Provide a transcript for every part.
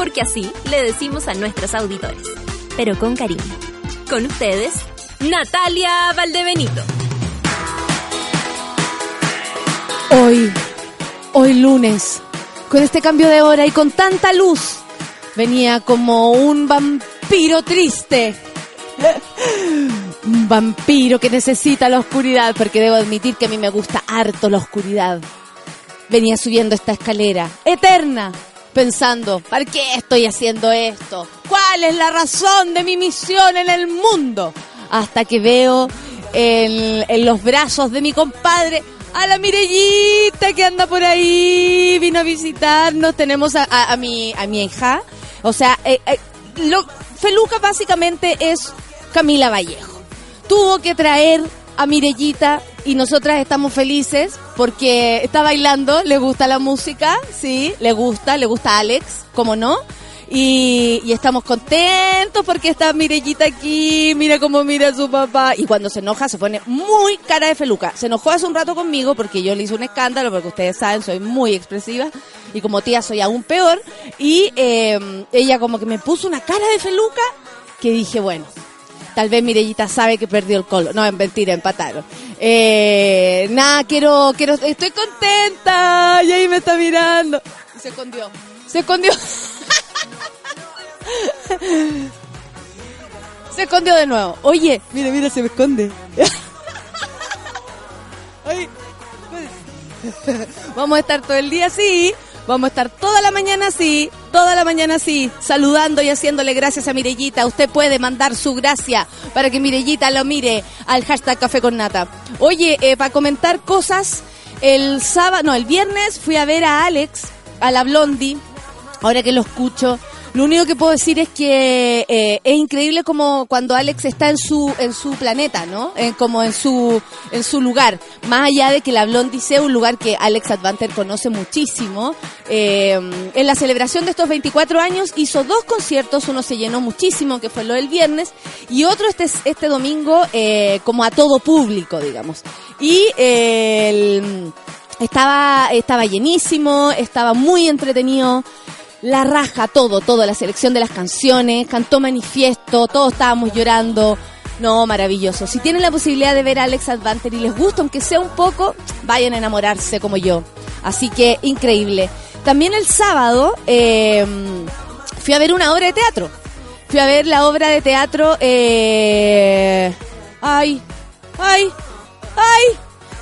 Porque así le decimos a nuestros auditores. Pero con cariño. Con ustedes, Natalia Valdebenito. Hoy, hoy lunes, con este cambio de hora y con tanta luz, venía como un vampiro triste. Un vampiro que necesita la oscuridad, porque debo admitir que a mí me gusta harto la oscuridad. Venía subiendo esta escalera eterna, pensando, ¿para qué estoy haciendo esto? ¿Cuál es la razón de mi misión en el mundo? Hasta que veo en, los brazos de mi compadre a la Mirellita que anda por ahí, vino a visitarnos, tenemos a, a- a mi, a mi hija, o sea, eh, eh, lo, Feluca básicamente es Camila Vallejo. Tuvo que traer a Mirellita y nosotras estamos felices porque está bailando, le gusta la música, sí, le gusta, le gusta Alex, como no. Y, y estamos contentos porque está Mirellita aquí, mira cómo mira a su papá. Y cuando se enoja se pone muy cara de feluca. Se enojó hace un rato conmigo porque yo le hice un escándalo, porque ustedes saben, soy muy expresiva. Y como tía soy aún peor. Y eh, ella como que me puso una cara de feluca que dije, bueno, Tal vez Mirellita sabe que perdió el colo. No, es mentira, empataron. Eh, nada, quiero, quiero, estoy contenta. Y ahí me está mirando. Y se escondió. Se escondió. se escondió de nuevo. Oye, mira, mira, se me esconde. Ay. Vamos a estar todo el día así. Vamos a estar toda la mañana así, toda la mañana así, saludando y haciéndole gracias a Mirellita. Usted puede mandar su gracia para que Mirellita lo mire al hashtag Café con Nata. Oye, eh, para comentar cosas, el sábado, no, el viernes fui a ver a Alex, a la Blondie, ahora que lo escucho. Lo único que puedo decir es que eh, es increíble como cuando Alex está en su en su planeta, ¿no? En- como en su en su lugar. Más allá de que la Blondie sea un lugar que Alex Advanter conoce muchísimo. eh, en la celebración de estos 24 años hizo dos conciertos, uno se llenó muchísimo, que fue lo del viernes, y otro este este domingo eh, como a todo público, digamos. Y eh, el- estaba estaba llenísimo, estaba muy entretenido la raja, todo, todo, la selección de las canciones, cantó manifiesto, todos estábamos llorando. No, maravilloso. Si tienen la posibilidad de ver a Alex Advanter y les gusta, aunque sea un poco, vayan a enamorarse como yo. Así que increíble. También el sábado eh, fui a ver una obra de teatro. Fui a ver la obra de teatro. Eh, ay, ay, ay.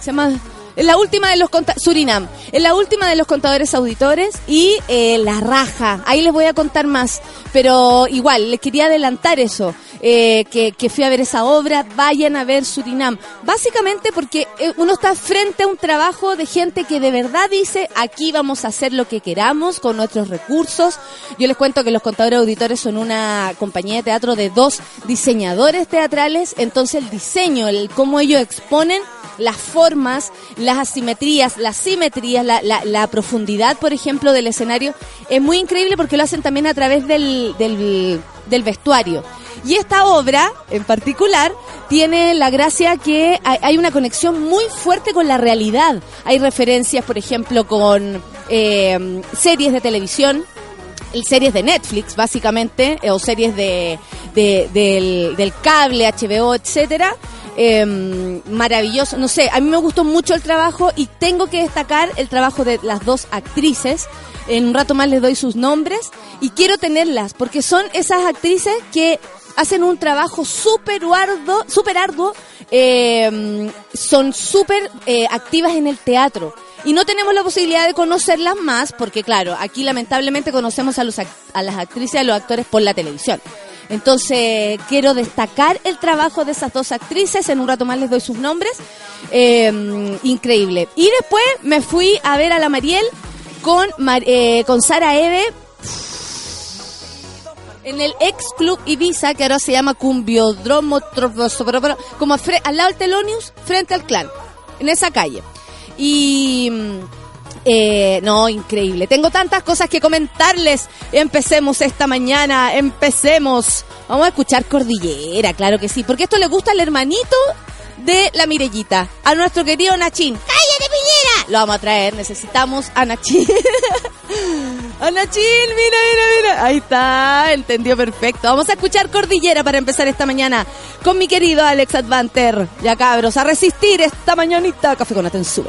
Se llama en la última de los Surinam, en la última de los contadores auditores y eh, la raja. Ahí les voy a contar más, pero igual les quería adelantar eso, eh, que, que fui a ver esa obra. Vayan a ver Surinam, básicamente porque eh, uno está frente a un trabajo de gente que de verdad dice aquí vamos a hacer lo que queramos con nuestros recursos. Yo les cuento que los contadores auditores son una compañía de teatro de dos diseñadores teatrales, entonces el diseño, el cómo ellos exponen las formas, las asimetrías, las simetrías, la, la- profundidad, por ejemplo, del escenario, es muy increíble porque lo hacen también a través del, del, del vestuario. Y esta obra, en particular, tiene la gracia que hay, una conexión muy fuerte con la realidad. Hay referencias, por ejemplo, con eh, series de televisión, series de Netflix, básicamente, eh, o series de, de- del cable, HBO, etcétera. Eh, maravilloso, no sé, a mí me gustó mucho el trabajo y tengo que destacar el trabajo de las dos actrices. En un rato más les doy sus nombres y quiero tenerlas porque son esas actrices que hacen un trabajo súper arduo, súper arduo, eh, son súper eh, activas en el teatro. Y no tenemos la posibilidad de conocerlas más, porque claro, aquí lamentablemente conocemos a, los, a las actrices y a los actores por la televisión. Entonces, quiero destacar el trabajo de esas dos actrices, en un rato más les doy sus nombres. Eh, increíble. Y después me fui a ver a la Mariel con, eh, con Sara Eve. en el ex club Ibiza, que ahora se llama Cumbiodromo, como al lado del Telonius, frente al clan, en esa calle. Y mm, eh, no, increíble. Tengo tantas cosas que comentarles. Empecemos esta mañana, empecemos. Vamos a escuchar Cordillera, claro que sí, porque esto le gusta al hermanito de la Mirellita, a nuestro querido Nachín. ¡Cállate, Piñera! Lo vamos a traer, necesitamos a Nachín. a Nachín, mira, mira, mira. Ahí está, entendió perfecto. Vamos a escuchar Cordillera para empezar esta mañana con mi querido Alex Advanter. Ya cabros, a resistir esta mañanita. Café con atención.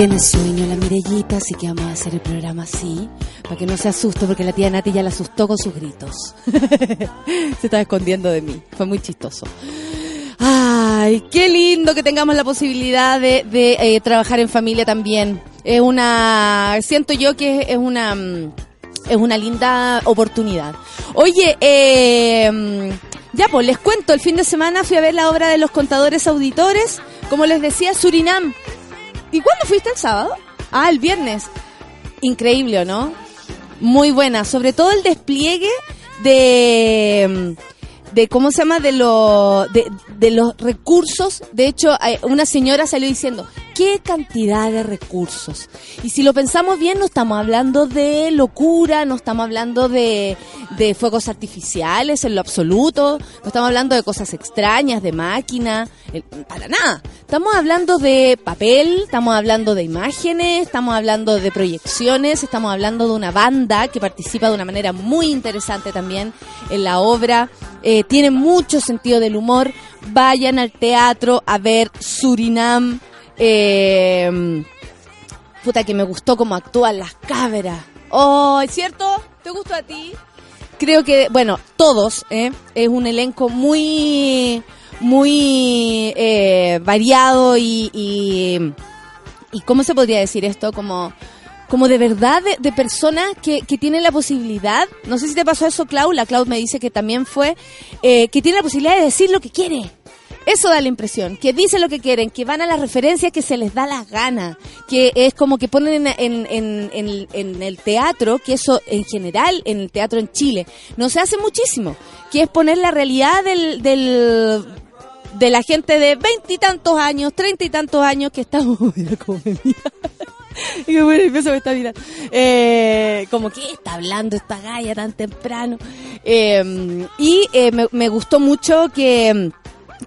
Tiene sueño la Mirellita, así que vamos a hacer el programa así, para que no se asuste, porque la tía Nati ya la asustó con sus gritos. se estaba escondiendo de mí, fue muy chistoso. Ay, qué lindo que tengamos la posibilidad de, eh, trabajar en familia también. Es una, siento yo que es una, mm, es una linda oportunidad. Oye, eh, ya pues les cuento, el fin de semana fui a ver la obra de los contadores auditores, como les decía, Surinam ¿Y cuándo fuiste el sábado? Ah, el viernes. Increíble, no? Muy buena. Sobre todo el despliegue de de cómo se llama de, lo, de, de, los recursos. De hecho, una señora salió diciendo, ¿qué cantidad de recursos? Y si lo pensamos bien, no estamos hablando de locura, no estamos hablando de, de fuegos artificiales en lo absoluto, no estamos hablando de cosas extrañas, de máquina, para nada. Estamos hablando de papel, estamos hablando de imágenes, estamos hablando de proyecciones, estamos hablando de una banda que participa de una manera muy interesante también en la obra. Eh, tiene mucho sentido del humor. Vayan al teatro a ver Surinam. Eh, puta que me gustó cómo actúan las cabras. Oh, ¿es cierto? ¿Te gustó a ti? Creo que, bueno, todos, ¿eh? Es un elenco muy, muy eh, variado y, y, y, ¿cómo se podría decir esto? Como como de verdad de, personas que, que, tienen la posibilidad, no sé si te pasó eso, Clau, la Clau me dice que también fue, eh, que tiene la posibilidad de decir lo que quiere. Eso da la impresión, que dicen lo que quieren, que van a las referencias que se les da la gana, que es como que ponen en, en, en, el teatro, que eso en general, en el teatro en Chile, no se hace muchísimo, que es poner la realidad del, del de la gente de veintitantos años, treinta y tantos años que está... y me. Eh, como que está hablando esta galla tan temprano. Eh, y eh, me, gustó mucho que,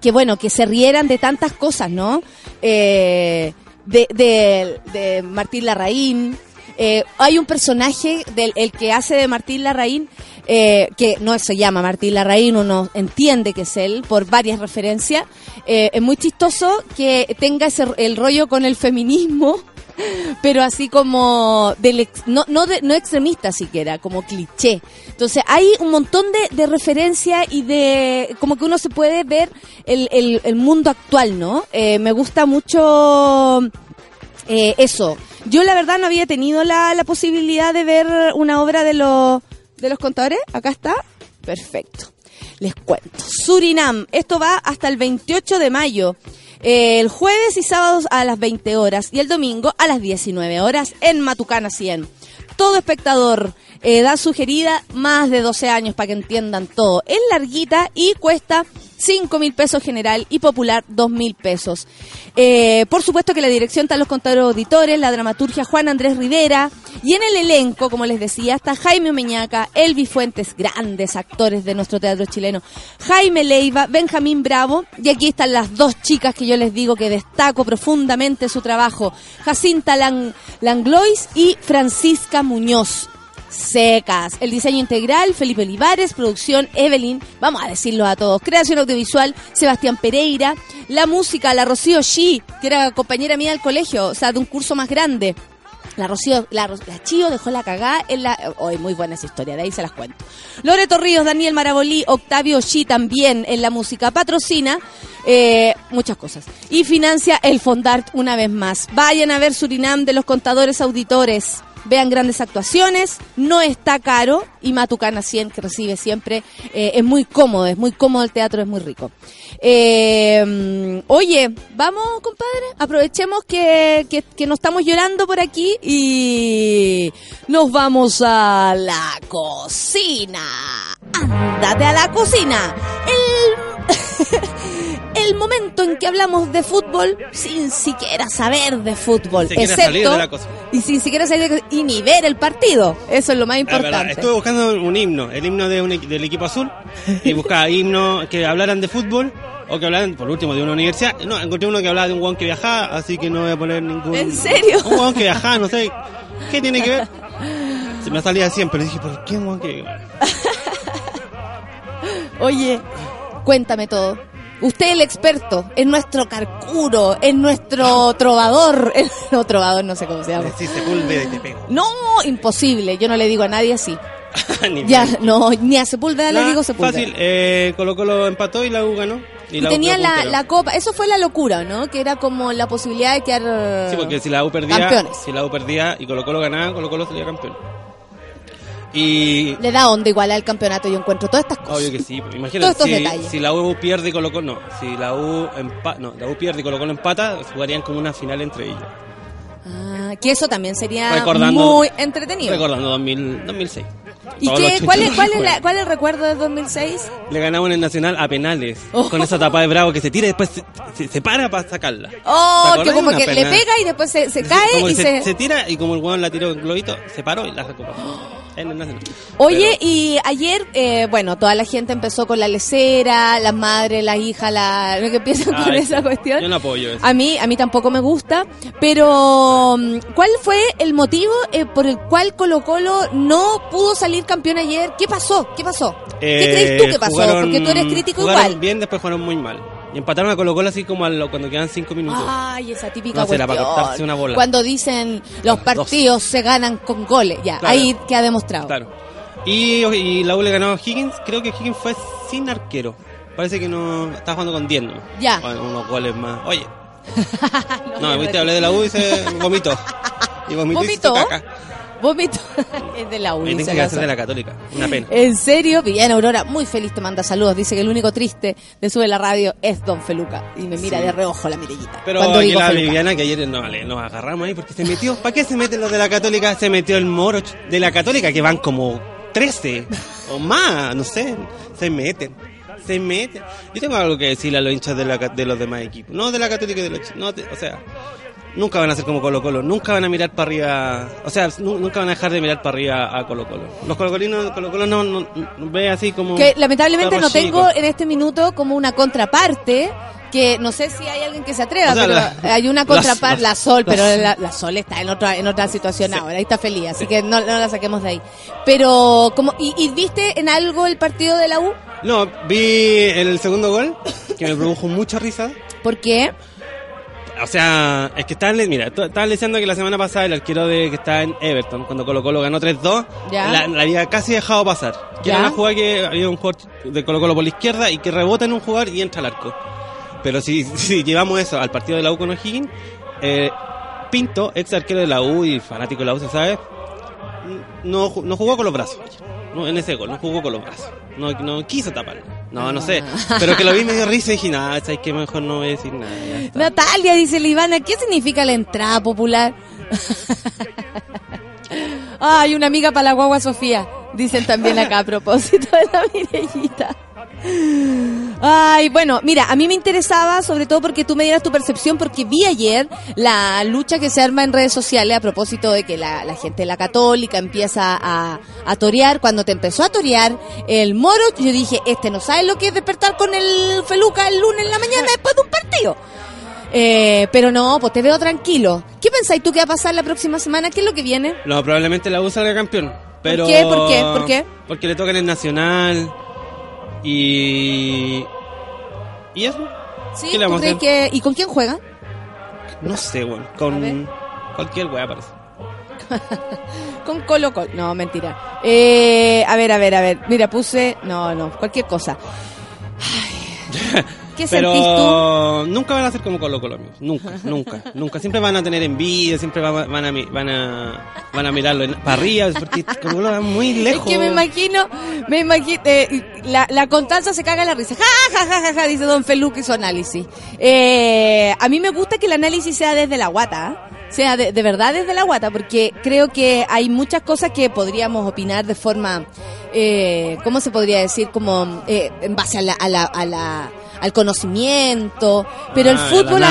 que, bueno, que se rieran de tantas cosas, ¿no? de, de, de Martín Larraín. hay un personaje del el que hace de Martín Larraín que no se llama Martín Larraín, uno entiende que es él por varias referencias. es muy chistoso que tenga ese, el rollo con el feminismo pero así como del no no no extremista siquiera como cliché. Entonces hay un montón de, de referencias y de como que uno se puede ver el, el, mundo actual no eh, me gusta mucho eh, eso. Yo la verdad no había tenido la, la posibilidad de ver una obra de los de los contadores. Acá está. Perfecto. Les cuento. Surinam. Esto va hasta el 28 de mayo el jueves y sábados a las 20 horas y el domingo a las 19 horas en Matucana 100. Todo espectador, edad sugerida, más de 12 años para que entiendan todo. Es larguita y cuesta 5 mil pesos general y popular 2 mil pesos. Eh, por supuesto que la dirección está los contadores auditores, la dramaturgia Juan Andrés Rivera y en el elenco, como les decía, está Jaime Meñaca, Elvi Fuentes, grandes actores de nuestro teatro chileno, Jaime Leiva, Benjamín Bravo y aquí están las dos chicas que yo les digo que destaco profundamente su trabajo, Jacinta Langlois y Francisca Muñoz secas. El diseño integral, Felipe Olivares, producción Evelyn, vamos a decirlo a todos, creación audiovisual, Sebastián Pereira, la música, la Rocío Shi, que era compañera mía del colegio, o sea, de un curso más grande. La Rocío, la, la Chío dejó la cagada en la... Hoy muy buena esa historia, de ahí se las cuento. Loreto Ríos, Daniel Marabolí, Octavio Shi también en la música. Patrocina eh, muchas cosas. Y financia el Fondart una vez más. Vayan a ver Surinam de los contadores auditores vean grandes actuaciones, no está caro y Matucana 100 que recibe siempre eh, es muy cómodo, es muy cómodo el teatro, es muy rico. Eh, oye, vamos compadre, aprovechemos que, que, que nos estamos llorando por aquí y nos vamos a la cocina. Ándate a la cocina. el momento en que hablamos de fútbol sin siquiera saber de fútbol, excepto y sin siquiera salir de, y ni ver el partido. Eso es lo más importante. Estuve buscando un himno, el himno de del equipo azul y buscaba himnos que hablaran de fútbol o que hablaran, por último, de una universidad. No, encontré uno que hablaba de un guan que viajaba, así que no voy a poner ningún. ¿En serio? Un guan que viajaba, no sé. ¿Qué tiene que ver? Se me salía siempre. Dije, ¿por qué un guan que Oye, cuéntame todo. Usted el experto, es nuestro carcuro, es nuestro trovador, no trovador, no sé cómo se llama. Si Sepúlveda y te pego. No, imposible, yo no le digo a nadie así. Ni Ya, no, ni a Sepúlveda le digo Sepúlveda. Fácil, eh, Colo Colo empató y la U ganó. Y, tenía la, copa, eso fue la locura, ¿no? Que era como la posibilidad de quedar Sí, porque si la U perdía, campeones. si la U perdía y Colo Colo ganaba, Colo Colo salía campeón. Y Le da onda igual al campeonato, yo encuentro todas estas cosas. obvio que sí, pues, Todos imagínate estos si, detalles. si la U pierde y Colo Colo no, si la U empa no, la U pierde y Colo Colo empata, jugarían como una final entre ellos. Ah, que eso también sería Recordando- muy entretenido. Recordando 2000, 2006. ¿Y qué, cuál, es, cuál, es la- cuál es el recuerdo del 2006? Le ganamos en el Nacional a penales. Oh. Con esa tapa de bravo que se tira y después se, se- se para para sacarla. Oh, ¿Te que como que le pega y después se, cae y se... se tira y como el hueón la tiró en globito, se paró y la sacó. En el Nacional. Oye, Pero- y ayer, eh, bueno, toda la gente empezó con la lecera, las madres, las hijas, la, lo que empiezan con esa cuestión. Yo no apoyo eso. A mí, a mí tampoco me gusta, pero mm, ¿cuál fue el motivo eh, por el cual Colo Colo no pudo salir campeón ayer? ¿Qué pasó? ¿Qué pasó? ¿Qué Eh, crees tú que pasó? jugaron- Porque tú eres crítico jugaron igual. bien, después jugaron muy mal. Y empataron a Colo Colo así como a lo- cuando quedan cinco minutos. Ay, esa típica No, será para cortarse una bola. Cuando dicen los Dos. partidos se ganan con goles, ya, Claro. ahí queda demostrado. Claro. Y, y la U le ganó a Higgins. Creo que Higgins fue sin arquero. Parece que no estaba jugando con 10 nomás. Ya. Bueno, unos goles más. Oye. No, viste, hablé de la U y se vomitó. Y vomitó, y se hizo ¿Vomitó? caca. Vómito es de la Ahí U. tengo se que hacer de la católica. Una pena. En serio, Viviana Aurora, muy feliz te manda saludos. Dice que el único triste de Sube la Radio es Don Feluca. Y me mira Sí. de reojo la mirellita. Pero cuando aquí digo la Feluca. Viviana, que ayer nos agarramos ahí porque se metió. ¿Para qué se meten los de la Católica? Se metió el moro de la Católica, que van como 13 o más, no sé. Se meten. Se meten. Yo tengo algo que decirle a los hinchas de, la, de los demás equipos. No de la Católica y de los no, te- O sea, nunca van a ser como Colo Colo. Nunca van a mirar para arriba. O sea, nu- nunca van a dejar de mirar para arriba a Colo Colo. Los colocolinos, Colo Colo no, no, no ve así como. Que lamentablemente no tengo en este minuto como una contraparte. Que no sé si hay alguien que se atreva, O sea, pero la- hay una contraparte, la, la- Sol, pero la, la Sol está en otra en otra situación Sí. ahora, ahí está feliz, así que no, no la saquemos de ahí. Pero, como ¿y, y viste en algo el partido de la U? No, vi el segundo gol, que me produjo mucha risa. ¿Por qué? O sea, es que estaban, mira, estaban diciendo que la semana pasada el arquero de que está en Everton, cuando Colo Colo ganó 3-2, Ya. la, la había casi dejado pasar. Que Ya. era una jugada que había un jugador de Colo Colo por la izquierda y que rebota en un jugador y entra al arco. Pero si, si llevamos eso al partido de la U con O'Higgins, eh, Pinto, ex arquero de la U y fanático de la U, se sabe, no, no jugó con los brazos. No, en ese gol, no jugó con los brazos. No, no quiso taparlo. No, no sé. Pero que lo vi medio risa y dije, nada, ¿sabes qué? Mejor no voy a decir nada. ya está". Natalia dice Livana, ¿qué significa la entrada popular? Ay, una amiga para la guagua Sofía. Dicen también acá a propósito de la Mirellita. Ay, bueno, mira, a mí me interesaba sobre todo porque tú me dieras tu percepción porque vi ayer la lucha que se arma en redes sociales a propósito de que la, la gente de la católica empieza a, a torear. Cuando te empezó a torear el moro, yo dije, este no sabe lo que es despertar con el feluca el lunes en la mañana después de un partido. Eh, pero no, pues te veo tranquilo. ¿Qué pensáis tú que va a pasar la próxima semana? ¿Qué es lo que viene? No, probablemente la U salga campeón. Pero... qué? ¿Por qué? ¿Por qué? Porque le toca en el Nacional. Y... ¿Y eso? ¿Sí? ¿Qué le ¿Tú vamos a que... ¿Y con quién juega? No sé, ver. Con cualquier weá parece. Con Colo Colo. No, mentira. Eh, a ver, a ver, a ver. Mira, puse... No, no, cualquier cosa. Ay. ¿Qué sentís tú? Pero nunca van a ser como Colo Colo, amigos. Nunca, nunca, nunca. Siempre van a tener envidia, siempre van, van a, van a van a mirarlo en- para arriba, porque Colo Colo va muy lejos. Es que me imagino, me imagino, eh, la, la Constanza se caga en la risa. Ja, ja, ja, ja, ja, dice Don Feluque su análisis. Eh, a mí me gusta que el análisis sea desde la guata, ¿ah? sea de, de verdad desde la guata, porque creo que hay muchas cosas que podríamos opinar de forma, eh, ¿cómo se podría decir? Como eh, en base a la, a la, a la- al conocimiento, pero el Ah, el fútbol,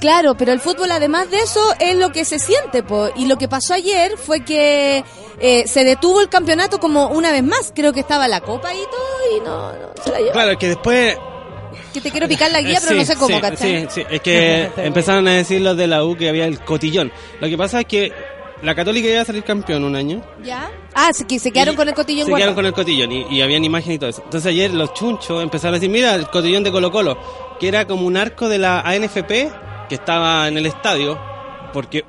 claro, pero el fútbol además de eso es lo que se siente, po. y lo que pasó ayer fue que eh, se detuvo el campeonato como una vez más, creo que estaba la copa y todo, y no, no se la llevó. Claro, que después... Que te quiero picar la guía, Eh, pero no sé cómo, sí, ¿cachai? Sí, sí, es que empezaron a decir los de la U que había el cotillón. Lo que pasa es que la Católica iba a salir campeón un año. ¿Ya? Ah, se, se quedaron Y con el cotillón Se quedaron con el cotillón y, y habían imágenes y todo eso. Entonces ayer los chunchos empezaron a decir, mira, el cotillón de Colo Colo, que era como un arco de la ANFP que estaba en el estadio, porque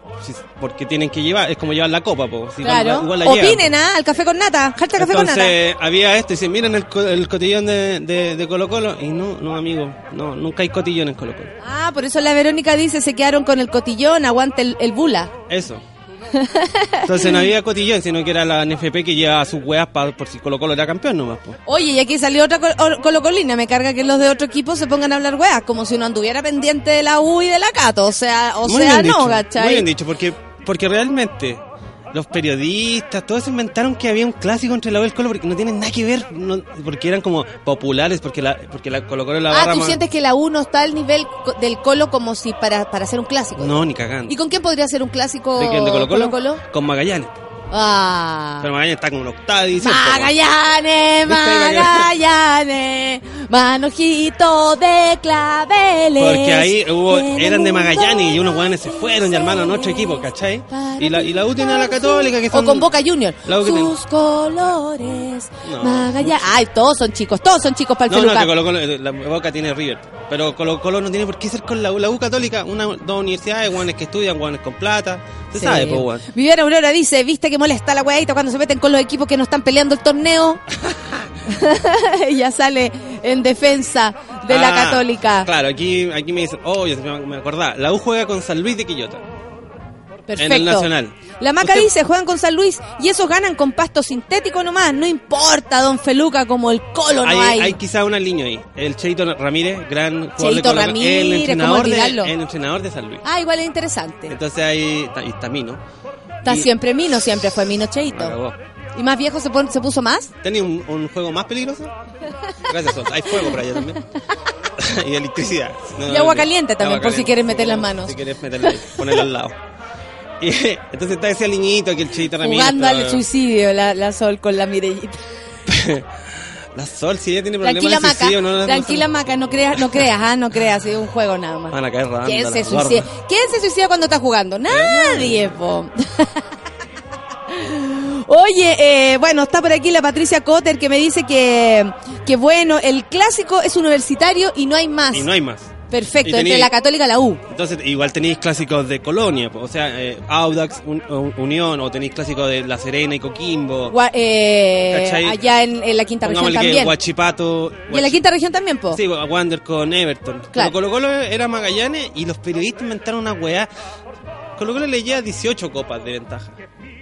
porque tienen que llevar, es como llevar la copa, po, si igual- Claro. igual la. Opinen, ¿ah? Al café con nata. Café con nata. Había esto y dicen, miren el, co- el cotillón de, de, de Colo Colo. Y no, no, amigo, no, nunca hay cotillón en Colo Colo. Ah, por eso la Verónica dice se quedaron con el cotillón, aguante el, el bula. Eso. Entonces no había cotillón, sino que era la NFP que llevaba sus weas pa- por si Colo Colo era campeón nomás. Po. Oye, y aquí salió otra col- o- colocolina. Me carga que los de otro equipo se pongan a hablar weas, como si uno anduviera pendiente de la U y de la Cato. O sea, o Muy sea, no, dicho, ¿cachai? Muy bien dicho, porque, porque realmente los periodistas, todos inventaron que había un clásico entre la U y el Colo porque no tienen nada que ver, no- porque eran como populares, porque la, porque la Colo Colo la Ah, barra tú más- sientes que la U no está al nivel del Colo como si para, para hacer un clásico. No, ni cagando. ¿Y con quién podría ser un clásico ¿De quién? ¿De Colo Colo? Colo? Con Magallanes. Ah. Pero Magallanes está octava edición. po. Magallanes, Magallanes, manojito de claveles. Porque ahí hubo, eran de Magallanes y unos guanes se fueron y armaron otro equipo, ¿cachai? Y la, y la U tiene a la Católica que O son... con Boca Junior. La U que tiene- Sus colores. No. Magallanes. Ay, todos son chicos, todos son chicos para el No, no, Feluca. que Colo Colo, eh, la Boca tiene River. Pero Colo Colo no tiene por qué ser con la U. La U Católica, una, dos universidades, guanes que estudian, guanes con plata. Se Sí. sabe, pues. Viviana Aurora dice, ¿viste que molesta la weadita cuando se meten con los equipos que no están peleando el torneo? Ella sale en defensa de la Ah, Católica. Claro, aquí, aquí me dicen, oh, ya se me, acordaba. La U juega con San Luis de Quillota. Perfecto. En el Nacional. La Maca Usted- dice, juegan con San Luis y esos ganan con pasto sintético nomás. No importa, don Feluca, como el colo no hay, hay. hay quizá una línea ahí. El Cheito Ramírez, gran jugador Cheito de Colo Colo, Ramírez, el ¿cómo entrenador, de, olvidarlo? el entrenador de San Luis. Ah, igual es interesante. Entonces ahí está, está Mino. Está y- siempre Mino, siempre fue Mino Cheito. Acabó. ¿Y más viejo se, pon- se puso más? ¿Tenía un, un juego más peligroso? Gracias, Sol. Hay fuego por allá también. y electricidad. No, Y agua caliente también, agua por si quieres meter las no, manos. Si quieres meterla ponerla al lado. Y, entonces está ese niñito que el Cheito Ramírez. Jugando al suicidio, la, la Sol con la Mirellita. La Sol, si ella tiene problemas Tranquila, de Maca. suicidio, no, no, no Tranquila, Maca, no creas, no creas, ah, no creas, es un juego nada más. Van a caer rodando. ¿Quién se suicida? ¿Quién se suicida cuando está jugando? Nadie, po. Oye, eh, bueno, está por aquí la Patricia Cotter que me dice que, que bueno, el clásico es universitario y no hay más. Y no hay más. Perfecto, entre la Católica y la U. Entonces, igual tenéis clásicos de Colonia, o sea, eh, Audax, Un- Un- Unión, o tenéis clásicos de La Serena y Coquimbo. Gua- eh, allá en, en la quinta región también. Guachipato. Y en la quinta región también, po. Sí, Wander con Everton. Claro. Pero Colo Colo era Magallanes y los periodistas inventaron una weá. Colo Colo le lleva 18 copas de ventaja.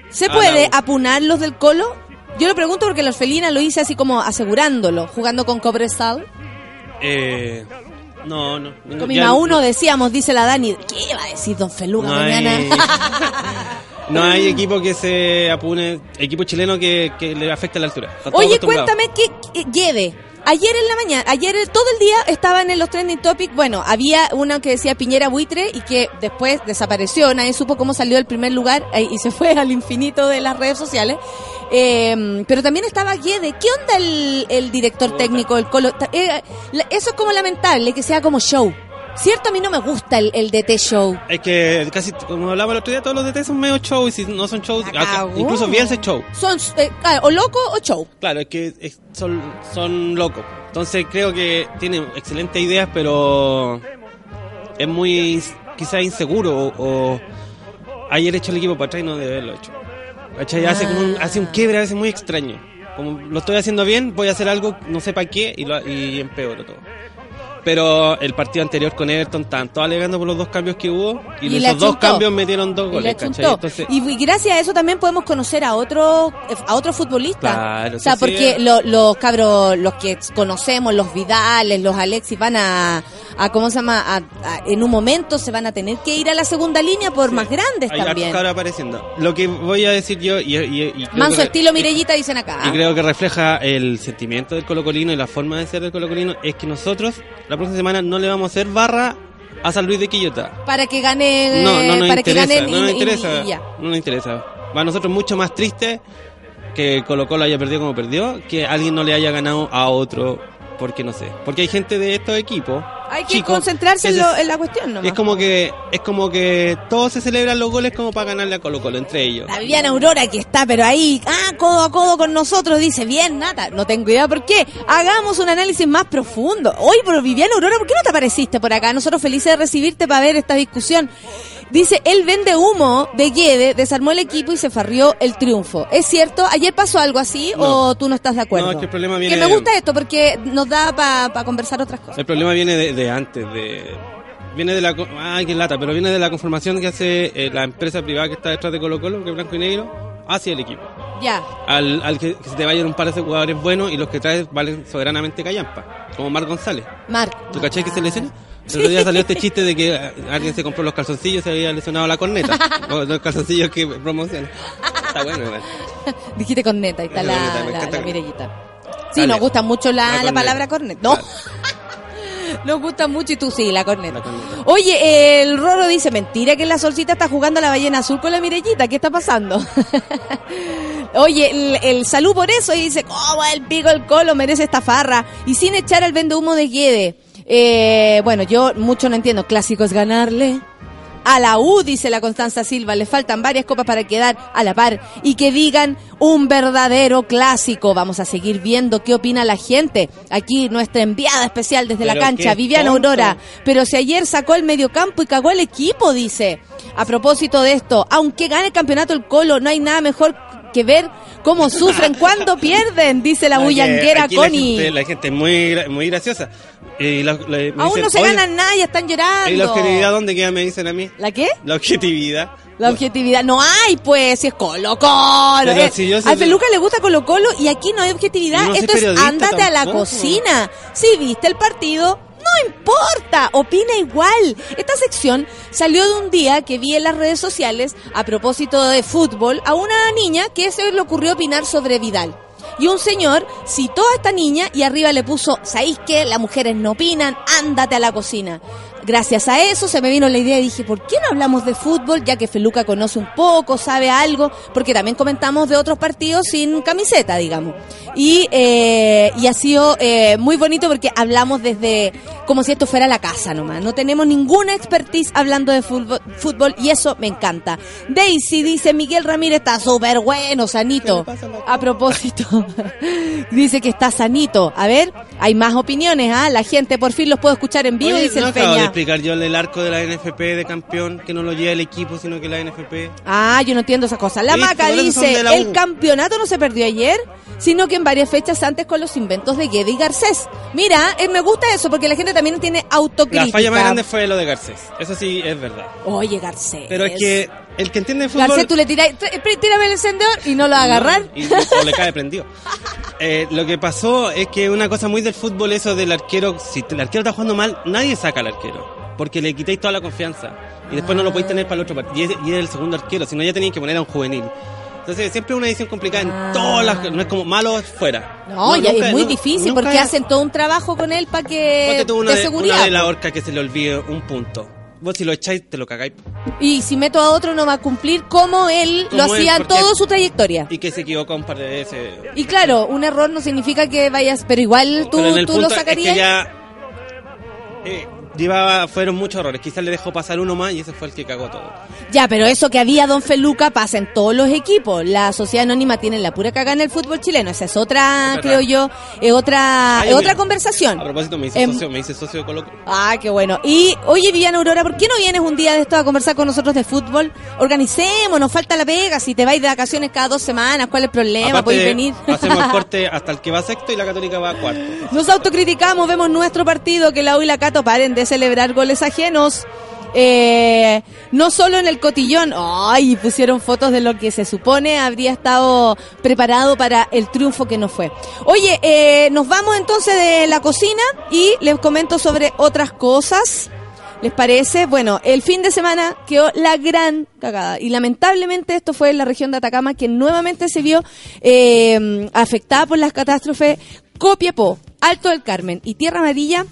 ¿Se a puede apunar los del Colo? Yo lo pregunto porque los Felina lo hice así como asegurándolo, jugando con Cobresal. Eh, no, no. Con mi uno decíamos, dice la Dani, ¿qué iba a decir Don Feluga No mañana? hay, no hay equipo que se apune, equipo chileno que, que le afecte la altura. Oye, cuéntame qué Guede. Ayer en la mañana, ayer todo el día estaban en los trending topics. Bueno, había uno que decía Piñera Buitre y que después desapareció. Nadie supo cómo salió del primer lugar eh, y se fue al infinito de las redes sociales. Eh, pero también estaba Guede. ¿Qué onda el, el director técnico del Colo? Eh, eso es como lamentable, que sea como show. ¿Cierto? A mí no me gusta el, el DT show. Es que casi, como hablaba el otro día, todos los DT son medio show y si no son shows, incluso Bielsa es show. Son eh, o loco o show. Claro, es que es- son, son locos. Entonces creo que tiene excelentes ideas, pero es muy quizás inseguro o, o ayer hecho el equipo para atrás y no debe haberlo hecho. ¿Cachai? Hace, como un, hace un quiebre a veces muy extraño. Como lo estoy haciendo bien, voy a hacer algo, no sé para qué, y, lo, y empeoro todo. Pero el partido anterior con Everton todos alegando por los dos cambios que hubo, y, Y esos dos cambios metieron dos Y le goles, achuntó. Entonces, Y, y gracias a eso también podemos conocer a otro a otro futbolista. Claro, o sea, sí, porque sí. los cabros, los que conocemos, los Vidales, los Alexis, van a, a ¿cómo se llama? A- a- en un momento se van a tener que ir a la segunda línea por más grandes hay también. cabros apareciendo. Lo que voy a decir yo, y, y- y Manso estilo Mirellita dicen acá. Y creo que refleja el sentimiento del colocolino y la forma de ser del colocolino es que nosotros la próxima semana no le vamos a hacer barra a San Luis de Quillota. para que gane No, no nos para que interesa, ganen no y- nos interesa, y no nos interesa. Para nosotros mucho más triste que Colo Colo haya perdido como perdió, que alguien no le haya ganado a otro porque no sé. Porque hay gente de estos equipos Hay que chico, concentrarse que en, lo- en la cuestión nomás. Es como que es como que todos se celebran los goles como para ganarle a Colo Colo entre ellos. La Viviana Aurora que está, pero ahí, ah, codo a codo con nosotros, dice, bien, nada, no tengo idea por qué. Hagamos un análisis más profundo. Oye, pero Viviana Aurora, ¿por qué no te apareciste por acá? Nosotros felices de recibirte para ver esta discusión. Dice, él vende humo de Guede, desarmó el equipo y se farrió el triunfo. ¿Es cierto? ¿Ayer pasó algo así No. o tú no estás de acuerdo? No, es que el problema viene Que me gusta esto porque nos da para conversar otras cosas. El problema viene de, de antes, de viene de la ay qué lata, pero viene de la conformación que hace eh, la empresa privada que está detrás de Colo Colo, que es blanco y negro, hacia el equipo. Ya. Al, al que, que se te vayan un par de jugadores buenos y los que traes valen soberanamente callampa, como Mar González. Marco. ¿Tú caché que se lesiona? El otro día salió este chiste de que eh, alguien se compró los calzoncillos y se había lesionado la corneta. los calzoncillos que promocionan. Está bueno, igual. Dijiste corneta, ahí está la, corneta, la. Mirellita. Sí, Dale. nos gusta mucho la, corneta. palabra corneta. No. nos gusta mucho y tú sí, la corneta. Oye, el Roro dice, mentira que la solcita está jugando a la ballena azul con la Mirellita. ¿Qué está pasando? Oye, el, el salud por eso y dice, ¿cómo el pico el colo merece esta farra? Y sin echar al vende humo de Guede. Eh, bueno, yo mucho no entiendo. Clásico es ganarle. A la U, dice la Constanza Silva, le faltan varias copas para quedar a la par y que digan un verdadero clásico. Vamos a seguir viendo qué opina la gente. Aquí nuestra enviada especial desde la cancha, Viviana tonto. Aurora. Pero si ayer sacó el mediocampo y cagó el equipo, dice. A propósito de esto, aunque gane el campeonato el Colo, no hay nada mejor que ver cómo sufren cuando pierden, dice la bullanguera Connie. gente- La gente, es muy, muy graciosa. Y la- la- me Aún dicen, no se "Oye, ganan nada, ya están llorando. ¿Y la objetividad dónde queda? Me dicen a mí. ¿La qué? La objetividad. La objetividad. No hay, pues, si es Colo Colo. Pero Eh, si yo soy a de- Feluca le gusta Colo Colo y aquí no hay objetividad. No Esto es ándate a la cocina. Si viste el partido, no importa. Opina igual. Esta sección salió de un día que vi en las redes sociales a propósito de fútbol a una niña que se le ocurrió opinar sobre Vidal. Y un señor citó a esta niña y arriba le puso, ¿sabéis qué? Las mujeres no opinan, ándate a la cocina. Gracias a eso se me vino la idea y dije, ¿por qué no hablamos de fútbol? Ya que Feluca conoce un poco, sabe algo, porque también comentamos de otros partidos sin camiseta, digamos. Y, eh, y ha sido eh, muy bonito porque hablamos desde como si esto fuera la casa nomás. No tenemos ninguna expertise hablando de fútbol, fútbol y eso me encanta. Daisy dice, Miguel Ramírez está súper bueno, sanito. ¿Qué le pasa a propósito, dice que está sanito. A ver, hay más opiniones, ¿ah? La gente por fin los puedo escuchar en vivo, Oye, dice no el Peña. Explicar yo el arco de la NFP de campeón, que no lo lleva el equipo, sino que la NFP. Ah, yo no entiendo esas cosas. La Maca dice, el campeonato no se perdió ayer, sino que en varias fechas antes con los inventos de Guede y Garcés. Mira, eh, me gusta eso porque la gente también tiene autocrítica. La falla más grande fue lo de Garcés. Eso sí es verdad. Oye, Garcés. Pero es que el que entiende de fútbol. Garcés, tú le tiras, t- tírame el encendedor y no lo agarrar. No, y, o le cae prendido. Eh, lo que pasó es que una cosa muy del fútbol, eso del arquero, si el arquero está jugando mal, nadie saca al arquero. Porque le quitáis toda la confianza. Y después no lo podéis tener para el otro partido. Y es, y es el segundo arquero, si no ya tenéis que poner a un juvenil. Entonces siempre es una edición complicada Ah. en todas las... No es como malo fuera. No, ya nunca- es muy no- difícil porque es- hacen todo un trabajo con él para que una de de, seguridad. una de la po. horca que se le olvide un punto. Vos si lo echáis, te lo cagáis. Y si meto a otro no va a cumplir como él lo Como hacía en toda su trayectoria. Y que se equivoca un par de veces. Y claro, un error no significa que vayas, pero igual tú, Pero tú punto lo es sacarías. que ya eh, llevaba, fueron muchos errores. Quizás le dejó pasar uno más y ese fue el que cagó todo. Ya, pero eso que había Don Feluca pasa en todos los equipos. La sociedad anónima tiene la pura cagada en el fútbol chileno. Esa es otra, Es creo yo, es otra, Ay, es otra conversación. A propósito, me hice Em, socio, me hice socio de Colo. Ah, qué bueno. Y, oye, Viviana Aurora, ¿por qué no vienes un día de esto a conversar con nosotros de fútbol? Organicemos, nos falta la pega. Si te vais de vacaciones cada dos semanas, ¿cuál es el problema? Aparte, Podéis venir. hacemos el corte hasta el que va sexto y la católica va a cuarto. Nos autocriticamos, vemos nuestro partido, que la U y la Cato paren de celebrar goles ajenos. Eh, no solo en el cotillón, ay, pusieron fotos de lo que se supone habría estado preparado para el triunfo que no fue. Oye, eh, nos vamos entonces de la cocina y les comento sobre otras cosas. ¿Les parece? Bueno, el fin de semana quedó la gran cagada. Y lamentablemente esto fue en la región de Atacama que nuevamente se vio eh, afectada por las catástrofes Copiapó, Alto del Carmen y Tierra Amarilla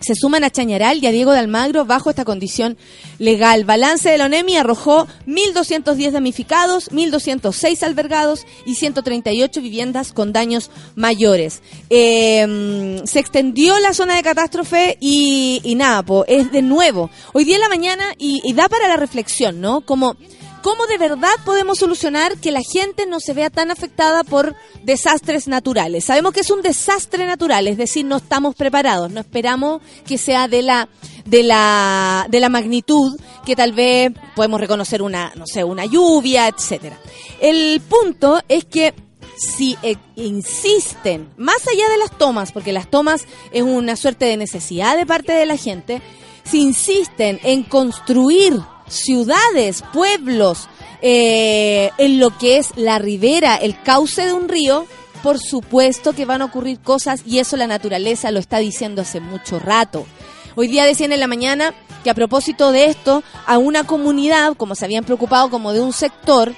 se suman a Chañaral y a Diego de Almagro bajo esta condición legal. Balance de la ONEMI arrojó 1.210 damnificados, 1.206 albergados y 138 viviendas con daños mayores. Eh, se extendió la zona de catástrofe y, y nada, po, es de nuevo. Hoy día en la mañana y da para la reflexión, ¿no? Como ¿Cómo de verdad podemos solucionar que la gente no se vea tan afectada por desastres naturales? Sabemos que es un desastre natural, es decir, no estamos preparados, no esperamos que sea de la de la de la magnitud que tal vez podemos reconocer una, no sé, una lluvia, etcétera. El punto es que si eh, insisten, más allá de las tomas, porque las tomas es una suerte de necesidad de parte de la gente, si insisten en construir ciudades, pueblos, eh, en lo que es la ribera, el cauce de un río, por supuesto que van a ocurrir cosas y eso la naturaleza lo está diciendo hace mucho rato. Hoy día decían en la mañana que a propósito de esto, a una comunidad, como se habían preocupado como de un sector,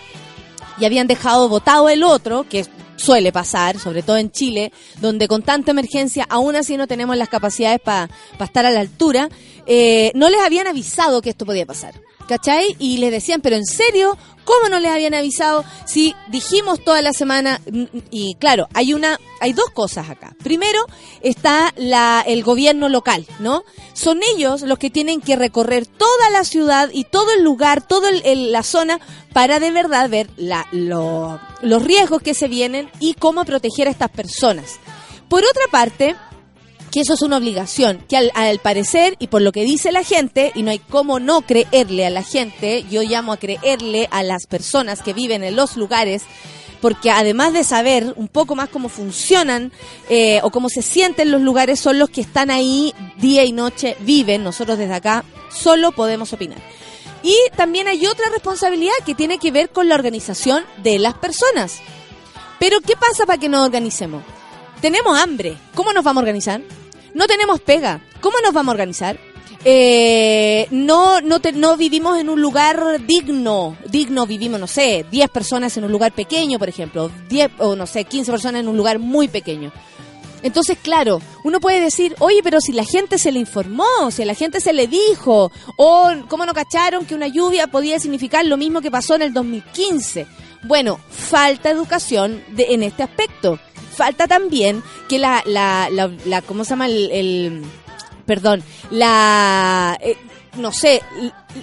y habían dejado votado el otro, que suele pasar, sobre todo en Chile, donde con tanta emergencia aún así no tenemos las capacidades para estar a la altura, eh, no les habían avisado que esto podía pasar. ¿Cachai? Y les decían, pero en serio, ¿cómo no les habían avisado si dijimos toda la semana? Y claro, hay una, hay dos cosas acá. Primero está la, el gobierno local, ¿no? Son ellos los que tienen que recorrer toda la ciudad y todo el lugar, toda la zona para de verdad ver la, los riesgos que se vienen y cómo proteger a estas personas. Por otra parte, que eso es una obligación, que al, parecer y por lo que dice la gente, y no hay cómo no creerle a la gente, yo llamo a creerle a las personas que viven en los lugares, porque además de saber un poco más cómo funcionan eh, o cómo se sienten los lugares, son los que están ahí día y noche, viven, nosotros desde acá solo podemos opinar. Y también hay otra responsabilidad que tiene que ver con la organización de las personas. Pero ¿qué pasa para que nos organicemos? Tenemos hambre, ¿cómo nos vamos a organizar? No tenemos pega. ¿Cómo nos vamos a organizar? Eh, no, no, no vivimos en un lugar digno. Digno vivimos, no sé, 10 personas en un lugar pequeño, por ejemplo. 10 o no sé, 15 personas en un lugar muy pequeño. Entonces, claro, uno puede decir, oye, pero si la gente se le informó, si la gente se le dijo, o cómo no cacharon que una lluvia podía significar lo mismo que pasó en el 2015. Bueno, falta educación de, en este aspecto falta también que la, la, la, ¿cómo se llama? El, perdón, la, eh, no sé,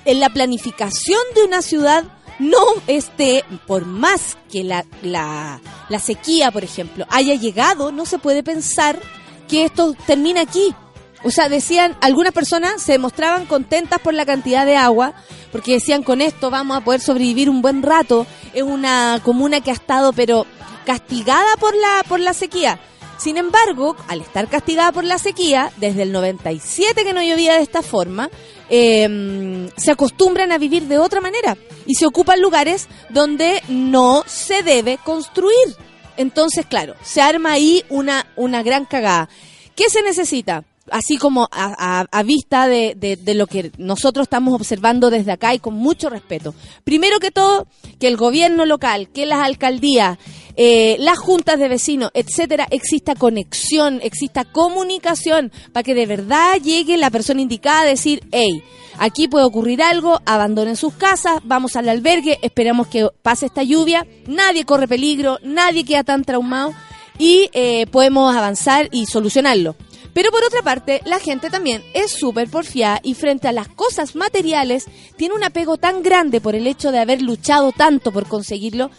en la planificación de una ciudad no esté, por más que la, la, la sequía, por ejemplo, haya llegado, no se puede pensar que esto termina aquí. O sea, decían, algunas personas se mostraban contentas por la cantidad de agua, porque decían, con esto vamos a poder sobrevivir un buen rato. Es una comuna que ha estado, pero castigada por la, por la sequía. Sin embargo, al estar castigada por la sequía, desde el 97 que no llovía de esta forma, em, se acostumbran a vivir de otra manera y se ocupan lugares donde no se debe construir. Entonces, claro, se arma ahí una, una gran cagada. ¿Qué se necesita? Así como a, vista de, de, lo que nosotros estamos observando desde acá y con mucho respeto. Primero que todo, que el gobierno local, que las alcaldías, eh, las juntas de vecinos, etcétera, exista conexión, exista comunicación, para que de verdad llegue la persona indicada a decir, hey, aquí puede ocurrir algo, abandonen sus casas, vamos al albergue, esperamos que pase esta lluvia, nadie corre peligro, nadie queda tan traumado y eh, podemos avanzar y solucionarlo. Pero por otra parte, la gente también es súper porfiada y frente a las cosas materiales tiene un apego tan grande por el hecho de haber luchado tanto por conseguirlo,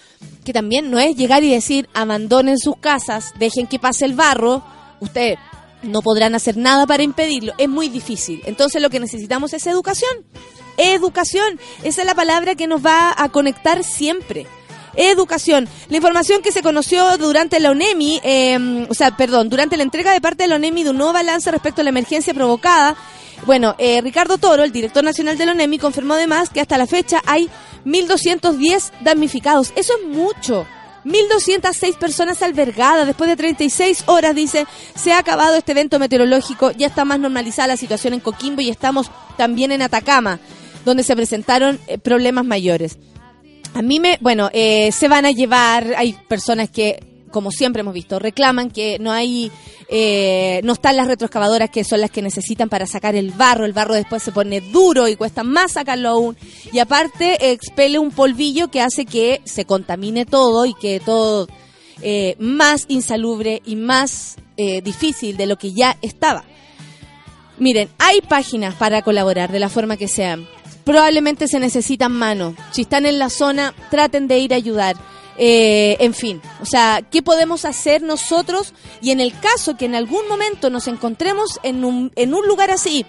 que también no es llegar y decir abandonen sus casas, dejen que pase el barro, ustedes no podrán hacer nada para impedirlo, es muy difícil. Entonces lo que necesitamos es educación. Educación, esa es la palabra que nos va a conectar siempre educación. La información que se conoció durante la ONEMI, em, o sea, perdón, durante la entrega de parte de la ONEMI de un nuevo balance respecto a la emergencia provocada, bueno, eh, Ricardo Toro, el director nacional de la ONEMI, confirmó además que hasta la fecha hay 1.210 damnificados. Eso es mucho. 1.206 personas albergadas. Después de 36 horas, dice, se ha acabado este evento meteorológico. Ya está más normalizada la situación en Coquimbo y estamos también en Atacama, donde se presentaron eh, problemas mayores. A mí me, bueno, eh, se van a llevar, hay personas que como siempre hemos visto, reclaman que no hay, eh, no están las retroexcavadoras que son las que necesitan para sacar el barro. El barro después se pone duro y cuesta más sacarlo aún. Y aparte expele un polvillo que hace que se contamine todo y que todo eh, más insalubre y más eh, difícil de lo que ya estaba. Miren, hay páginas para colaborar de la forma que sean. Probablemente se necesitan manos. Si están en la zona, traten de ir a ayudar. Eh, en fin, o sea, ¿qué podemos hacer nosotros? Y en el caso que en algún momento nos encontremos en un, en un lugar así,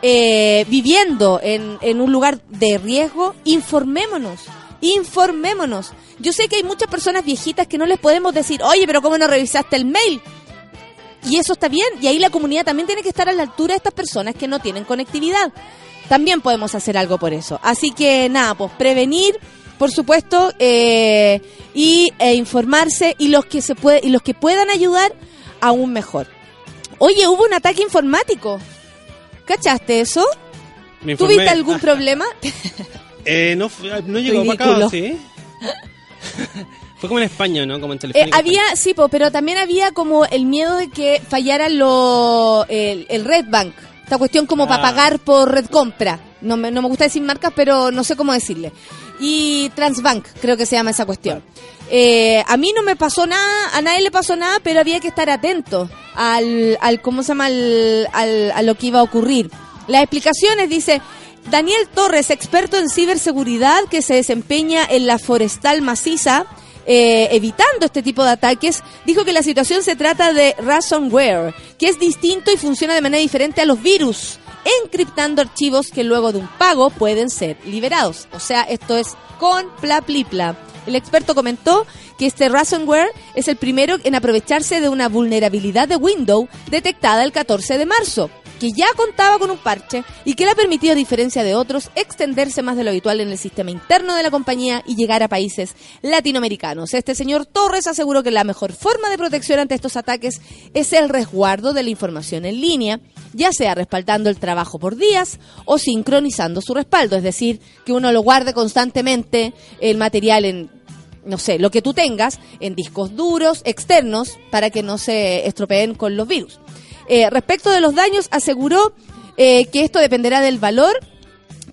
eh, viviendo en, en un lugar de riesgo, informémonos, informémonos. Yo sé que hay muchas personas viejitas que no les podemos decir, oye, pero ¿cómo no revisaste el mail? Y eso está bien, y ahí la comunidad también tiene que estar a la altura de estas personas que no tienen conectividad. También podemos hacer algo por eso. Así que nada, pues prevenir, por supuesto, eh, y e informarse y los que se puede y los que puedan ayudar aún mejor. Oye, hubo un ataque informático. ¿Cachaste eso? ¿Tuviste algún problema? Eh, no, fue- no llegó para Ridículo. acá, ¿sí? Fue como en España, ¿no? Como en Eh, había, sí, po, pero también había como el miedo de que fallara lo, el, el Red Bank. Esta cuestión como para Ah. pagar por red compra. No me, no me gusta decir marcas, pero no sé cómo decirle. Y Transbank, creo que se llama esa cuestión. Eh, a mí no me pasó nada, a nadie le pasó nada, pero había que estar atento al, al ¿cómo se llama? Al, al- a lo que iba a ocurrir. Las explicaciones, dice, Daniel Torres, experto en ciberseguridad que se desempeña en la forestal maciza, eh, evitando este tipo de ataques, dijo que la situación se trata de ransomware, que es distinto y funciona de manera diferente a los virus, encriptando archivos que luego de un pago pueden ser liberados. O sea, esto es con pla. El experto comentó que este ransomware es el primero en aprovecharse de una vulnerabilidad de Windows detectada el 14 de marzo que ya contaba con un parche y que le ha permitido, a diferencia de otros, extenderse más de lo habitual en el sistema interno de la compañía y llegar a países latinoamericanos. Este señor Torres aseguró que la mejor forma de protección ante estos ataques es el resguardo de la información en línea, ya sea respaldando el trabajo por días o sincronizando su respaldo, es decir, que uno lo guarde constantemente el material en no sé, lo que tú tengas en discos duros externos para que no se estropeen con los virus. Eh, respecto de los daños, aseguró eh, que esto dependerá del valor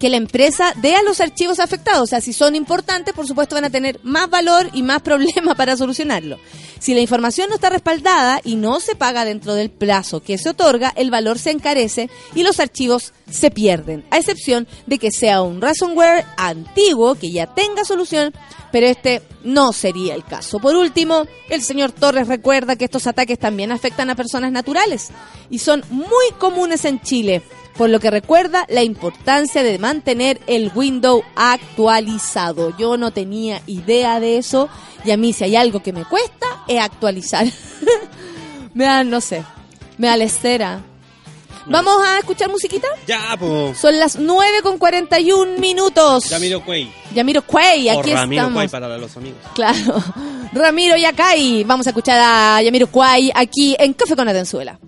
que la empresa dé a los archivos afectados. O sea, si son importantes, por supuesto van a tener más valor y más problemas para solucionarlo. Si la información no está respaldada y no se paga dentro del plazo que se otorga, el valor se encarece y los archivos se pierden, a excepción de que sea un ransomware antiguo que ya tenga solución, pero este no sería el caso. Por último, el señor Torres recuerda que estos ataques también afectan a personas naturales y son muy comunes en Chile por lo que recuerda la importancia de mantener el Windows actualizado. Yo no tenía idea de eso y a mí si hay algo que me cuesta es actualizar. me da, no sé, me da lesera. ¿Vamos a escuchar musiquita? Ya, po. Son las 9 con 41 minutos. Yamiro Cuey. Yamiro Cuey, O aquí Ramiro estamos. Cuey para los amigos. Claro. Ramiro Yacay. Vamos a escuchar a Yamiro Cuey aquí en Café con Atenzuela.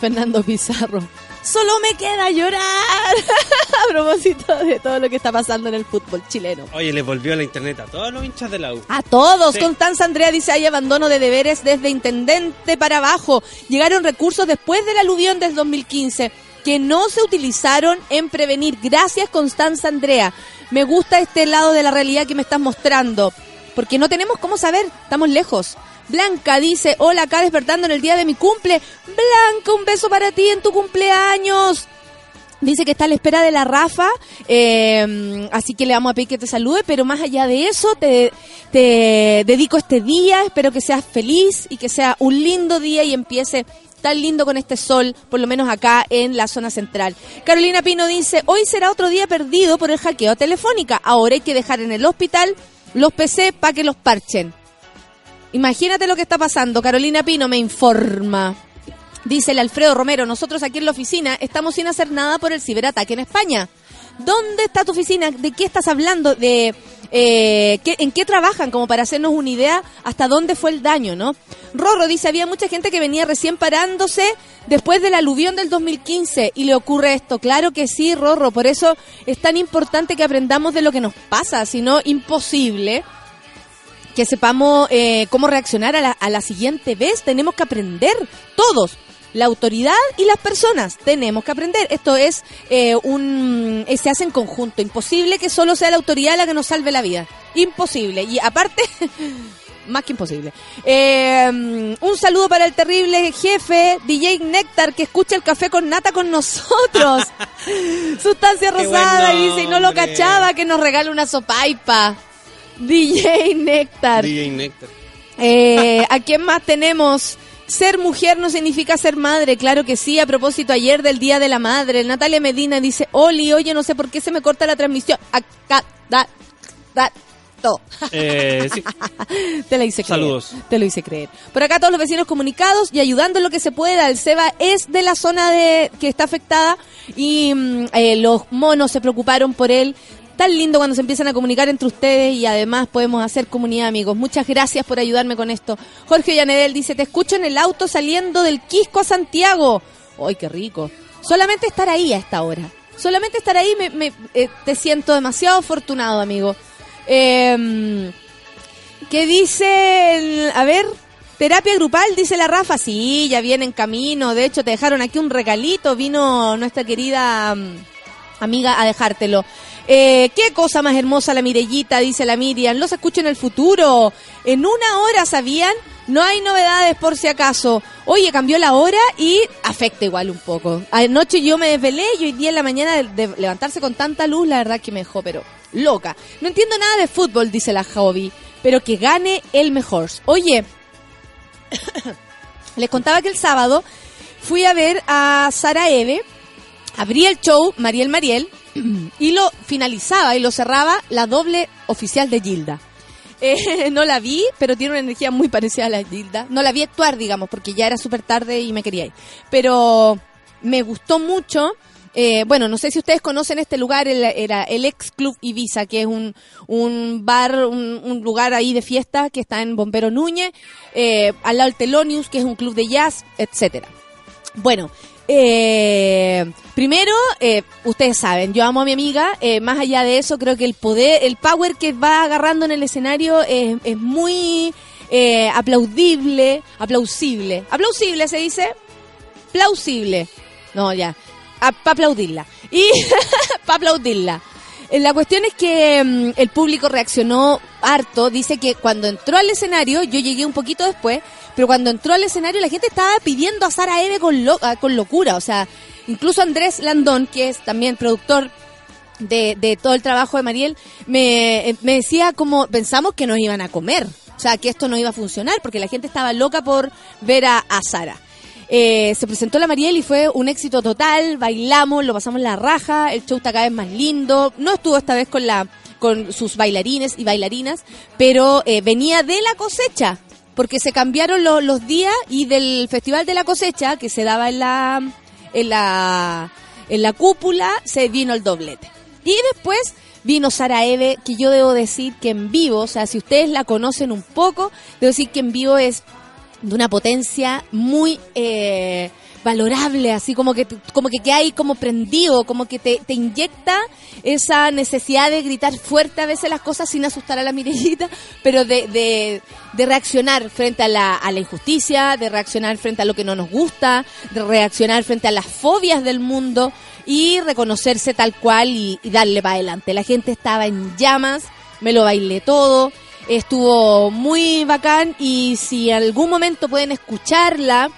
Fernando Pizarro. Solo me queda llorar. a propósito de todo lo que está pasando en el fútbol chileno. Oye, le volvió la internet a todos los hinchas de la U. A todos. Sí. Constanza Andrea dice, hay abandono de deberes desde intendente para abajo. Llegaron recursos después del aluvión del 2015 que no se utilizaron en prevenir. Gracias, Constanza Andrea. Me gusta este lado de la realidad que me estás mostrando. Porque no tenemos cómo saber. Estamos lejos. Blanca dice, hola, acá despertando en el día de mi cumple. Blanca, un beso para ti en tu cumpleaños. Dice que está a la espera de la Rafa, eh, así que le vamos a pedir que te salude, pero más allá de eso, te, te dedico este día, espero que seas feliz y que sea un lindo día y empiece tan lindo con este sol, por lo menos acá en la zona central. Carolina Pino dice, hoy será otro día perdido por el hackeo telefónica, ahora hay que dejar en el hospital los PC para que los parchen. Imagínate lo que está pasando, Carolina Pino me informa. Dice el Alfredo Romero, nosotros aquí en la oficina estamos sin hacer nada por el ciberataque en España. ¿Dónde está tu oficina? ¿De qué estás hablando? ¿De eh, en qué trabajan? Como para hacernos una idea hasta dónde fue el daño, ¿no? Rorro dice, había mucha gente que venía recién parándose después del aluvión del 2015 y le ocurre esto. Claro que sí, Rorro, por eso es tan importante que aprendamos de lo que nos pasa, si no, imposible que sepamos eh, cómo reaccionar a la, a la siguiente vez. Tenemos que aprender todos. La autoridad y las personas tenemos que aprender. Esto es eh, un eh, se hace en conjunto. Imposible que solo sea la autoridad la que nos salve la vida. Imposible. Y aparte, más que imposible. Eh, un saludo para el terrible jefe DJ Néctar que escucha el café con nata con nosotros. Sustancia rosada buen y dice, y no lo cachaba que nos regala una sopaipa. DJ Néctar. DJ Nectar. Eh, ¿A quién más tenemos? Ser mujer no significa ser madre, claro que sí. A propósito, ayer del Día de la Madre, Natalia Medina dice, Oli, oye, no sé por qué se me corta la transmisión. Acá, da, da. Eh, sí. Te la hice creer. Saludos. Te lo hice creer. Por acá todos los vecinos comunicados y ayudando en lo que se pueda. El Seba es de la zona de que está afectada y mm, eh, los monos se preocuparon por él. Tan lindo cuando se empiezan a comunicar entre ustedes y además podemos hacer comunidad, amigos. Muchas gracias por ayudarme con esto. Jorge Llanedel dice, te escucho en el auto saliendo del Quisco a Santiago. ¡Ay, qué rico! Solamente estar ahí a esta hora. Solamente estar ahí me, eh, te siento demasiado afortunado, amigo. Eh, ¿Qué dice? a ver, terapia grupal, dice la Rafa. Sí, ya viene en camino. De hecho, te dejaron aquí un regalito. Vino nuestra querida mm, amiga a dejártelo. Eh, qué cosa más hermosa la Mirellita, dice la Miriam. Los escucho en el futuro. En una hora, ¿sabían? No hay novedades por si acaso. Oye, cambió la hora y afecta igual un poco. Anoche yo me desvelé y hoy día en la mañana de, levantarse con tanta luz, la verdad que me dejó, pero loca. No entiendo nada de fútbol, dice la hobby, pero que gane el mejor. Oye, les contaba que el sábado fui a ver a Sara Eve, abrí el show Mariel Mariel y lo finalizaba y lo cerraba la doble oficial de Gilda. Eh, no la vi, pero tiene una energía muy parecida a la Gilda. No la vi actuar, digamos, porque ya era súper tarde y me quería ir. Pero me gustó mucho. Eh, bueno, no sé si ustedes conocen este lugar, el- era el ex Club Ibiza, que es un, un bar, un, un lugar ahí de fiesta que está en Bombero Núñez, eh, al lado del Telonius, que es un club de jazz, etcétera. Bueno, eh, primero, eh, ustedes saben, yo amo a mi amiga, eh, más allá de eso, creo que el poder, el power que va agarrando en el escenario es, es muy aplaudible, aplausible, aplausible se dice, plausible, no ya, para aplaudirla. Y para aplaudirla. La cuestión es que mm, el público reaccionó harto. Dice que cuando entró al escenario, yo llegué un poquito después, pero cuando entró al escenario la gente estaba pidiendo a Sara Eve con, ah, con locura. O sea, incluso Andrés Landón, que es también productor de, de todo el trabajo de Mariel, me, eh, me decía como pensamos que nos iban a comer. O sea, que esto no iba a funcionar porque la gente estaba loca por ver a, a Sara. Eh, se presentó la Mariel y fue un éxito total, bailamos, lo pasamos la raja, el show está cada vez más lindo. No estuvo esta vez con la con sus bailarines y bailarinas, pero eh, venía de la cosecha, porque se cambiaron lo- los días y del Festival de la Cosecha, que se daba en la, en la, en la cúpula, se vino el doblete. Y después vino Sara Eve, que yo debo decir que en vivo, o sea, si ustedes la conocen un poco, debo decir que en vivo es de una potencia muy eh, valorable, así como que como que queda ahí como prendido, como que te, te inyecta esa necesidad de gritar fuerte a veces las cosas sin asustar a la mirellita, pero de, de, de reaccionar frente a la, a la injusticia, de reaccionar frente a lo que no nos gusta, de reaccionar frente a las fobias del mundo y reconocerse tal cual y, y darle para adelante. La gente estaba en llamas, me lo bailé todo, estuvo muy bacán y si en algún momento pueden escucharla,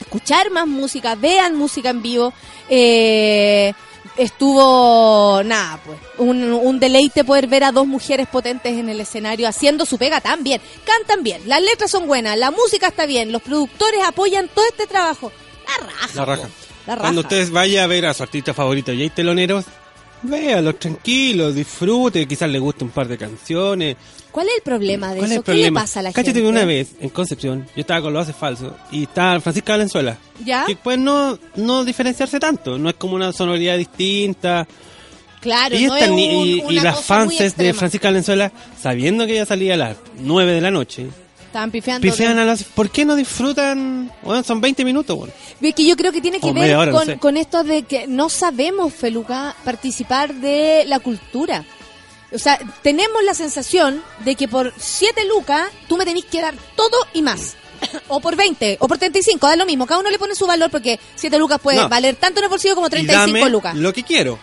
escuchar más música, vean música en vivo, eh, estuvo nada, pues, un, un deleite poder ver a dos mujeres potentes en el escenario haciendo su pega tan bien, cantan bien, las letras son buenas, la música está bien, los productores apoyan todo este trabajo. La raja. La raja. La raja. Cuando ustedes vayan a ver a su artista favorito y hay teloneros, véalos tranquilos, disfrute, quizás le guste un par de canciones. ¿Cuál es el problema de ¿Cuál es eso? el ¿Qué problema? le pasa a la Cáchate gente? que una vez en Concepción, yo estaba con los haces falsos y estaba Francisca Valenzuela. ¿Ya? Que puede no, no diferenciarse tanto, no es como una sonoridad distinta. Claro, y no es un- y, y las fans de. Francisca Valenzuela, sabiendo que ella salía a las 9 de la noche, Estaban pifiando. pifean a las... ¿Por qué no disfrutan? Bueno, son 20 minutos, bueno. Es que yo creo que tiene que O ver hora, no con, sé. con esto de que no sabemos, Feluca, participar de la cultura. O sea, tenemos la sensación de que por 7 lucas tú me tenés que dar todo y más. o por 20, o por 35, da lo mismo. Cada uno le pone su valor porque 7 lucas puede No. valer tanto en el bolsillo como Y 35 dame lucas. lo que quiero.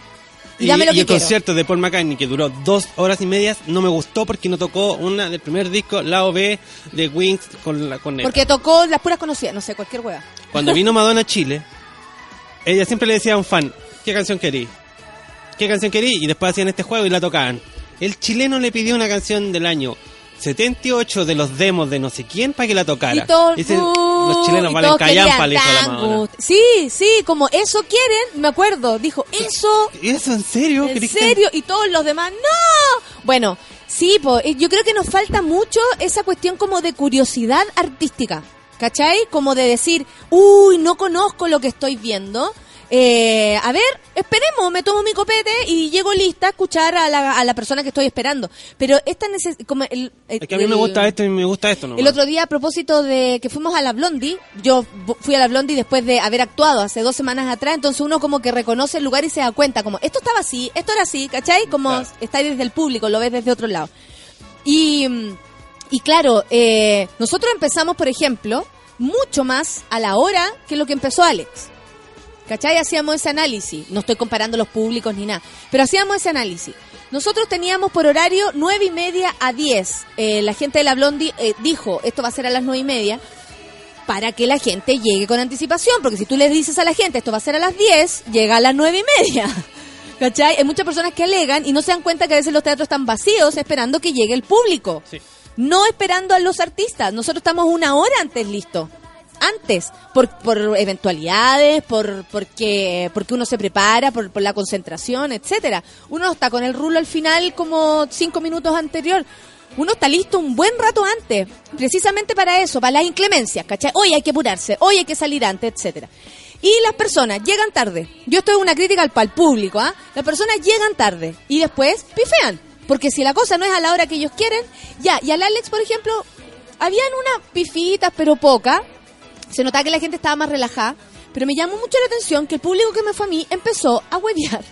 Y dame lo y que el quiero. concierto de Paul McCartney, que duró dos horas y medias, no me gustó porque no tocó una del primer disco, la OB de Wings con la con. Porque tocó las puras conocidas, no sé, cualquier hueá. Cuando vino Madonna a Chile, ella siempre le decía a un fan, ¿qué canción querí? ¿Qué canción querí? Y después hacían este juego y la tocaban. El chileno le pidió una canción del año 78 de los demos de no sé quién para que la tocara. Y los chilenos y valen callampa, le dijo la. Madonna. Sí, sí, como eso quieren, me acuerdo. Dijo, eso ¿Y eso en serio? ¿En ¿Querés que- serio? Y todos los demás, ¡no! Bueno, sí, po, eh, yo creo que nos falta mucho esa cuestión como de curiosidad artística. ¿Cachai? Como de decir, uy, no conozco lo que estoy viendo. Eh, a ver, esperemos, me tomo mi copete y llego lista a escuchar a la, a la persona que estoy esperando. Pero esta neces como el, el- Es que a mí me el- gusta esto y me gusta esto, ¿no? el otro día, a propósito de que fuimos a la Blondie, yo fui a la Blondie después de haber actuado hace dos semanas atrás, entonces uno como que reconoce el lugar y se da cuenta, como, esto estaba así, esto era así, ¿cachai? Como Claro. está ahí desde el público, lo ves desde otro lado. Y, y claro, eh, nosotros empezamos, por ejemplo, mucho más a la hora que lo que empezó Alex. ¿Cachai? Hacíamos ese análisis. No estoy comparando los públicos ni nada. Pero hacíamos ese análisis. Nosotros teníamos por horario nueve y media a 10. Eh, la gente de la Blondie eh, dijo, esto va a ser a las nueve y media, para que la gente llegue con anticipación. Porque si tú le dices a la gente, esto va a ser a las 10, llega a las nueve y media. ¿Cachai? Hay muchas personas que alegan y no se dan cuenta que a veces los teatros están vacíos esperando que llegue el público. Sí. No esperando a los artistas. Nosotros estamos una hora antes listos. Antes, por, por eventualidades, por porque porque uno se prepara, por, por la concentración, etcétera. Uno está con el rulo al final como cinco minutos anterior. Uno está listo un buen rato antes, precisamente para eso, para las inclemencias, ¿cachai? Hoy hay que apurarse, hoy hay que salir antes, etcétera. Y las personas llegan tarde. Yo estoy una crítica al, al público, ¿ah? Las personas llegan tarde y después pifean. Porque si la cosa no es a la hora que ellos quieren, ya. Y al Alex, por ejemplo, habían unas pifitas, pero poca. Se notaba que la gente estaba más relajada. Pero me llamó mucho la atención que el público que me fue a mí empezó a huevear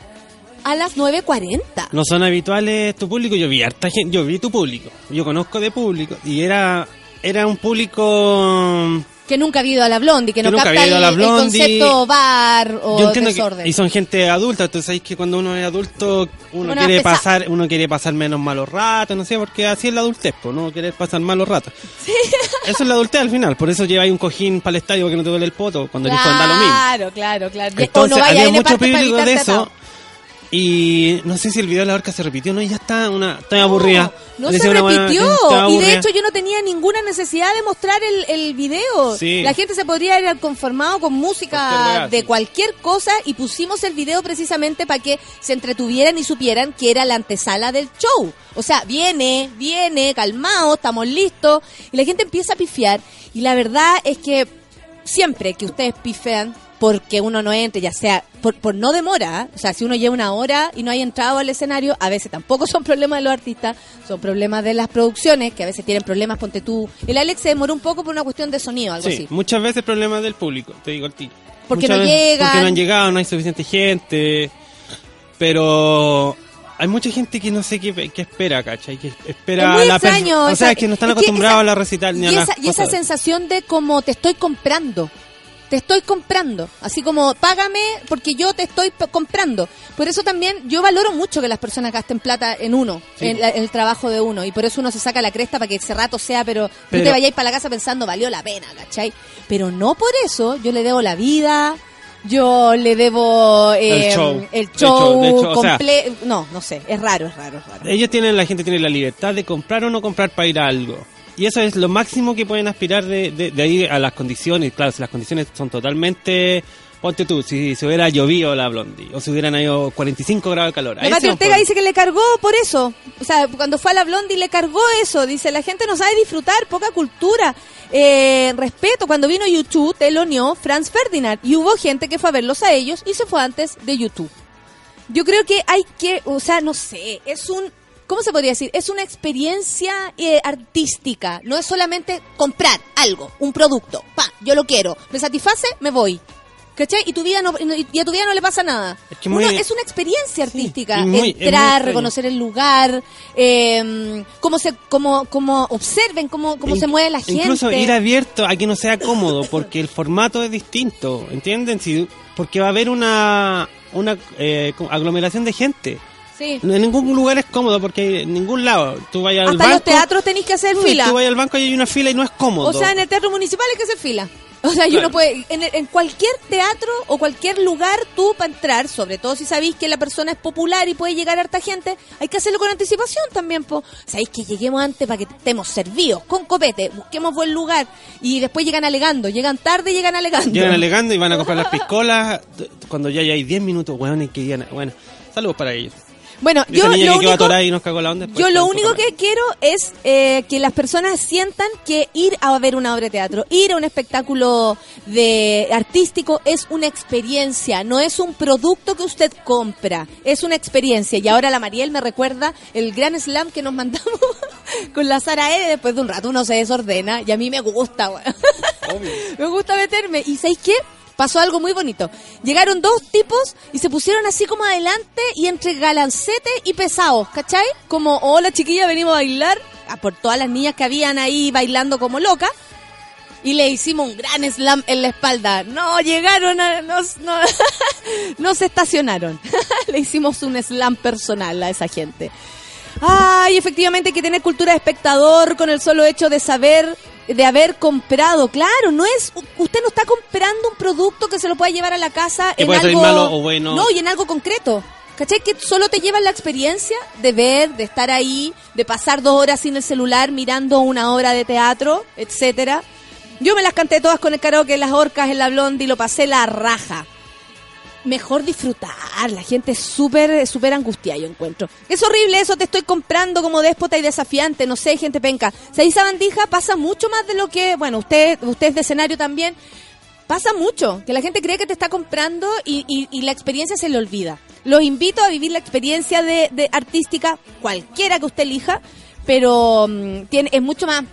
a las 9.40. No son habituales tu público, yo vi harta gente, yo vi tu público, yo conozco de público y era era un público Que nunca ha ido a la Blondie, que, Que no nunca capta había ido a el, la el concepto bar o yo entiendo desorden. que y son gente adulta, entonces sabéis que cuando uno es adulto uno Uno quiere es pasar, uno quiere pasar menos malos ratos, no sé, porque así es la adultez, pues, no querer pasar malos ratos. Eso es la adultez al final, por eso lleváis un cojín para el estadio porque no te duele el poto, cuando eres joven da lo mismo. Claro, claro, claro. Entonces no había mucho público de eso. atado. Y no sé si el video de la horca se repitió, no, y ya está, una, aburrida. No, no Decía se buena- repitió. y de aburrida. hecho yo no tenía ninguna necesidad de mostrar el, el video. Sí. La gente se podría haber conformado con música de cualquier cosa y pusimos el video precisamente para que se entretuvieran y supieran que era la antesala del show. O sea, viene, viene, calmado, estamos listos. Y la gente empieza a pifiar. Y la verdad es que siempre que ustedes pifean porque uno no entre, ya sea por, por no demora, o sea, si uno lleva una hora y no hay entrado al escenario, a veces tampoco son problemas de los artistas, son problemas de las producciones, que a veces tienen problemas, ponte tú. El Alex se demoró un poco por una cuestión de sonido, algo Sí, así. muchas veces problemas del público, te digo al tiro. Porque Muchas no llegan. Porque no han llegado, no hay suficiente gente. Pero hay mucha gente que no sé qué, qué espera, ¿cachai? Que espera Es muy la. O sea, esa- que no están acostumbrados esa- a la recital ni a y las esa, y esa sensación de como te estoy comprando. Te estoy comprando. Así como, págame porque yo te estoy comprando. Por eso también yo valoro mucho que las personas gasten plata en uno, Sí. en, la- en el trabajo de uno. Y por eso uno se saca la cresta para que ese rato sea, pero, no Pero- te vayáis para la casa pensando, valió la pena, ¿cachai? Pero no por eso yo le debo la vida. Yo le debo eh, El show. el De show hecho- de hecho, o sea- comple- No, no sé, es raro, es raro, es raro. Ellos tienen, la gente tiene la libertad de comprar o no comprar para ir a algo. Y eso es lo máximo que pueden aspirar de, de, de ahí a las condiciones. Claro, si las condiciones son totalmente... Ponte tú, si se hubiera llovido la Blondie, o si hubieran ido 45 grados de calor. No Ortega dice que le cargó por eso. O sea, cuando fue a la Blondie le cargó eso. Dice, la gente no sabe disfrutar, poca cultura. Eh, respeto, cuando vino YouTube, teloneó Franz Ferdinand. Y hubo gente que fue a verlos a ellos y se fue antes de YouTube. Yo creo que hay que, o sea, no sé, es un, ¿cómo se podría decir? Es una experiencia eh, artística. No es solamente comprar algo, un producto. Pa, yo lo quiero. Me satisface, me voy. ¿Cachai? Y tu vida no, y a tu vida no le pasa nada. Es que muy- Uno- es una experiencia artística. y muy- Entrar, reconocer el lugar, eh, cómo se, cómo, cómo observen cómo, cómo se In- mueve la gente. Incluso ir abierto a que no sea cómodo, porque el formato es distinto, ¿entienden? Si, porque va a haber una, una eh, aglomeración de gente. Sí. No, En ningún lugar es cómodo, porque en ningún lado. Tú vayas al Hasta banco. los teatros tenéis que hacer fila. Tú vayas al banco y hay una fila y no es cómodo. O sea, en el teatro municipal hay que hacer fila. O sea, Claro. uno puede, en, en cualquier teatro o cualquier lugar, tú para entrar, sobre todo si sabéis que la persona es popular y puede llegar a harta gente, hay que hacerlo con anticipación también, po. Sabéis que lleguemos antes para que estemos servidos, con copete, busquemos buen lugar. Y después llegan alegando, llegan tarde y llegan alegando. Llegan alegando y van a comprar las piscolas cuando ya hay 10 minutos, weón, y que Bueno, saludos para ellos. Bueno, yo lo único, atorada y nos cagó la onda. después yo lo fue único puta que quiero es eh, que las personas sientan que ir a ver una obra de teatro, ir a un espectáculo de artístico es una experiencia, no es un producto que usted compra, es una experiencia. Y ahora la Mariel me recuerda el gran slam que nos mandamos con la Sara E. Después de un rato uno se desordena y a mí me gusta, me gusta meterme. ¿Y sabéis qué? Pasó algo muy bonito. Llegaron dos tipos y se pusieron así como adelante y entre galancete y pesados, ¿cachai? Como, hola chiquilla, venimos a bailar. Ah, por todas las niñas que habían ahí bailando como locas. Y le hicimos un gran slam en la espalda. No, llegaron, a, no, no, no se estacionaron. le hicimos un slam personal a esa gente. Ay, efectivamente hay que tener cultura de espectador con el solo hecho de saber, de haber comprado. Claro, no es, usted no está comprando un producto que se lo pueda llevar a la casa en algo, malo o bueno. no, y en algo concreto. ¿Cachai? Que solo te llevan la experiencia de ver, de estar ahí, de pasar dos horas sin el celular mirando una obra de teatro, etcétera. Yo me las canté todas con el karaoke, las orcas, en la blondie, lo pasé la raja. Mejor disfrutar, la gente es súper, súper angustiada, yo encuentro. Es horrible eso, te estoy comprando como déspota y desafiante, no sé, gente penca. Se dice bandija, pasa mucho más de lo que, bueno, usted, usted es de escenario también, pasa mucho, que la gente cree que te está comprando y la experiencia se le olvida. Los invito a vivir la experiencia de, de artística, cualquiera que usted elija, pero mm, tiene, es mucho más,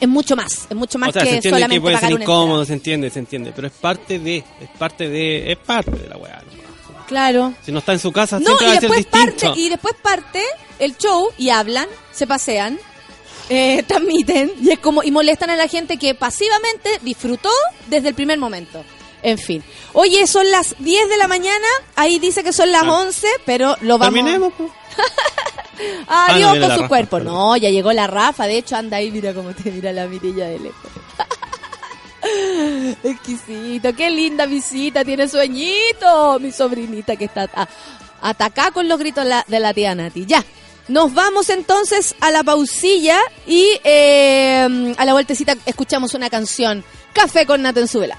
es mucho más, es mucho más o sea, se que entiende solamente que puede pagar ser incómodo, se entiende, se entiende, pero es parte de, es parte de, es parte de la weá. ¿no? Claro. Si no está en su casa, No, siempre y va a ser distinto. parte, y después parte el show y hablan, se pasean, eh, transmiten y es como y molestan a la gente que pasivamente disfrutó desde el primer momento. En fin. Oye, son las 10 de la mañana, ahí dice que son las Ah. 11, pero lo vamos Terminemos, pues. Adiós Ah, no, viene con su Rafa, cuerpo. perdón. No, ya llegó la Rafa, de hecho anda ahí, mira cómo te mira la mirilla de lejos. Exquisito, qué linda visita, tiene sueñito, mi sobrinita que está a- atacada con los gritos la- de la tía Nati. Ya, nos vamos entonces a la pausilla y eh, a la vueltecita escuchamos una canción, Café con Nata en su vela.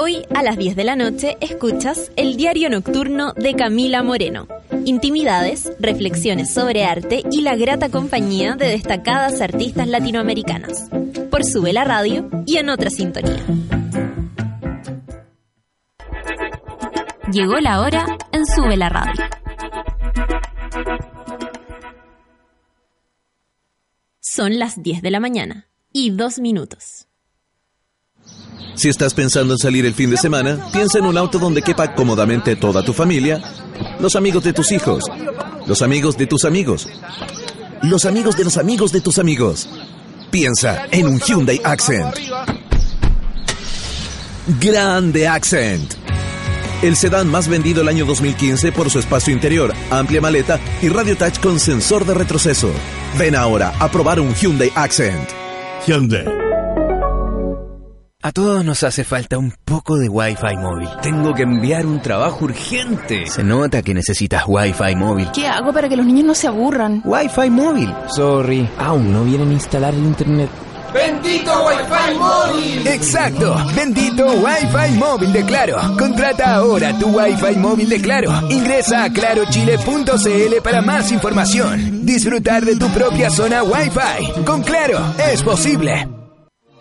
Hoy a las 10 de la noche escuchas el diario nocturno de Camila Moreno. Intimidades, reflexiones sobre arte y la grata compañía de destacadas artistas latinoamericanas. Por Sube la Radio y en otra sintonía. Llegó la hora en Sube la Radio. Son las 10 de la mañana y dos minutos. Si estás pensando en salir el fin de semana, piensa en un auto donde quepa cómodamente toda tu familia, los amigos de tus hijos, los amigos de tus amigos, los amigos de los amigos de tus amigos. Piensa en un Hyundai Accent. Grande Accent. El sedán más vendido el año 2015 por su espacio interior, amplia maleta y radio touch con sensor de retroceso. Ven ahora a probar un Hyundai Accent. Hyundai. A todos nos hace falta un poco de Wi-Fi móvil. Tengo que enviar un trabajo urgente. Se nota que necesitas Wi-Fi móvil. ¿Qué hago para que los niños no se aburran? Wi-Fi móvil. Sorry, aún no vienen a instalar el internet. Exacto, bendito Wi-Fi móvil de Claro. Contrata ahora tu Wi-Fi móvil de Claro. Ingresa a clarochile.cl para más información. Disfrutar de tu propia zona Wi-Fi. Con Claro, es posible.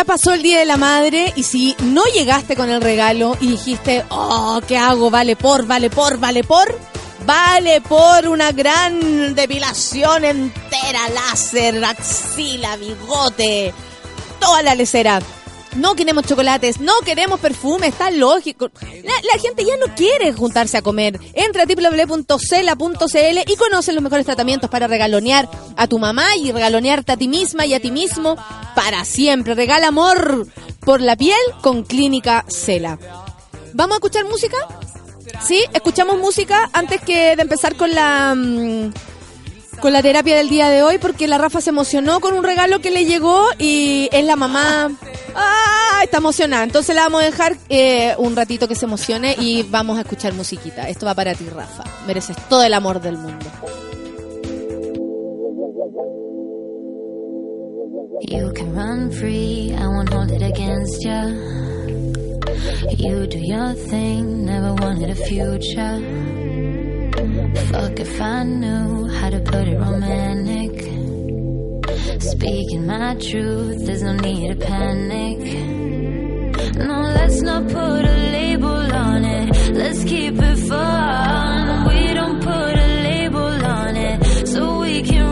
Ya pasó el Día de la Madre y si no llegaste con el regalo y dijiste, oh, ¿qué hago? Vale por, vale por, vale por, vale por una gran depilación entera, láser, axila, bigote, toda la lecera. No queremos chocolates, no queremos perfume, está lógico. La, la gente ya no quiere juntarse a comer. Entra a www.cela.cl y conoce los mejores tratamientos para regalonear a tu mamá y regalonearte a ti misma y a ti mismo para siempre. Regala amor por la piel con Clínica Cela. ¿Vamos a escuchar música? Sí, escuchamos música antes que de empezar con la mm, con la terapia del día de hoy porque la Rafa se emocionó con un regalo que le llegó y es la mamá. ¡Ah! Está emocionada. Entonces la vamos a dejar eh, un ratito que se emocione y vamos a escuchar musiquita. Esto va para ti, Rafa. Mereces todo el amor del mundo. You can run free, I won't hold it against ya. You do your thing, never wanted a future. Fuck if I knew how to put it romantic. Speaking my truth, there's no need to panic. No, let's not put a label on it. Let's keep it fun. We don't put a label on it, so we can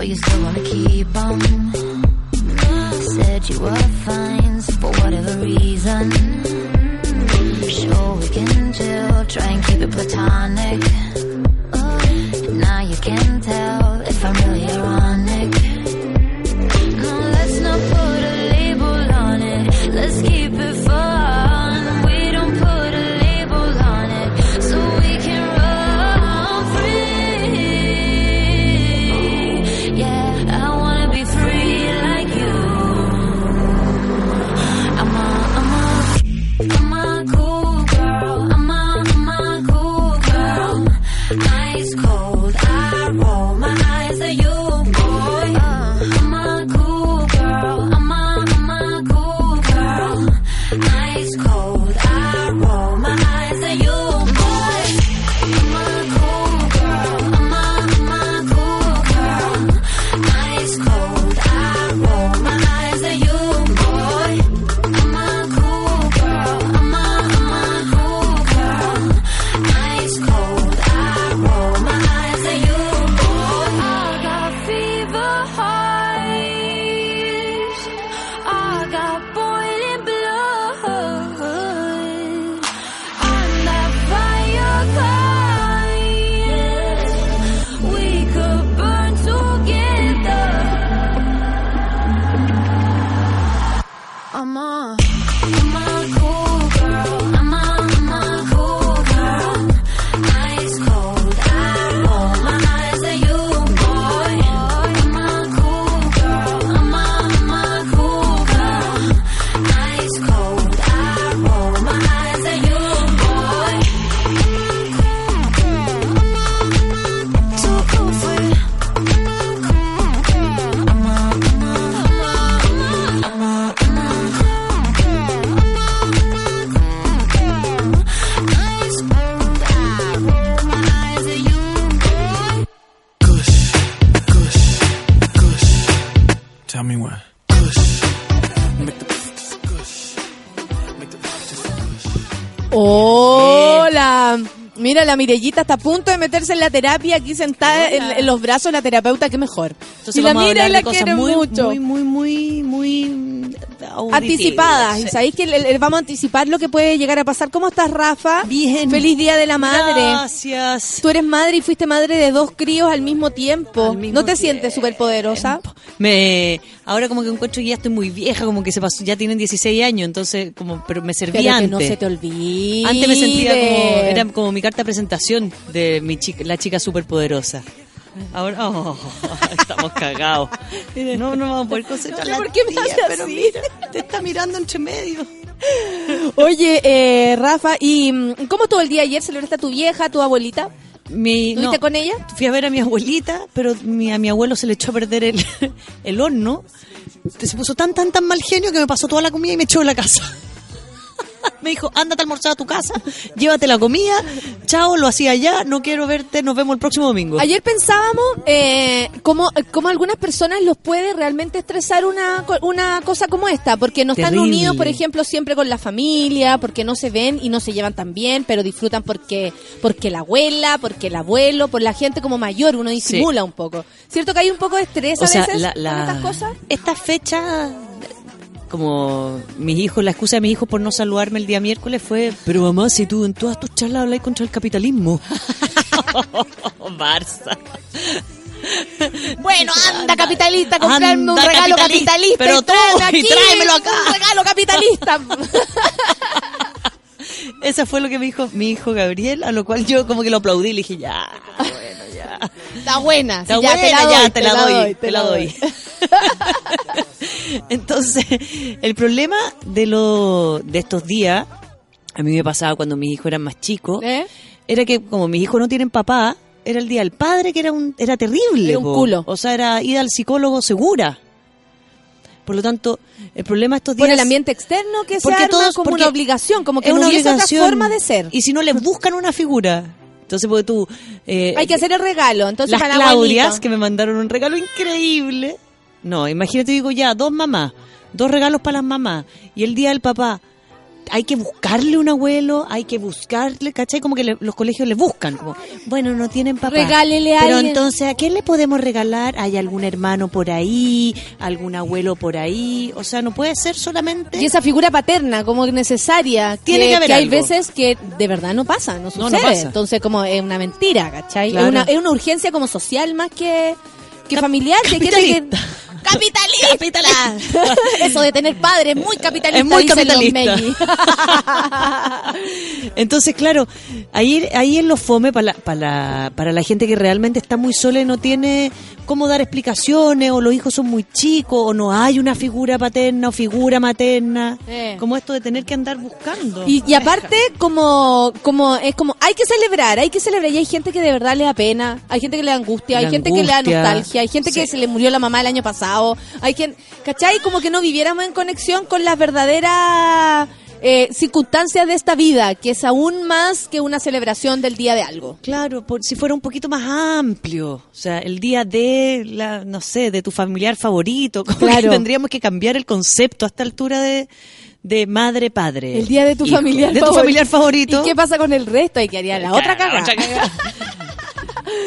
but you still wanna keep 'em. Said you were fine for whatever reason. Sure, we can chill, try and keep it platonic. Now you can tell if I'm really ironic. La Mirellita está a punto de meterse en la terapia aquí sentada en, en los brazos de la terapeuta, qué mejor. Entonces y la mira y la quiere muy, mucho. muy, muy, muy. Anticipadas. Sí. Y sabéis que le, le vamos a anticipar lo que puede llegar a pasar. ¿Cómo estás, Rafa? Bien. Feliz Día de la Madre. Gracias. Tú eres madre y fuiste madre de dos críos al mismo tiempo. Al mismo ¿No te tiempo. sientes súper poderosa? Me, ahora como que encuentro que ya estoy muy vieja, como que se pasó, ya tienen 16 años, entonces como, pero me servía Pero que antes. no se te olvide. Antes me sentía como, era como mi carta de presentación de mi chica, la chica superpoderosa. Ahora, oh, estamos cagados. No, no vamos a poder concentrar. Pero ¿por qué me hace Pero así? mira, te está mirando entre medio. Oye, eh, Rafa, ¿y mm, cómo estuvo el día ayer? ¿Celebraste a tu vieja, a tu abuelita? Mi, ¿Estuviste no, con ella? Fui a ver a mi abuelita, pero mi- a mi abuelo se le echó a perder el, el horno. Se puso tan, tan, tan mal genio que me pasó toda la comida y me echó de la casa. Me dijo, ándate a almorzar a tu casa, llévate la comida, chao, lo hacía ya, no quiero verte, nos vemos el próximo domingo. Ayer pensábamos eh, cómo, cómo algunas personas los puede realmente estresar una, una cosa como esta, porque no están unidos, por ejemplo, siempre con la familia, porque no se ven y no se llevan tan bien, pero disfrutan porque porque la abuela, porque el abuelo, por la gente como mayor, uno disimula un poco. ¿Cierto que hay un poco de estrés O a sea, veces la- con estas cosas? Esta fecha, como mis hijos, la excusa de mis hijos por no saludarme el día miércoles fue, pero mamá, si tú en todas tus charlas hablas contra el capitalismo. Barça. Bueno, anda capitalista, comprarme un regalo capitalista, capitalista, pero y tráeme tú, y aquí tráemelo acá. un regalo capitalista. Esa fue lo que me dijo mi hijo Gabriel, a lo cual yo como que lo aplaudí y le dije, ya, ya. Está buena, Está ya, buena, te la doy, ya, te la doy, te la doy. Entonces, el problema de lo de estos días, a mí me pasaba cuando mis hijos eran más chicos, ¿Eh? era que como mis hijos no tienen papá, era el día del padre que era un era terrible. Era un po. culo. O sea, era ir al psicólogo segura. Por lo tanto, el problema estos días Por el ambiente externo que se arma todos- como una obligación, como que es no una hubiese otra obligación. forma de ser. Y si no les buscan una figura. Entonces, porque tú eh, Hay que hacer el regalo, entonces las para Claudias abuelito. que me mandaron un regalo increíble. No, imagínate, digo ya, dos mamás, dos regalos para las mamás. Y el día del papá, hay que buscarle un abuelo, hay que buscarle, ¿cachai? Como que le- los colegios le buscan. Como, bueno, no tienen papá. Regálele a Pero alguien. entonces, ¿a quién le podemos regalar? ¿Hay algún hermano por ahí? ¿Algún abuelo por ahí? O sea, no puede ser solamente... Y esa figura paterna como necesaria, Tiene que haber hay algo. veces que de verdad no pasa, no sucede. no pasa. Entonces como es una mentira, ¿cachai? Claro. Es, una, es una urgencia como social más que, que familiar. que quiere que- ¡Capitalista! Eso de tener padres muy capitalista, Es muy capitalista. Entonces, claro, ahí, ahí en los fome para la, para, la, para la gente que realmente está muy sola y no tiene cómo dar explicaciones, o los hijos son muy chicos, o no hay una figura paterna o figura materna, Eh. como esto de tener que andar buscando. Y, y aparte, como, como, es como, hay que celebrar, hay que celebrar. Y hay gente que de verdad le da pena, hay gente que le da angustia, hay gente que le da nostalgia, hay gente que se le murió la mamá el año pasado, hay quien, ¿cachai? Como que no viviéramos en conexión con las verdaderas eh, circunstancias de esta vida, que es aún más que una celebración del día de algo. Claro, por, si fuera un poquito más amplio, o sea, el día de, la, no sé, de tu familiar favorito, como que Claro. tendríamos que cambiar el concepto a esta altura de, de madre-padre. El día de tu Hijo. familiar de tu favorito. familiar favorito. ¿Y qué pasa con el resto? Hay que haría la otra cagada.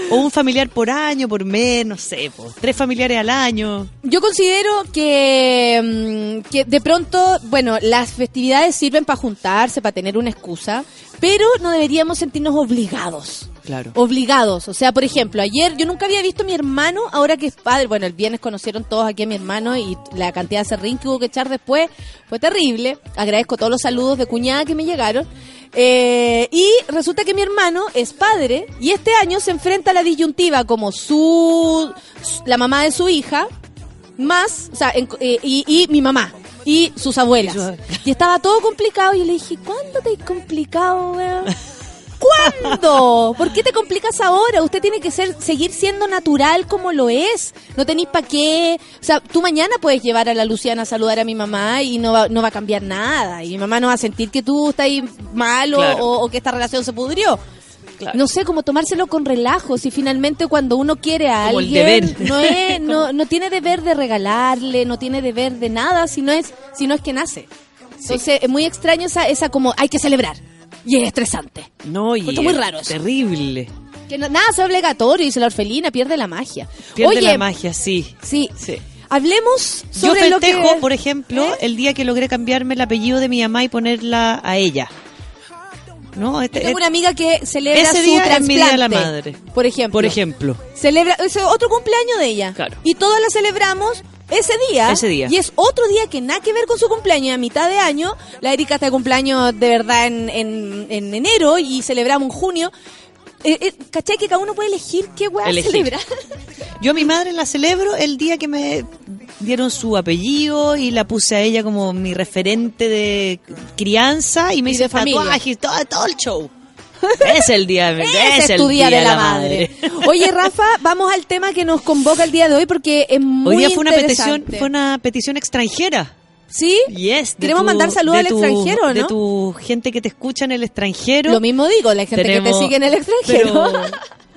O un familiar por año, por mes, no sé, po, tres familiares al año. Yo considero que, mm, que de pronto, bueno, las festividades sirven para juntarse, para tener una excusa, pero no deberíamos sentirnos obligados. Claro. Obligados. O sea, por ejemplo, ayer yo nunca había visto a mi hermano, ahora que es padre. Bueno, el viernes conocieron todos aquí a mi hermano y la cantidad de serrín que hubo que echar después fue terrible. Agradezco todos los saludos de cuñada que me llegaron. Eh, y resulta que mi hermano es padre y este año se enfrenta a la disyuntiva como su, su- la mamá de su hija, más, o sea, en- eh, y, y mi mamá y sus abuelas. Y estaba todo complicado y yo le dije, ¿cuándo te has complicado, weón? ¿Cuándo? ¿Por qué te complicas ahora? Usted tiene que ser seguir siendo natural como lo es. No tenéis para qué. O sea, tú mañana puedes llevar a la Luciana a saludar a mi mamá y no va, no va a cambiar nada. Y mi mamá no va a sentir que tú estás ahí mal o, Claro. o- o que esta relación se pudrió. No sé, como tomárselo con relajo. Si finalmente cuando uno quiere a Como alguien, deber. no, es, no, no tiene deber de regalarle, no tiene deber de nada, si no es, si no es que nace. Entonces, es muy extraño esa, esa como, hay que celebrar. Y es estresante. No, y es muy raro eso. Terrible. Que no- nada es obligatorio, dice la orfelina, pierde la magia. Pierde Oye, la magia, sí. Sí. Sí. Hablemos Yo sobre lo festejo, que... por ejemplo, ¿Eh? el día que logré cambiarme el apellido de mi mamá y ponerla a ella. ¿No? Este, Tengo una amiga que celebra ese su día es mi día de la trasplante, madre. Por ejemplo. Por ejemplo. Celebra, es otro cumpleaños de ella. Claro. Y todas la celebramos ese día. Ese día. Y es otro día que nada que ver con su cumpleaños, a mitad de año. La Erika está de cumpleaños de verdad en, en, en enero y celebramos en junio. Eh, eh, ¿Cachai? Que cada uno puede elegir qué weá celebrar. Yo a mi madre la celebro el día que me dieron su apellido y la puse a ella como mi referente de crianza y me Y hice tatuajes, todo, todo el show. Es el día, es es tu día de la madre. Oye, Rafa, vamos al tema que nos convoca el día de hoy porque es muy Hoy día fue una petición, fue una petición extranjera. ¿Sí? Yes, Queremos tu- mandar saludos al tu- extranjero, ¿no? De tu gente que te escucha en el extranjero. Lo mismo digo, la gente que te sigue en el extranjero. pero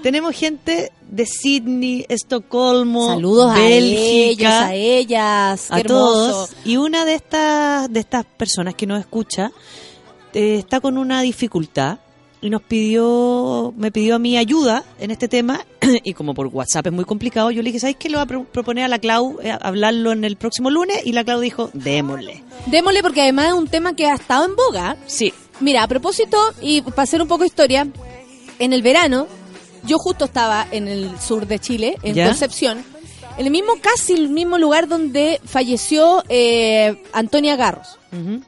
tenemos gente de Sydney, Estocolmo, Saludos a Bélgica, ellos, a ellas. a todos. Y una de estas de estas personas que nos escucha eh, está con una dificultad y nos pidió, me pidió a mí ayuda en este tema y como por WhatsApp es muy complicado, yo le dije, ¿sabes qué? Le voy a pro- proponer a la Clau eh, hablarlo en el próximo lunes y la Clau dijo, démosle. Démosle porque además es un tema que ha estado en boga. Sí. Mira, a propósito, y para hacer un poco de historia, en el verano, yo justo estaba en el sur de Chile, en ¿Ya? Concepción, en el mismo, casi el mismo lugar donde falleció eh, Antonia Garros.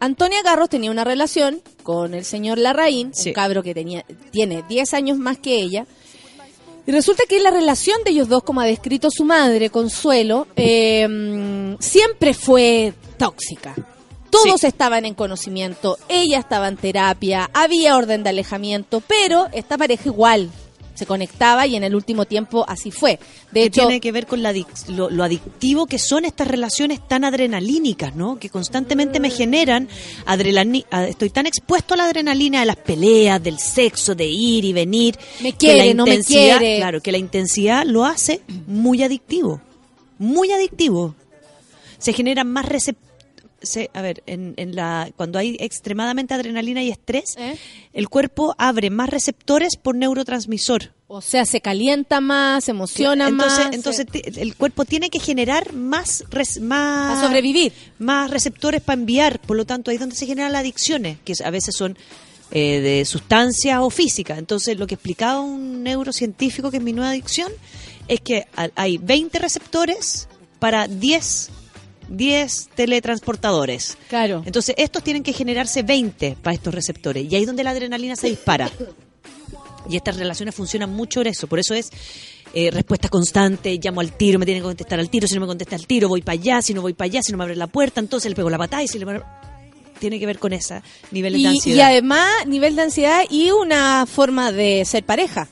Antonia Garros tenía una relación con el señor Larraín, Sí. un cabro que tenía, tiene 10 años más que ella. Y resulta que la relación de ellos dos, como ha descrito su madre, Consuelo, eh, siempre fue tóxica. Todos estaban en conocimiento, ella estaba en terapia, había orden de alejamiento, pero esta pareja igual se conectaba y en el último tiempo así fue. De hecho, tiene que ver con la adic- lo, lo adictivo que son estas relaciones tan adrenalínicas, ¿no? Que constantemente me generan adrenalina. Estoy tan expuesto a la adrenalina de las peleas, del sexo, de ir y venir. Me que la quiere, no me intensidad- quiere. Claro, que la intensidad lo hace muy adictivo. Muy adictivo. Se generan más receptores. A ver, en, en la, cuando hay extremadamente adrenalina y estrés, ¿Eh? el cuerpo abre más receptores por neurotransmisor. o sea, se calienta más, se emociona entonces, más. Entonces se- el cuerpo tiene que generar más, res- más Para sobrevivir. más receptores para enviar. Por lo tanto, ahí es donde se generan las adicciones, que a veces son eh, de sustancias o físicas. Entonces, lo que explicaba un neurocientífico que es mi nueva adicción es que hay 20 receptores para 10 10 teletransportadores. Claro. Entonces, estos tienen que generarse 20 para estos receptores. Y ahí es donde la adrenalina se dispara. Y estas relaciones funcionan mucho en eso. Por eso es eh, respuesta constante, llamo al tiro, me tienen que contestar al tiro, si no me contesta al tiro, voy para allá, si no voy para allá, si no me abre la puerta, entonces le pego la patada y si le... Tiene que ver con ese nivel de ansiedad. y además, nivel de ansiedad y una forma de ser pareja.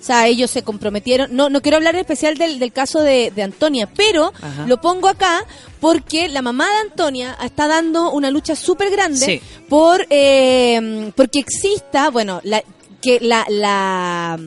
O sea, ellos se comprometieron. No, no quiero hablar en especial del, del caso de, de Antonia, pero Ajá. lo pongo acá porque la mamá de Antonia está dando una lucha súper grande Sí. por eh, porque exista, bueno, la, que la, la,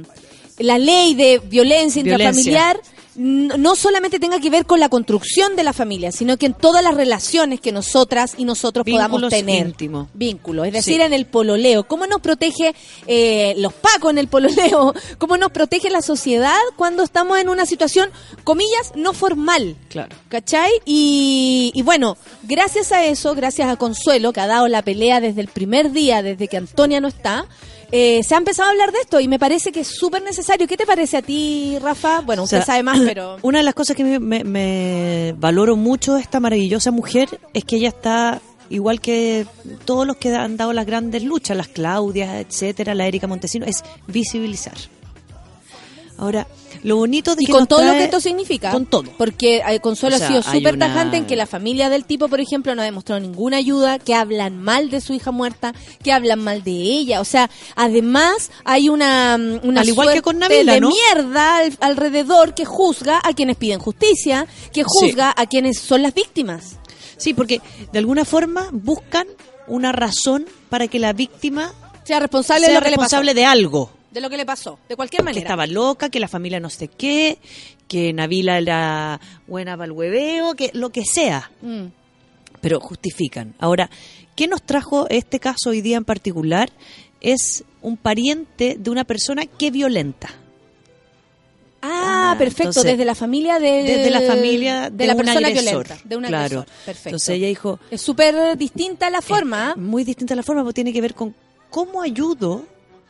la ley de violencia Violencia. intrafamiliar no solamente tenga que ver con la construcción de la familia, sino que en todas las relaciones que nosotras y nosotros podamos tener. íntimos. Vínculos, es decir, Sí. en el pololeo. ¿Cómo nos protege eh, los pacos en el pololeo? ¿Cómo nos protege la sociedad cuando estamos en una situación, comillas, no formal? Claro. ¿Cachai? Y, y bueno, gracias a eso, gracias a Consuelo, que ha dado la pelea desde el primer día, desde que Antonia no está, eh, se ha empezado a hablar de esto y me parece que es súper necesario. ¿Qué te parece a ti, Rafa? Bueno, O usted sea, sabe más, pero... Una de las cosas que me, me- me valoro mucho de esta maravillosa mujer es que ella está igual que todos los que han dado las grandes luchas, las Claudias, etcétera, la Erika Montesino, es visibilizar. Ahora, lo bonito de Y que con todo lo que esto significa. Con todo. Porque eh, Consuelo O sea, ha sido súper una- tajante en que la familia del tipo, por ejemplo, no ha demostrado ninguna ayuda, que hablan mal de su hija muerta, que hablan mal de ella. O sea, además hay una, mm, una Al igual que con Nabila, de ¿no? mierda al- alrededor que juzga a quienes piden justicia, que juzga a quienes son las víctimas. Sí, porque de alguna forma buscan una razón para que la víctima Sea responsable de que le responsable de algo. De lo que le pasó, de cualquier que manera. estaba loca, que la familia no sé qué, que Nabila era buena para el hueveo, que lo que sea. Mm. Pero justifican. Ahora, ¿qué nos trajo este caso hoy día en particular? Es un pariente de una persona que violenta. Ah, Ah, perfecto, entonces, desde la familia de... desde la familia de, de la un persona agresor, violenta, de un claro. agresor. Perfecto. Entonces ella dijo, Es súper distinta la forma. ¿ah? muy distinta la forma, porque tiene que ver con cómo ayudo,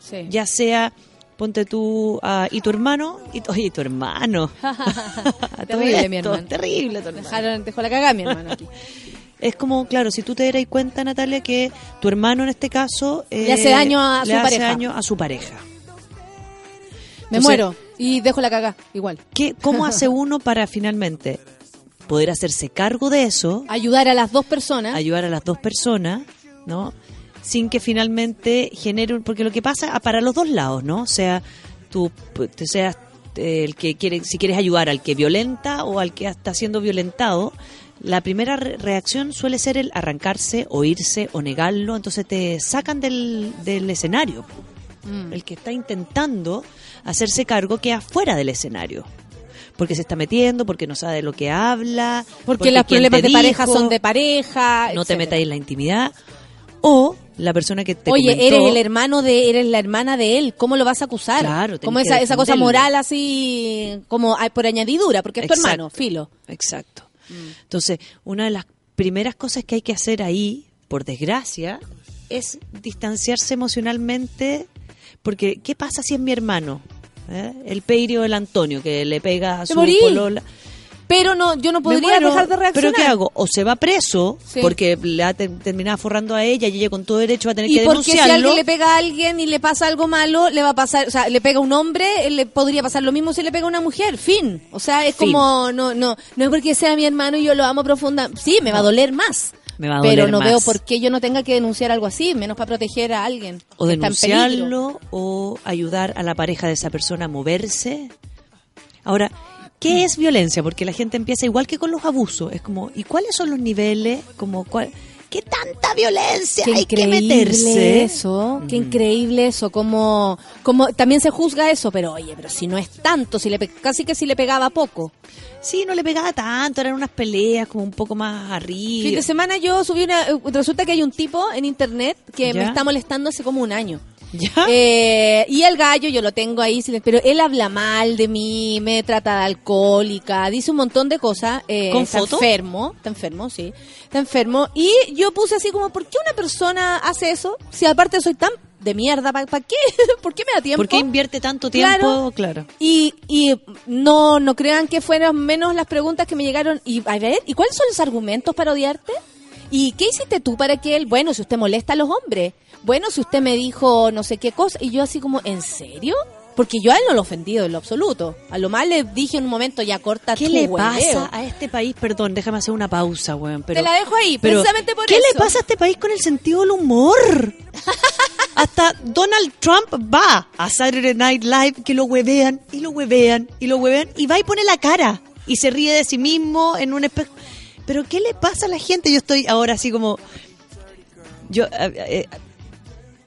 Sí. ya sea, ponte tú, ah, y tu hermano, y, tu- oye, y tu hermano. Terrible, mi esto, hermano. Terrible, tu hermano. Dejaron, dejó la cagada mi hermano aquí. Es como, claro, si tú te das cuenta, Natalia, que tu hermano en este caso... eh, Le hace daño a le su hace pareja. daño a su pareja. Me Entonces- muero y dejo la cagada, igual. ¿Qué, ¿Cómo hace uno para finalmente poder hacerse cargo de eso, Ayudar a las dos personas. ayudar a las dos personas, ¿no? Sin que finalmente genere... un- Porque lo que pasa ah, para los dos lados, ¿no? O sea, tú te seas eh, el que quiere, si quieres ayudar al que violenta o al que está siendo violentado, la primera re- reacción suele ser el arrancarse o irse o negarlo, entonces te sacan del, del escenario. Mm. El que está intentando hacerse cargo queda fuera del escenario. Porque se está metiendo, porque no sabe de lo que habla, Porque, los problemas de pareja son de pareja. no te metas en la intimidad. O la persona que te Oye, comentó- eres el hermano de, eres la hermana de él, ¿cómo lo vas a acusar? Claro, como esa, esa cosa moral así, como por añadidura, porque es tu hermano, filo. Exacto. Entonces, una de las primeras cosas que hay que hacer ahí, por desgracia, es distanciarse emocionalmente, porque ¿qué pasa si es mi hermano? ¿Eh? El Peirio del Antonio, que le pega a su polola. Pero no, yo no podría muero, dejar de reaccionar. ¿Pero qué hago? O se va preso, Sí. porque le ha te- terminado forrando a ella y ella con todo derecho va a tener Y que porque si alguien le pega a alguien y le pasa algo malo, le va a pasar, o sea, le pega a un hombre, le podría pasar lo mismo si le pega a una mujer, fin. O sea, es Fin. como, no, no, no es porque sea mi hermano y yo lo amo profunda. Sí, me va a doler más. Me va a pero no más. veo por qué yo no tenga que denunciar algo así, menos para proteger a alguien. o denunciarlo o ayudar a la pareja de esa persona a moverse. Ahora, ¿qué es violencia? Porque la gente empieza igual que con los abusos. Es como, ¿y cuáles son los niveles? Como, ¿cuál, ¿Qué tanta violencia Qué hay que meterse? eso, qué increíble eso, como, como también se juzga eso, pero oye, pero si no es tanto, si le casi que si le pegaba poco. Sí, no le pegaba tanto, eran unas peleas como un poco más arriba. Fin de semana yo subí una, eh, resulta que hay un tipo en internet que me está molestando hace como un año. ¿Ya? Eh, y el gallo yo lo tengo ahí, pero él habla mal de mí, me trata de alcohólica, dice un montón de cosas. eh, ¿Con está foto? enfermo, está enfermo, sí. Está enfermo. Y yo puse así como, ¿por qué una persona hace eso? Si aparte soy tan de mierda, ¿para qué? ¿Por qué me da tiempo? ¿Por qué invierte tanto tiempo? Claro. Claro. Y, y no, no crean que fueron menos las preguntas que me llegaron. Y a ver, ¿y cuáles son los argumentos para odiarte? ¿Y qué hiciste tú para que él, bueno, si usted molesta a los hombres, bueno, si usted me dijo no sé qué cosa, y yo así como, ¿en serio? Porque yo a él no lo he ofendido en lo absoluto. A lo más le dije en un momento, ya corta ¿Qué le hueveo. pasa a este país? Perdón, déjame hacer una pausa, weón. Pero, Te la dejo ahí, pero, precisamente por ¿Qué eso. le pasa a este país con el sentido del humor? Hasta Donald Trump va a Saturday Night Live que lo huevean y lo huevean y lo huevean y va y pone la cara y se ríe de sí mismo en un espejo. Pero ¿qué le pasa a la gente? Yo estoy ahora así como... Yo... eh, eh,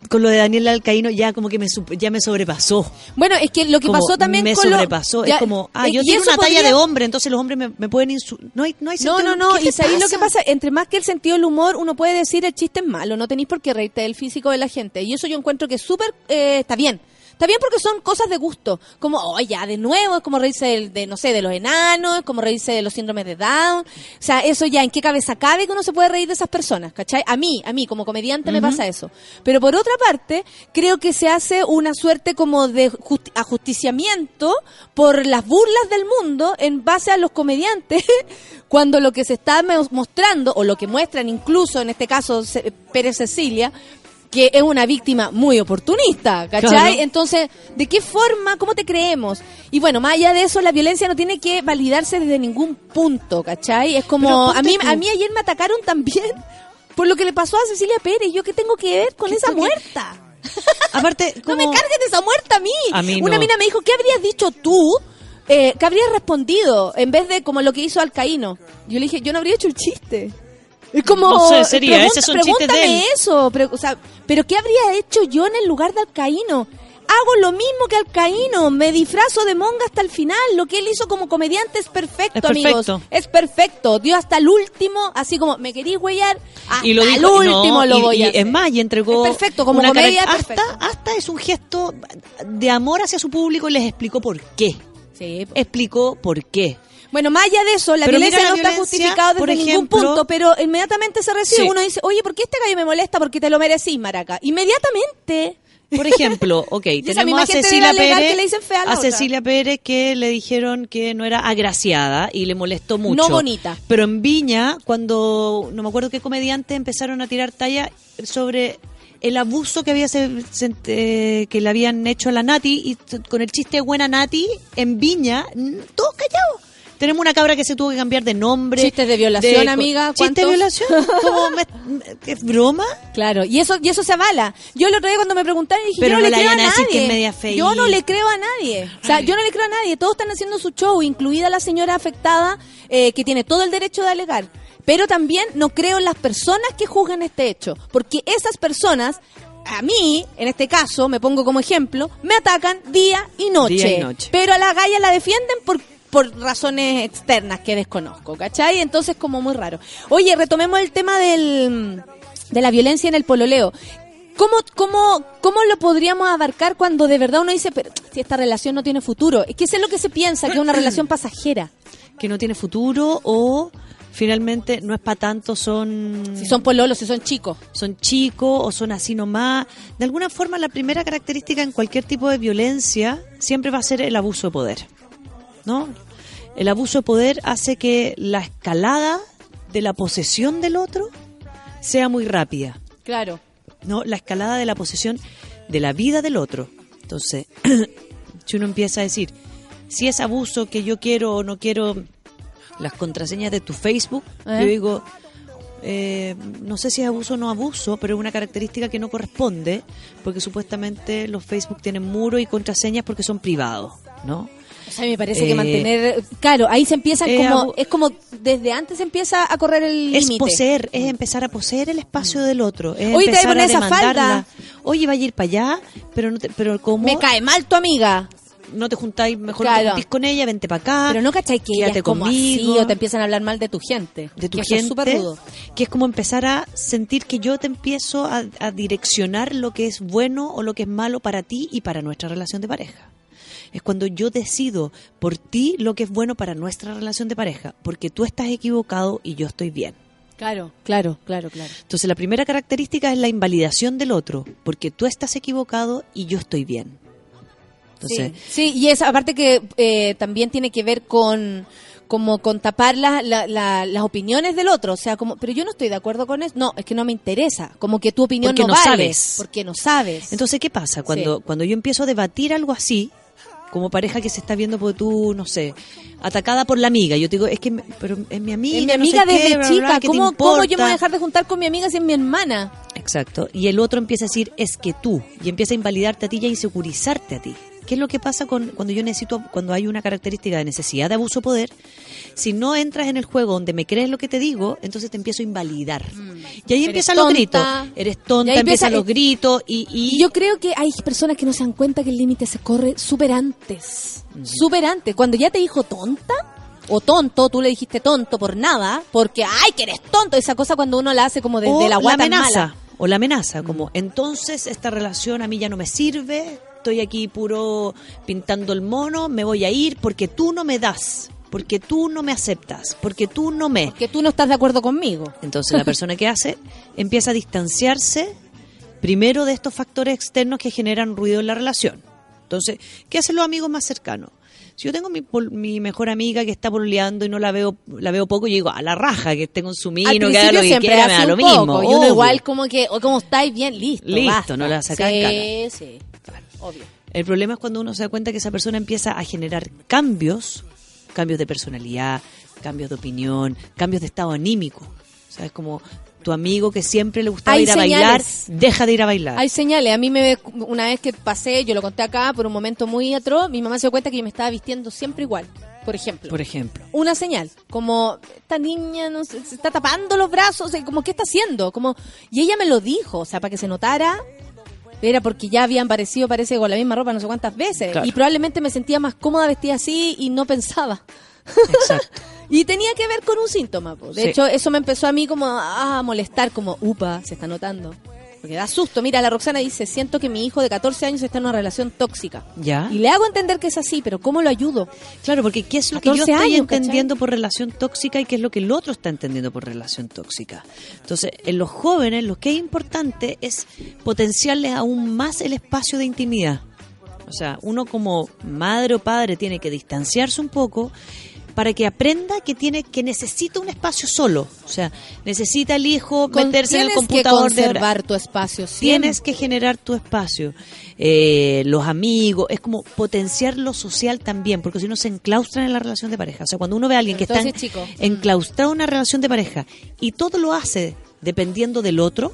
con lo de Daniel Alcaíno ya como que me ya me sobrepasó. Bueno, es que lo que Como pasó también me con lo- sobrepasó. ya, es como, ah, eh, yo tengo una talla de hombre, entonces los hombres me, me pueden insultar. No hay, no hay No, sentido- no, no. ¿Qué te Y sabéis lo que pasa? entre más que el sentido del humor, uno puede decir el chiste es malo, no tenéis por qué reírte del físico de la gente. Y eso yo encuentro que súper, eh, está bien. Está bien porque son cosas de gusto. Como, oh, ya, de nuevo, es como reírse del- de, no sé, de los enanos, es como reírse de los síndromes de Down. O sea, eso ya, ¿en qué cabeza cabe que uno se puede reír de esas personas? ¿Cachai? A mí, a mí, como comediante me pasa eso. Pero por otra parte, creo que se hace una suerte como de justi- ajusticiamiento por las burlas del mundo en base a los comediantes, cuando lo que se está mostrando, o lo que muestran incluso, en este caso, Pérez Cecilia, que es una víctima muy oportunista, ¿cachai? Claro. Entonces, ¿de qué forma, cómo te creemos? Y bueno, más allá de eso, la violencia no tiene que validarse desde ningún punto, ¿cachai? Es como, a mí, tú. a mí ayer me atacaron también por lo que le pasó a Cecilia Pérez. ¿Yo qué tengo que ver con esa muerta? Aparte, No me cargues de esa muerta a mí. A mí Una mina me dijo, ¿qué habrías dicho tú? Eh, ¿Qué habrías respondido? En vez de como lo que hizo Alcaíno. Yo le dije, yo no habría hecho el chiste. Es como... No sé, sería, ese son chistes de pregúntame él. eso. pre- o sea, ¿Pero qué habría hecho yo en el lugar de Alcaíno? Hago lo mismo que Alcaíno, me disfrazo de monga hasta el final. Lo que él hizo como comediante es perfecto, Es perfecto. amigos. Es perfecto. Dio hasta el último, así como, ¿me queréis huellar? Hasta y lo dijo, el no, último lo y- voy y a hacer. Es más, y entregó. Es perfecto, como una comedia perfecto. Hasta, hasta es un gesto de amor hacia su público y les explicó por qué. Sí, Explicó por qué. Bueno, más allá de eso, la Pero violencia la no está justificada desde ningún punto, pero inmediatamente se recibe. Sí. Uno dice, oye, ¿por qué este gallo me molesta? Porque te lo merecís, maraca. Inmediatamente. Por ejemplo, ok, tenemos a Cecilia Pérez, que le dicen fea a. Cecilia Pérez que le dijeron que no era agraciada y le molestó mucho. No bonita. Pero en Viña, cuando no me acuerdo qué comediante empezaron a tirar talla sobre el abuso que había se- se- eh, que le habían hecho a la Nati y con el chiste de buena Nati en Viña, todos callados. Tenemos una cabra que se tuvo que cambiar de nombre. Chistes de violación, co- amiga, ¿Chistes de violación? Como me- ¿Es broma? Claro, y eso y eso se avala. Yo el otro día cuando me preguntaron dije, Pero yo no, no le creo a nadie. es media feíta. yo no le creo a nadie. O sea, yo no le creo a nadie. Todos están haciendo su show, incluida la señora afectada, eh, que tiene todo el derecho de alegar. Pero también no creo en las personas que juzgan este hecho, porque esas personas, a mí, en este caso, me pongo como ejemplo, me atacan día y noche. Día y noche. Pero a la galla la defienden por por razones externas que desconozco, ¿cachai? Entonces como muy raro. Oye, retomemos el tema del, de la violencia en el pololeo. ¿Cómo, cómo, ¿Cómo lo podríamos abarcar cuando de verdad uno dice, pero si esta relación no tiene futuro? Es que eso es lo que se piensa, que es una relación pasajera. Que no tiene futuro o finalmente no es para tanto, son... Si son pololos, si son chicos. Son chicos o son así nomás. De alguna forma, la primera característica en cualquier tipo de violencia siempre va a ser el abuso de poder. ¿No? El abuso de poder hace que la escalada de la posesión del otro sea muy rápida. Claro. ¿no? La escalada de la posesión de la vida del otro. Entonces, si uno empieza a decir, si es abuso que yo quiero o no quiero las contraseñas de tu Facebook, ¿Eh? yo digo, eh, no sé si es abuso o no abuso, pero es una característica que no corresponde, porque supuestamente los Facebook tienen muro y contraseñas porque son privados, ¿no? O sea, me parece Eh, que mantener... Claro, ahí se empieza eh, como... Es como desde antes se empieza a correr el Es poseer, es empezar a poseer el espacio del otro. Es Oye, te voy a empezar poner esa falda. Oye, vaya a ir para allá, pero no te, pero como Me cae mal tu amiga. no te juntáis, mejor Claro. te juntís con ella, vente para acá. Pero no cachai que ella es como conmigo. así o te empiezan a hablar mal de tu gente. de tu Que eso es gente, rudo. que es como empezar a sentir que yo te empiezo a, a direccionar lo que es bueno o lo que es malo para ti y para nuestra relación de pareja. Es cuando yo decido por ti lo que es bueno para nuestra relación de pareja, porque tú estás equivocado y yo estoy bien. Claro, claro, claro, claro. Entonces la primera característica es la invalidación del otro, porque tú estás equivocado y yo estoy bien. Entonces, sí, sí, y es aparte que eh, también tiene que ver con como con tapar la- la- la- las opiniones del otro, o sea, como, pero yo no estoy de acuerdo con eso, no, es que no me interesa, como que tu opinión Porque no, no vale, sabes. porque no sabes. Entonces, ¿qué pasa? Cuando, Sí. cuando yo empiezo a debatir algo así, como pareja que se está viendo por tú, no sé, atacada por la amiga, yo te digo, es que pero es mi amiga, es mi no sé amiga qué, desde bla, chica, bla, ¿qué te ¿cómo, ¿cómo yo me voy a dejar de juntar con mi amiga si es mi hermana? Exacto. Y el otro empieza a decir, es que tú, y empieza a invalidarte a ti y a insegurizarte a ti. ¿Qué es lo que pasa con cuando yo necesito, cuando hay una característica de necesidad de abuso de poder? Si no entras en el juego donde me crees lo que te digo, entonces te empiezo a invalidar. Y ahí Eres empiezan los gritos. Eres tonta, empiezan empieza- los gritos y, y- yo creo que hay personas que no se dan cuenta que el límite se corre súper antes. Súper antes. Cuando ya te dijo tonta o tonto, tú le dijiste tonto por nada, porque, ay, que eres tonto. Esa cosa cuando uno la hace como desde o la guata amenaza. mala. O la amenaza, como entonces esta relación a mí ya no me sirve, estoy aquí puro pintando el mono, me voy a ir porque tú no me das, porque tú no me aceptas, porque tú no me. Que tú no estás de acuerdo conmigo. Entonces la persona que hace empieza a distanciarse primero de estos factores externos que generan ruido en la relación. Entonces, ¿qué hacen los amigos más cercanos? Si yo tengo mi, mi mejor amiga que está pololeando y no la veo la veo poco, yo digo, a la raja, que esté con su mino, que haga lo que quiera, me da lo mismo. poco, Y uno obvio. igual como que, o como estáis bien, listo. Listo, basta. no la sacas sí, Sí, obvio. El problema es cuando uno se da cuenta que esa persona empieza a generar cambios, cambios de personalidad, cambios de opinión, cambios de estado anímico. O sea, es como tu amigo que siempre le gustaba Hay ir a bailar, señales. deja de ir a bailar. Hay señales. A mí me una vez que pasé, yo lo conté acá por un momento muy atroz, mi mamá se dio cuenta que yo me estaba vistiendo siempre igual, por ejemplo. Por ejemplo. una señal, como esta niña no sé, se está tapando los brazos, o sea, como qué está haciendo, como y ella me lo dijo, o sea, para que se notara era porque ya habían parecido, parece, con la misma ropa no sé cuántas veces Claro. y probablemente me sentía más cómoda vestida así y no pensaba. Exacto. Y tenía que ver con un síntoma, po. de Sí. hecho eso me empezó a mí como a molestar, como, upa, se está notando. Porque da susto. Mira, la Roxana dice, siento que mi hijo de 14 años está en una relación tóxica. ¿Ya? Y le hago entender que es así, pero ¿cómo lo ayudo? Claro, porque ¿qué es lo que yo 14 estoy años, entendiendo por relación tóxica y qué es lo que el otro está entendiendo por relación tóxica? Entonces, en los jóvenes lo que es importante es potenciarles aún más el espacio de intimidad. O sea, uno como madre o padre tiene que distanciarse un poco para que aprenda que tiene que necesita un espacio solo. O sea, necesita el hijo Con- meterse en el tienes computador que de conservar tu espacio. Tienes que generar tu espacio. Eh, los amigos, es como potenciar lo social también, porque si no se enclaustran en la relación de pareja. O sea, cuando uno ve a alguien que está chico. enclaustrado en una relación de pareja y todo lo hace dependiendo del otro,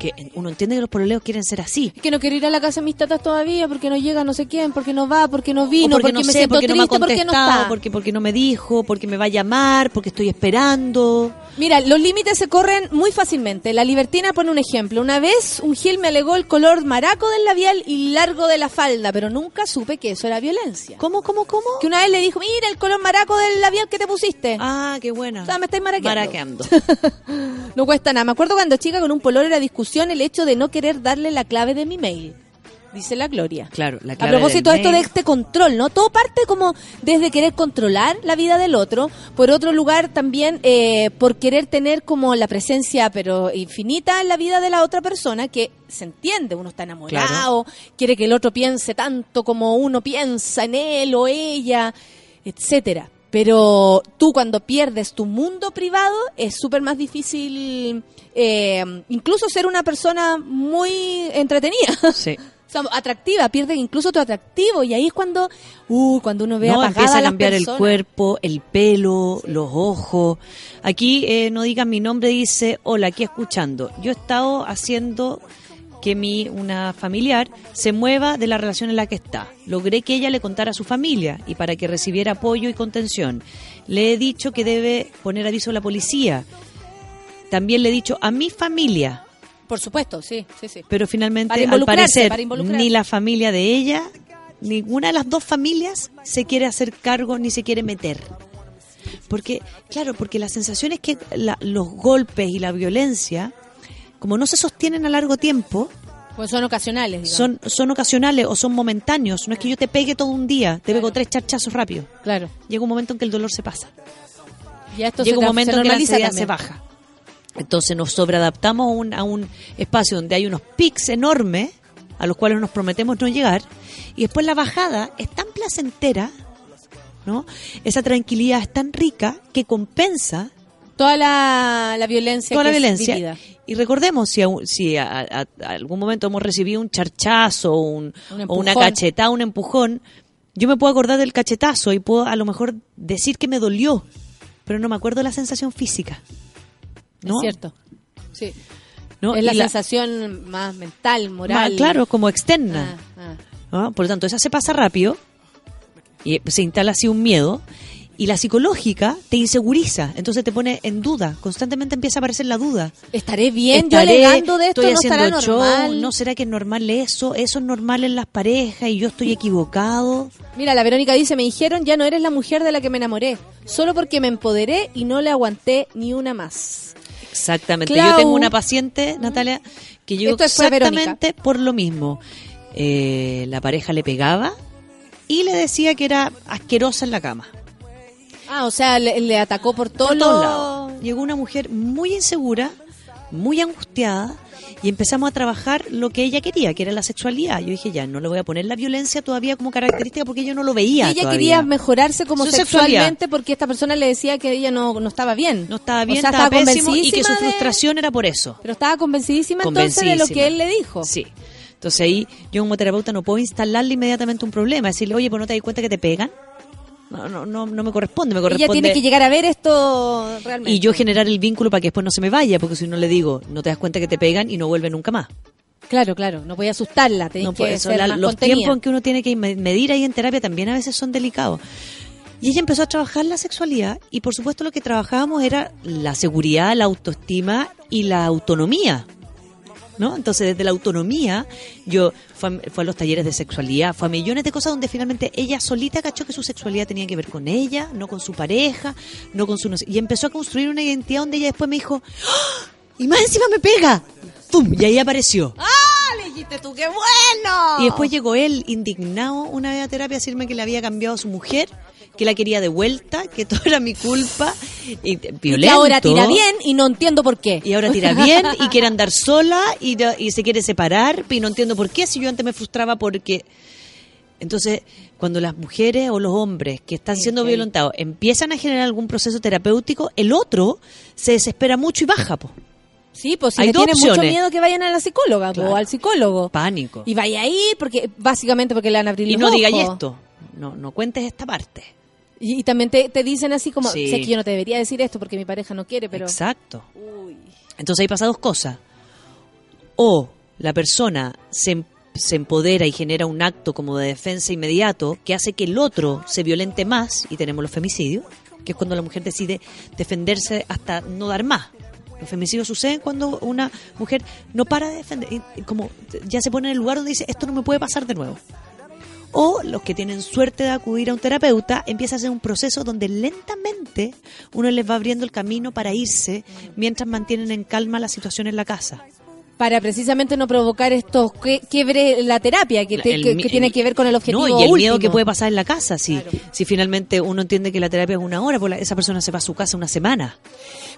que uno entiende que los pololeos quieren ser así. Es que no quiero ir a la casa de mis tatas todavía porque no llega no sé quién, porque no va, porque no vino, O porque, no me sé, siento porque no me ha triste, porque no está. porque, porque no me dijo, porque me va a llamar, porque estoy esperando. Mira, los límites se corren muy fácilmente. La libertina pone un ejemplo. Una vez un Gil me alegó el color maraco del labial y largo de la falda, pero nunca supe que eso era violencia. ¿Cómo, cómo, cómo? Que una vez le dijo, mira el color maraco del labial que te pusiste. Ah, qué buena. O sea, me estáis maraqueando. Maraqueando. No cuesta nada. Me acuerdo cuando chica con un pololo era discusión el hecho de no querer darle la clave de mi mail. Dice la Gloria. Claro, la A propósito de esto de este control, ¿no? Todo parte como desde querer controlar la vida del otro, por otro lugar también eh, por querer tener como la presencia pero infinita en la vida de la otra persona que se entiende, uno está enamorado, quiere que el otro piense tanto como uno piensa en él o ella, etcétera. Pero tú cuando pierdes tu mundo privado es súper más difícil eh, incluso ser una persona muy entretenida. Sí. Sea, atractiva, pierde incluso tu atractivo y ahí es cuando, uh, cuando uno ve No, apagada empieza a cambiar el cuerpo, el pelo, los ojos. Aquí eh, no digan mi nombre, dice, hola, aquí escuchando. Yo he estado haciendo que mi una familiar se mueva de la relación en la que está. Logré que ella le contara a su familia y para que recibiera apoyo y contención. Le he dicho que debe poner aviso a la policía. También le he dicho a mi familia, Por supuesto, sí, sí, sí. pero finalmente al parecer ni la familia de ella, ninguna de las dos familias se quiere hacer cargo ni se quiere meter. Porque, claro, porque la sensación es que la- los golpes y la violencia, como no se sostienen a largo tiempo, Pues son ocasionales, digamos. son, son ocasionales o son momentáneos. No es que yo te pegue todo un día, te pego tres charchazos rápido. Claro. Llega un momento en que el dolor se pasa. Ya esto Llega se un momento se en que la normaliza ansiedad también. se baja. Entonces nos sobreadaptamos a un, a un espacio donde hay unos pics enormes a los cuales nos prometemos no llegar y después la bajada es tan placentera, ¿no? Esa tranquilidad es tan rica que compensa Toda la, la violencia toda la que violencia. vivida. Y recordemos, si, a, si a, a- a algún momento hemos recibido un charchazo un- Un o una cachetada, un empujón, yo me puedo acordar del cachetazo y puedo a lo mejor decir que me dolió, pero no me acuerdo de la sensación física. ¿No? Es cierto. Sí. ¿no? Es la sensación más mental, moral. más, claro, como externa. Ah, ah. ¿no? Por lo tanto, esa se pasa rápido y se instala así un miedo. Y la psicológica te inseguriza, entonces te pone en duda, constantemente empieza a aparecer la duda. Estaré bien, yo alegando de esto, estoy no estará haciendo show, normal. ¿No será que es normal eso? ¿Eso es normal en las parejas y yo estoy equivocado? Mira, la Verónica dice, me dijeron, ya no eres la mujer de la que me enamoré, solo porque me empoderé y no le aguanté ni una más. Exactamente. Clau. Yo tengo una paciente, Natalia, que llegó Esto exactamente por lo mismo. Eh, la pareja le pegaba y le decía que era asquerosa en la cama. Ah, o sea, le, le atacó por todos por todos los- lados. Llegó una mujer muy insegura, muy angustiada, y empezamos a trabajar lo que ella quería, que era la sexualidad. Yo dije, ya, no le voy a poner la violencia todavía como característica porque yo no lo veía. Y ella todavía. quería mejorarse como Su sexualmente sexualidad. porque esta persona le decía que ella no, no estaba bien. No estaba bien, O sea, estaba, pésimo y que su de- frustración era por eso. Pero estaba convencidísima entonces de lo que él le dijo. Sí. Entonces ahí yo como terapeuta no puedo instalarle inmediatamente un problema, decirle, oye, pues no te das cuenta que te pegan. No, no, no, no me corresponde, me Ella corresponde. tiene que llegar a ver esto realmente. y yo generar el vínculo para que después no se me vaya, porque si no le digo, no te das cuenta que te pegan y no vuelve nunca más. Claro, claro, no voy a asustarla, tenés No, que eso, ser la- más los contenida. tiempos en que uno tiene que me- medir ahí en terapia también a veces son delicados. Y ella empezó a trabajar la sexualidad y por supuesto lo que trabajábamos era la seguridad, la autoestima y la autonomía. ¿No? Entonces, desde la autonomía, yo fue a, fue a los talleres de sexualidad, fue a millones de cosas donde finalmente ella solita cachó que su sexualidad tenía que ver con ella, no con su pareja, no con su... no Y empezó a construir una identidad donde ella después me dijo, ¡Ah! ¡y más encima me pega! ¡Pum! Y ahí apareció. ¡Ah! Le dijiste tú, ¡qué bueno! Y después llegó él indignado una vez a terapia a decirme que le había cambiado a su mujer, que la quería de vuelta, que todo era mi culpa. Y, Y violento. ahora tira bien y no entiendo por qué. Y ahora tira bien y quiere andar sola y, y se quiere separar y no entiendo por qué, si yo antes me frustraba porque... Entonces, cuando las mujeres o los hombres que están siendo violentados empiezan a generar algún proceso terapéutico, el otro se desespera mucho y baja, po. Sí, pues si Hay le mucho miedo que vayan a la psicóloga Claro. o al psicólogo. Pánico. Y vaya ahí porque básicamente porque le van a abrir Y los no ojos. esto, no, no cuentes esta parte. Y, y también te, te dicen así como, Sí. sé que yo no te debería decir esto porque mi pareja no quiere, pero... Exacto. Entonces ahí pasa dos cosas. o la persona se, se empodera y genera un acto como de defensa inmediato que hace que el otro se violente más, y tenemos los femicidios, que es cuando la mujer decide defenderse hasta no dar más. Los femicidios suceden cuando una mujer no para de defender, como ya se pone en el lugar donde dice, esto no me puede pasar de nuevo. O los que tienen suerte de acudir a un terapeuta, empieza a ser un proceso donde lentamente uno les va abriendo el camino para irse mientras mantienen en calma la situación en la casa. Para precisamente no provocar estos que, quiebre la terapia, que, te- El que, tiene que ver con el objetivo No, y el miedo que puede pasar en la casa, si, si finalmente uno entiende que la terapia es una hora, pues la- esa persona se va a su casa una semana.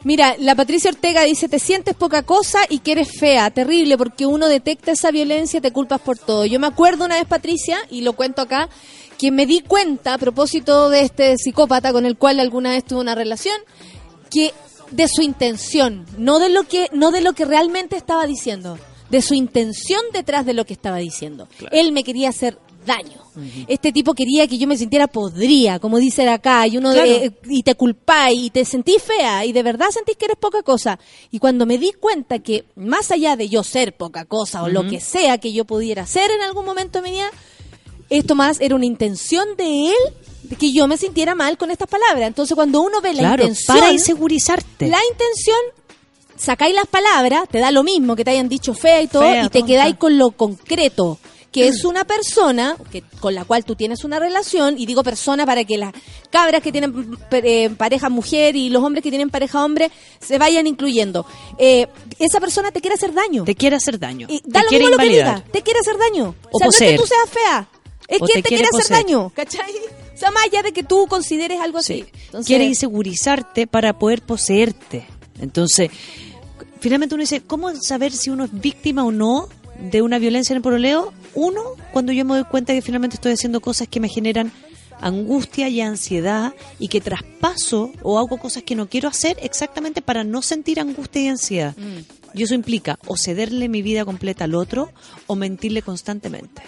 Mira, la Patricia Ortega dice, te sientes poca cosa y que eres fea, terrible, porque uno detecta esa violencia y te culpas por todo. Yo me acuerdo una vez, Patricia, y lo cuento acá, que me di cuenta, a propósito de este psicópata con el cual alguna vez tuve una relación, que de su intención, no de lo que, no de lo que realmente estaba diciendo, de su intención detrás de lo que estaba diciendo. Él me quería hacer daño. Este tipo quería que yo me sintiera podría, como dicen acá, y uno Claro. eh, y te culpáis y te sentís fea y de verdad sentís que eres poca cosa. Y cuando me di cuenta que más allá de yo ser poca cosa o lo que sea que yo pudiera ser en algún momento de mi vida, esto más era una intención de él que yo me sintiera mal con estas palabras. Entonces cuando uno ve la Claro, intención, para insegurizarte. la intención sacáis las palabras, te da lo mismo que te hayan dicho fea y todo, Fea, y te quedáis con lo concreto, que es una persona que, con la cual tú tienes una relación, y digo persona para que las cabras que tienen eh, pareja mujer y los hombres que tienen pareja hombre se vayan incluyendo. Eh, esa persona te quiere hacer daño. Te quiere hacer daño. Y da te lo quiere mismo lo que invalidar. diga, te quiere hacer daño. O O, sea, no es que tú seas fea, es O que te te, quiere quiere hacer daño, ¿cachai? Sea, más allá de que tú consideres algo así. Entonces- Quiere insegurizarte para poder poseerte. Entonces, finalmente uno dice, ¿cómo saber si uno es víctima o no de una violencia en el pololeo? Uno, cuando yo me doy cuenta que finalmente estoy haciendo cosas que me generan angustia y ansiedad y que traspaso o hago cosas que no quiero hacer exactamente para no sentir angustia y ansiedad. Y eso implica o cederle mi vida completa al otro o mentirle constantemente.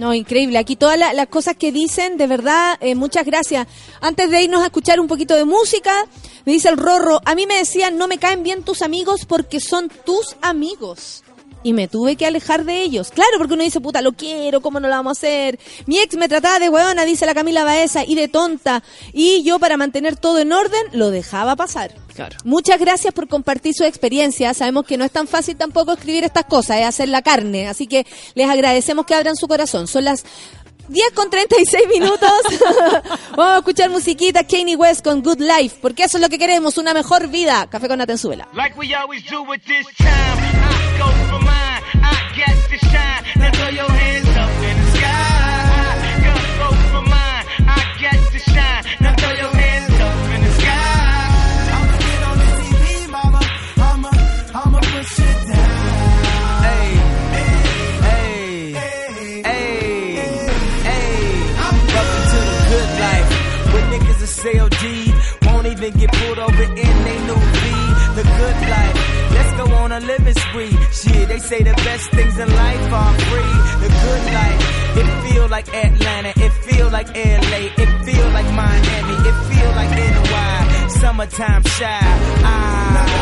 No, increíble. Aquí todas la- las cosas que dicen, de verdad, eh, muchas gracias. Antes de irnos a escuchar un poquito de música, me dice el Rorro, a mí me decían, no me caen bien tus amigos porque son tus amigos. Y me tuve que alejar de ellos. Claro, porque uno dice, puta, lo quiero, ¿cómo no lo vamos a hacer? Mi ex me trataba de hueona, dice la Camila Baeza, y de tonta. Y yo, para mantener todo en orden, lo dejaba pasar. Claro. Muchas gracias por compartir su experiencia. Sabemos que no es tan fácil tampoco escribir estas cosas, es hacer la carne. Así que les agradecemos que abran su corazón. Son las 10 con 36 minutos. Vamos a escuchar musiquita Kanye West con Good Life, porque eso es lo que queremos, una mejor vida. Café con Atenzuela. Like we always do at this time, I go for mine. I got to shine. Now throw your hands up in the sky. I go for mine. I got to shine. Are won't even get pulled over in they new V. The good life. Let's go on a living spree. Shit, they say the best things in life are free. The good life. It feel like Atlanta. It feel like LA. It feel like Miami. It feel like NY. Summertime shy. Ah.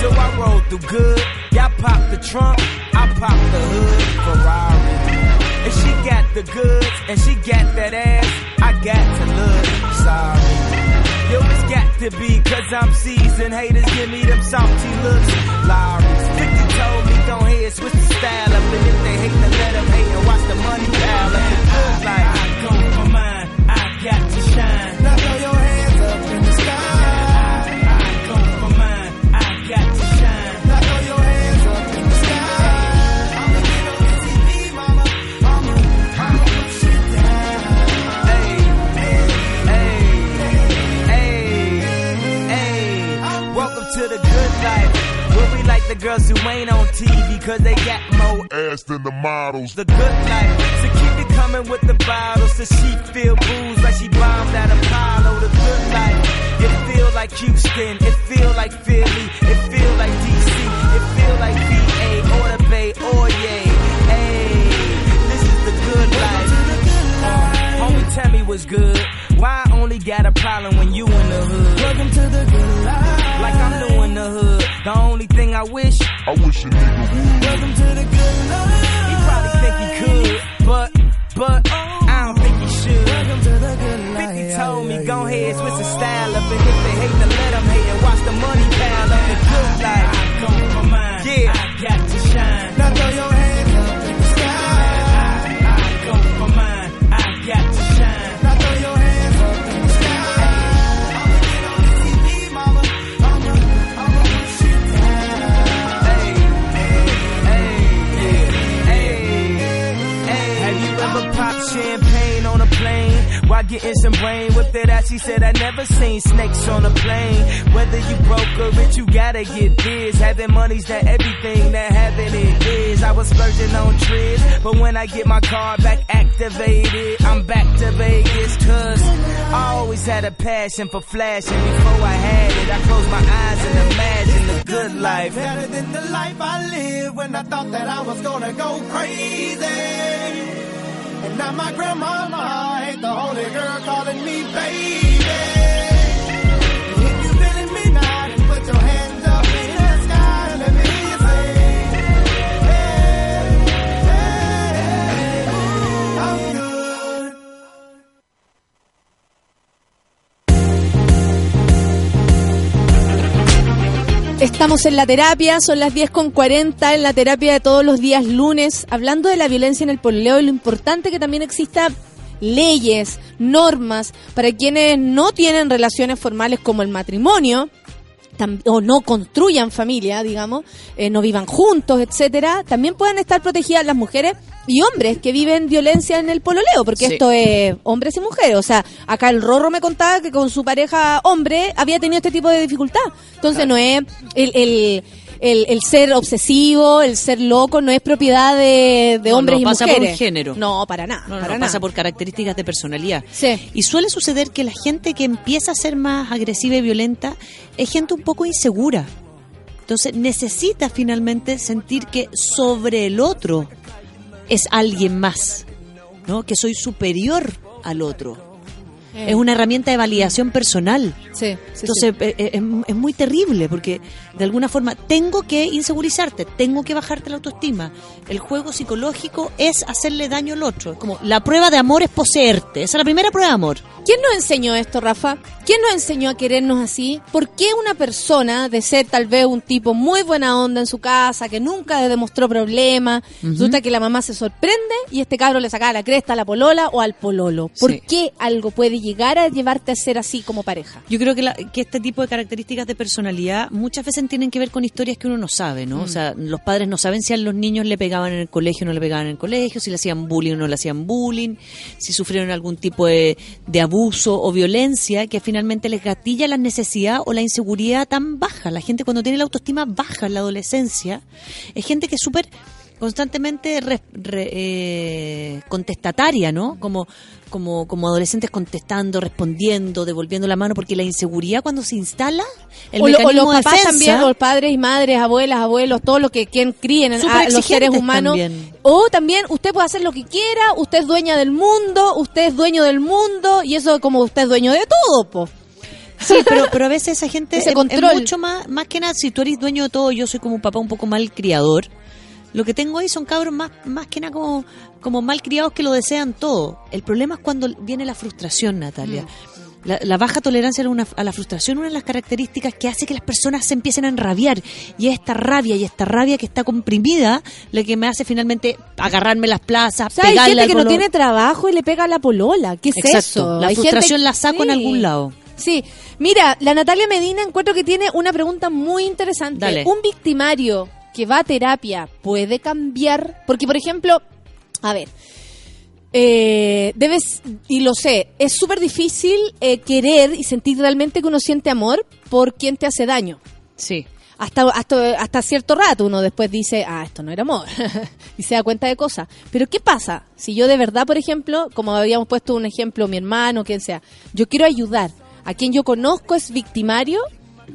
So I roll through good. Y'all pop the trunk. I pop the hood. Ferrari. And she got the goods, and she got that ass. I got to look sorry. Yo, it's got to be, cause I'm seasoned. Haters give me them salty looks. Lowry's 50 told me, don't ahead, switch the style up. And if they hate, then let them hate and watch the money pile up. The good life. I go for mine, I got to shine. The girls who ain't on TV cause they got more ass than the models. The good life. So keep it coming with the bottles so she feel booze like she bombed at Apollo. The good life. It feel like Houston. It feel like Philly. It feel like DC. It feel like VA or the Bay oh, or yay. Hey, this is the good life. Homie, tell me what's good. Why on only got a problem when you in the hood. Welcome to the good life. Like I'm doing the hood. The only thing I wish, I wish a nigga would. Welcome to the good life. He probably think he could, but, but, I don't think he should. Welcome to the good life. 50 told me, go ahead, switch the style up. And if getting some brain with it as she said I never seen snakes on a plane. Whether you broke or rich, you gotta get this. Having money's not everything that having it is. I was splurging on trips, but when I get my car back activated, I'm back to Vegas. Cause I always had a passion for flashing. Before I had it, I closed my eyes and imagined the good life. Better than the life I lived when I thought that I was gonna go crazy. And now my grandmama ain't the only girl calling me baby. Estamos en la terapia, son las 10 con 40 en la terapia de todos los días lunes, hablando de la violencia en el pololeo y lo importante que también exista leyes, normas para quienes no tienen relaciones formales como el matrimonio o no construyan familia, digamos, eh, no vivan juntos, etcétera, también puedan estar protegidas las mujeres y hombres que viven violencia en el pololeo, porque Sí. esto es hombres y mujeres. O sea, acá el Rorro me contaba que con su pareja hombre había tenido este tipo de dificultad. Entonces no es el, el, el, el ser obsesivo, el ser loco, no es propiedad de, de No, hombres no y pasa mujeres. por un género. No, para nada. No, para nada. pasa por características de personalidad. Sí. Y suele suceder que la gente que empieza a ser más agresiva y violenta es gente un poco insegura. Entonces necesita finalmente sentir que sobre el otro es alguien más, ¿no? Que soy superior al otro. Es una herramienta de validación personal. Sí, sí, Entonces eh, eh, es, es muy terrible porque de alguna forma tengo que insegurizarte, tengo que bajarte la autoestima. El juego psicológico es hacerle daño al otro. Es como la prueba de amor es poseerte. Esa es la primera prueba de amor. ¿Quién nos enseñó esto, Rafa? ¿Quién nos enseñó a querernos así? ¿Por qué una persona de ser tal vez un tipo muy buena onda en su casa, que nunca demostró problemas, resulta que la mamá se sorprende y este cabro le saca la cresta a la polola o al pololo? ¿Por Sí. qué algo puede llegar a llevarte a ser así como pareja? Yo creo que, la- que este tipo de características de personalidad muchas veces tienen que ver con historias que uno no sabe, ¿no? Mm. O sea, los padres no saben si a los niños le pegaban en el colegio o no le pegaban en el colegio, si le hacían bullying o no le hacían bullying, si sufrieron algún tipo de, de abuso o violencia que finalmente les gatilla la necesidad o la inseguridad tan baja. La gente cuando tiene la autoestima baja en la adolescencia es gente que es súper constantemente re- re- eh, contestataria, ¿no? Como, como, como adolescentes contestando, respondiendo, devolviendo la mano, porque la inseguridad cuando se instala, el o, lo- o mecanismo los de papás defensa- también, los padres y madres, abuelas, abuelos, todos los que quien críen a los seres humanos. también. O también usted puede hacer lo que quiera, usted es dueña del mundo, usted es dueño del mundo y eso como usted es dueño de todo, po. Sí, pero, pero a veces esa gente Ese es, control. es mucho más, más que nada, si tú eres dueño de todo, yo soy como un papá un poco mal criador. Lo que tengo ahí son cabros más, más que nada como, como mal criados que lo desean todo. El problema es cuando viene la frustración, Natalia. Mm. La, la baja tolerancia a, una- a la frustración, una de las características que hace que las personas se empiecen a enrabiar. Y es esta rabia y esta rabia que está comprimida la que me hace finalmente agarrarme las plazas, O sea, hay pegarle gente al que no tiene trabajo y le pega a la polola. ¿Qué es Exacto. eso? La Hay frustración gente- la saco en algún lado. Sí, mira, la Natalia Medina encuentro que tiene una pregunta muy interesante. Dale. ¿Un victimario que va a terapia puede cambiar? Porque, por ejemplo, a ver, eh, debes, y lo sé, es súper difícil eh, querer y sentir realmente que uno siente amor por quien te hace daño. Sí. Hasta, hasta, hasta cierto rato uno después dice, ah, esto no era amor, y se da cuenta de cosas. Pero ¿qué pasa? Si yo de verdad, por ejemplo, como habíamos puesto un ejemplo, mi hermano, quien sea, yo quiero ayudar a quien yo conozco es victimario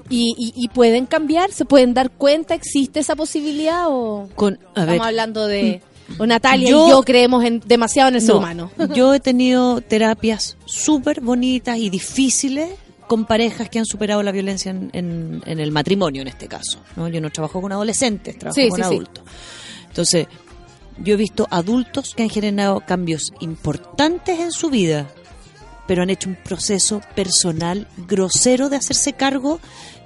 y, y, y pueden cambiar, se pueden dar cuenta, existe esa posibilidad o Con, a estamos ver, hablando de... O Natalia Yo- y yo creemos en, demasiado en el ser No, humano. Yo he tenido terapias súper bonitas y difíciles con parejas que han superado la violencia en, en- en el matrimonio, en este caso. ¿no? Yo no trabajo con adolescentes, trabajo Sí, con sí, sí. adultos. Entonces, yo he visto adultos que han generado cambios importantes en su vida, pero han hecho un proceso personal grosero de hacerse cargo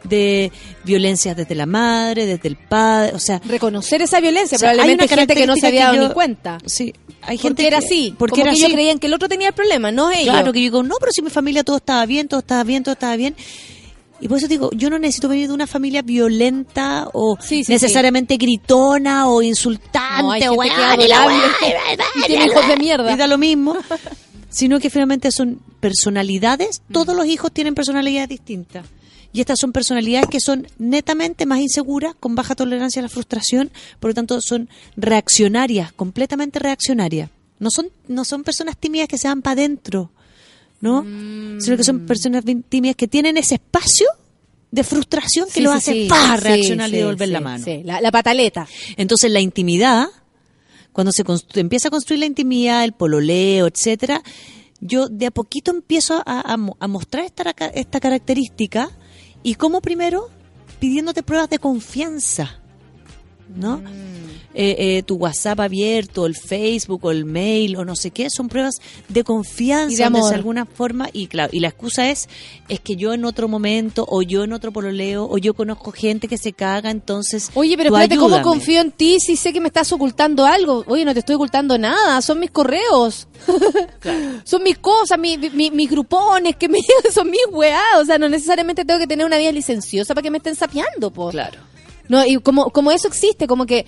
de violencias desde la madre, desde el padre, o sea... Reconocer esa violencia, O sea, hay una gente que no se había dado que ni yo- cuenta. Sí, hay Porque gente era que- así, porque como era que ellos creían que el otro tenía el problema, no ellos. Claro, que yo digo, no, pero si mi familia todo estaba bien, todo estaba bien, todo estaba bien. Y por eso digo, yo no necesito venir de una familia violenta o sí, necesariamente gritona o insultante No, hay o gente que "Weón, es y la adorable weá, y tiene hijos de mierda. Y da lo mismo. Sino que finalmente son personalidades, todos los hijos tienen personalidades distintas. Y estas son personalidades que son netamente más inseguras, con baja tolerancia a la frustración, por lo tanto son reaccionarias, completamente reaccionarias. No son, no son personas tímidas que se van para adentro, ¿no? Sino que son personas tímidas que tienen ese espacio de frustración que Sí, lo hace sí. reaccionar y devolver la mano. la pataleta. Entonces la intimidad, cuando se empieza a construir la intimidad, el pololeo, etcétera, yo de a poquito empiezo a, a mo- a mostrar esta, esta característica y como primero pidiéndote pruebas de confianza, ¿no? Eh, eh, tu WhatsApp abierto, el Facebook o el mail o no sé qué, son pruebas de confianza de donde amor. de alguna forma y claro, y la excusa es es que yo en otro momento o yo en otro pololeo o yo conozco gente que se caga, entonces Oye, pero tú espérate, ¿cómo confío en ti si sé que me estás ocultando algo? Oye, no te estoy ocultando nada, son mis correos. son mis cosas, mi- mi- mis grupones, que me, son mis weá. O sea, no necesariamente tengo que tener una vida licenciosa para que me estén sapeando, po. Claro. No, y como, como eso existe, como que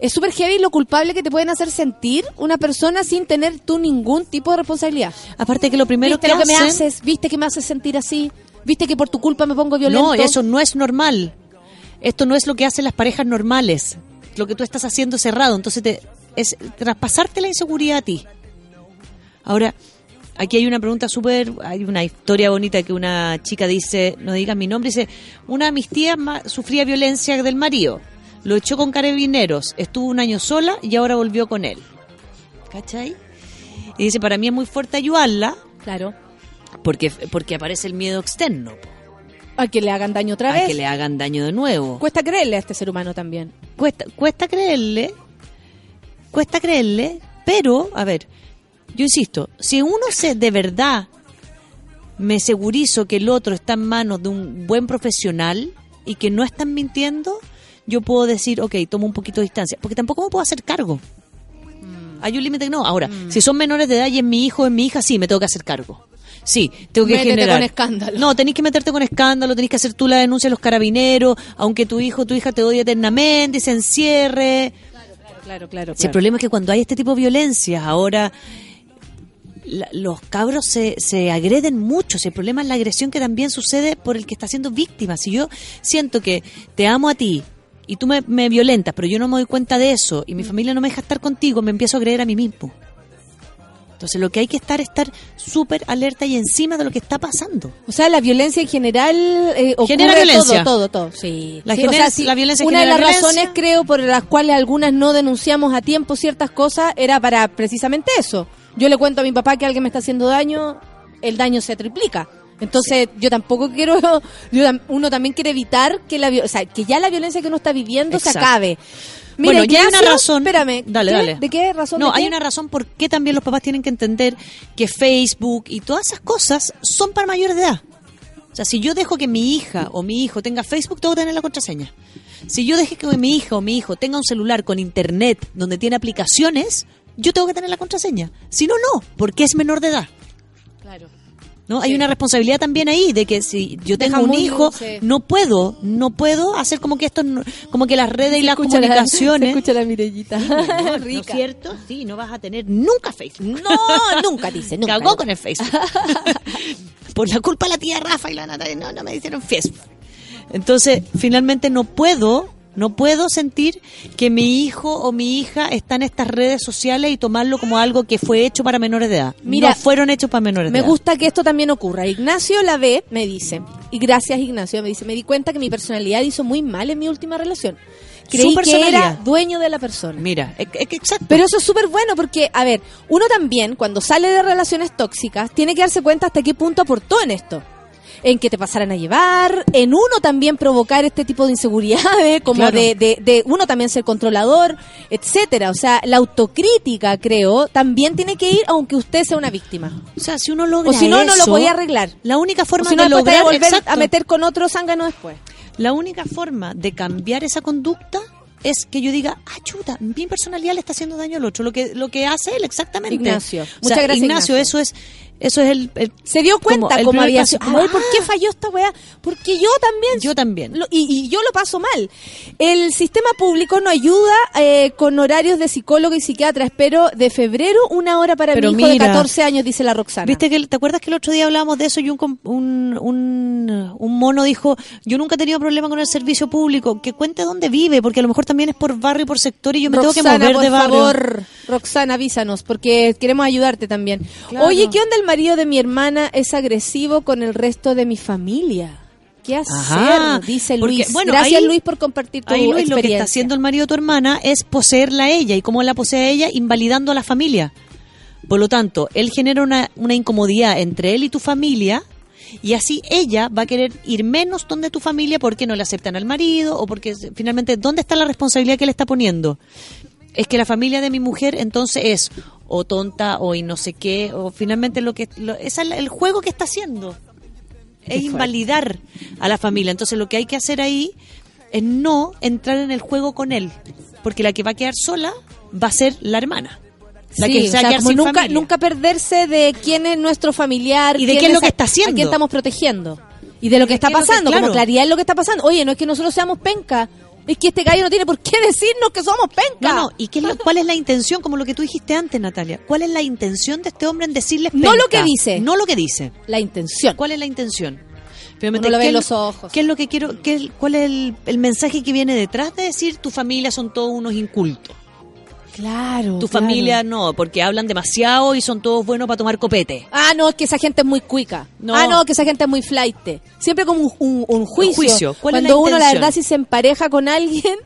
es súper heavy lo culpable que te pueden hacer sentir una persona sin tener tú ningún tipo de responsabilidad. Aparte que lo primero ¿Viste que lo que me haces? ¿Viste que me haces sentir así? ¿Viste que por tu culpa me pongo violento? No, eso no es normal. Esto no es lo que hacen las parejas normales. Lo que tú estás haciendo cerrado. Entonces te, es traspasarte la inseguridad a ti. Ahora, aquí hay una pregunta súper, hay una historia bonita que una chica dice, no diga mi nombre, dice, una de mis tías sufría violencia del marido, lo echó con carabineros, estuvo un año sola y ahora volvió con él. ¿Cachai? Y dice, para mí es muy fuerte ayudarla. Claro. Porque, porque aparece el miedo externo. A que le hagan daño otra A vez. que le hagan daño de nuevo. Cuesta creerle a este ser humano también. Cuesta, cuesta creerle, cuesta creerle, pero, a ver, yo insisto, si uno se de verdad me segurizo que el otro está en manos de un buen profesional y que no están mintiendo, yo puedo decir, ok, tomo un poquito de distancia, porque tampoco me puedo hacer cargo. Hay un límite que no. Ahora, si son menores de edad y es mi hijo o es mi hija, sí, me tengo que hacer cargo. Sí, tengo que Métete generar. con escándalo. No, tenés que meterte con escándalo, tenés que hacer tú la denuncia a los carabineros, aunque tu hijo o tu hija te odie eternamente y se encierre. Claro, claro, Si el problema es que cuando hay este tipo de violencias, ahora la- los cabros se, se agreden mucho. Si el problema es la agresión que también sucede por el que está siendo víctima. Si yo siento que te amo a ti y tú me, me violentas, pero yo no me doy cuenta de eso y mi familia no me deja estar contigo, me empiezo a agredir a mí mismo. Entonces lo que hay que estar es estar súper alerta y encima de lo que está pasando. O sea, la violencia en general eh, ocurre Genera violencia. todo, todo, todo. Sí. La Sí, o sea, sí, la violencia una de las razones, creo, por las cuales algunas no denunciamos a tiempo ciertas cosas era para precisamente eso. Yo le cuento a mi papá que alguien me está haciendo daño, el daño se triplica. Entonces, yo tampoco quiero, yo uno también quiere evitar que la, o sea, que ya la violencia que uno está viviendo se acabe. bueno, ya hay una razón. Espérame. Dale, ¿qué? dale. ¿De qué razón? No, hay qué? una razón por qué también los papás tienen que entender que Facebook y todas esas cosas son para mayores de edad. O sea, si yo dejo que mi hija o mi hijo tenga Facebook, tengo que tener la contraseña. Si yo dejo que mi hija o mi hijo tenga un celular con internet donde tiene aplicaciones, yo tengo que tener la contraseña. Si no, no, porque es menor de edad. Claro. ¿no? Hay una responsabilidad también ahí de que si yo tengo Deja un muy- hijo, sí. no puedo, no puedo hacer como que esto, no- como que las redes y las escucha la- comunicaciones. se escucha la Mirellita. Sí, ¿No Rica. cierto? Sí, no vas a tener nunca Facebook. No, nunca dice, nunca. Cagó con el Facebook. Por la culpa de la tía Rafa y la Natalia, no, no me hicieron Facebook. Entonces, finalmente no puedo, no puedo sentir que mi hijo o mi hija está en estas redes sociales y tomarlo como algo que fue hecho para menores de edad. Mira, no fueron hechos para menores Me de edad. gusta que esto también ocurra. Ignacio la ve, me dice, y gracias Ignacio, me dice, me di cuenta que mi personalidad hizo muy mal en mi última relación. creí Su que era dueño de la persona. Mira, es, es que exacto. Pero eso es súper bueno porque, a ver, uno también cuando sale de relaciones tóxicas tiene que darse cuenta hasta qué punto aportó en esto. En que te pasaran a llevar, en uno también provocar este tipo de inseguridades, como Claro. de, de, de uno también ser controlador, etcétera. O sea, la autocrítica, creo, también tiene que ir aunque usted sea una víctima. o sea, si uno logra O si no, no lo podía arreglar. La única O forma si no, de lograr volver exacto. a meter con otro zángano después. La única forma de cambiar esa conducta es que yo diga, ah, chuta, mi personalidad le está haciendo daño al otro. Lo que, lo que hace él exactamente. Ignacio. O sea, Muchas gracias, Ignacio, Ignacio. eso es, eso es el, el- Se dio cuenta primer había sido. Ay, ¿por qué falló esta weá? Porque yo también. Yo también. Lo- y, y yo lo paso mal. El sistema público no ayuda eh, con horarios de psicólogo y psiquiatra. Espero de febrero una hora para Pero mi hijo mira. de 14 años, dice la Roxana. ¿Viste que, ¿Te acuerdas que el otro día hablábamos de eso y un, un, un, un mono dijo, yo nunca he tenido problema con el servicio público, que cuente dónde vive, porque a lo mejor también es por barrio y por sector y yo me tengo que mover por de barrio. favor, Roxana, avísanos, porque queremos ayudarte también. Claro. Oye, ¿qué onda el marido de mi hermana es agresivo con el resto de mi familia? ¿Qué hacer? Ajá, dice porque, Luis. bueno, Gracias ahí- Luis por compartir tu Ahí Luis, experiencia. lo que está haciendo el marido de tu hermana es poseerla a ella y cómo la posee a ella invalidando a la familia. Por lo tanto, él genera una, una incomodidad entre él y tu familia y así ella va a querer ir menos donde tu familia porque no le aceptan al marido o porque finalmente, ¿dónde está la responsabilidad que le está poniendo? Es que la familia de mi mujer entonces es o tonta o y no sé qué o finalmente lo que lo, es el, juego que está haciendo es invalidar a la familia. Entonces lo que hay que hacer ahí es no entrar en el juego con él, porque la que va a quedar sola va a ser la hermana. La Sí, que o sea, como nunca, familia. nunca perderse de quién es nuestro familiar Y de quién qué es lo que está haciendo. a quién estamos protegiendo y de lo que está es que- pasando, como claridad en lo que está pasando. Oye, no es que nosotros seamos penca, es que este gallo no tiene por qué decirnos que somos penca. No, no, ¿y qué es lo- cuál es la intención? Como lo que tú dijiste antes, Natalia. ¿Cuál es la intención de este hombre en decirles No lo que dice. No lo que dice. La intención. ¿Cuál es la intención? Uno lo ve ¿qué en es los ojos. ¿Qué es lo que quiero? Qué, ¿Cuál es el, el mensaje que viene detrás de decir tu familia son todos unos incultos? Claro. Tu claro. familia no, porque hablan demasiado y son todos buenos para tomar copete. Ah, no, es que esa gente es muy cuica. No. Ah, no, que esa gente es muy flight. Siempre como un, un- un juicio. juicio. ¿Cuál es Cuando la uno, la verdad, si se empareja con alguien,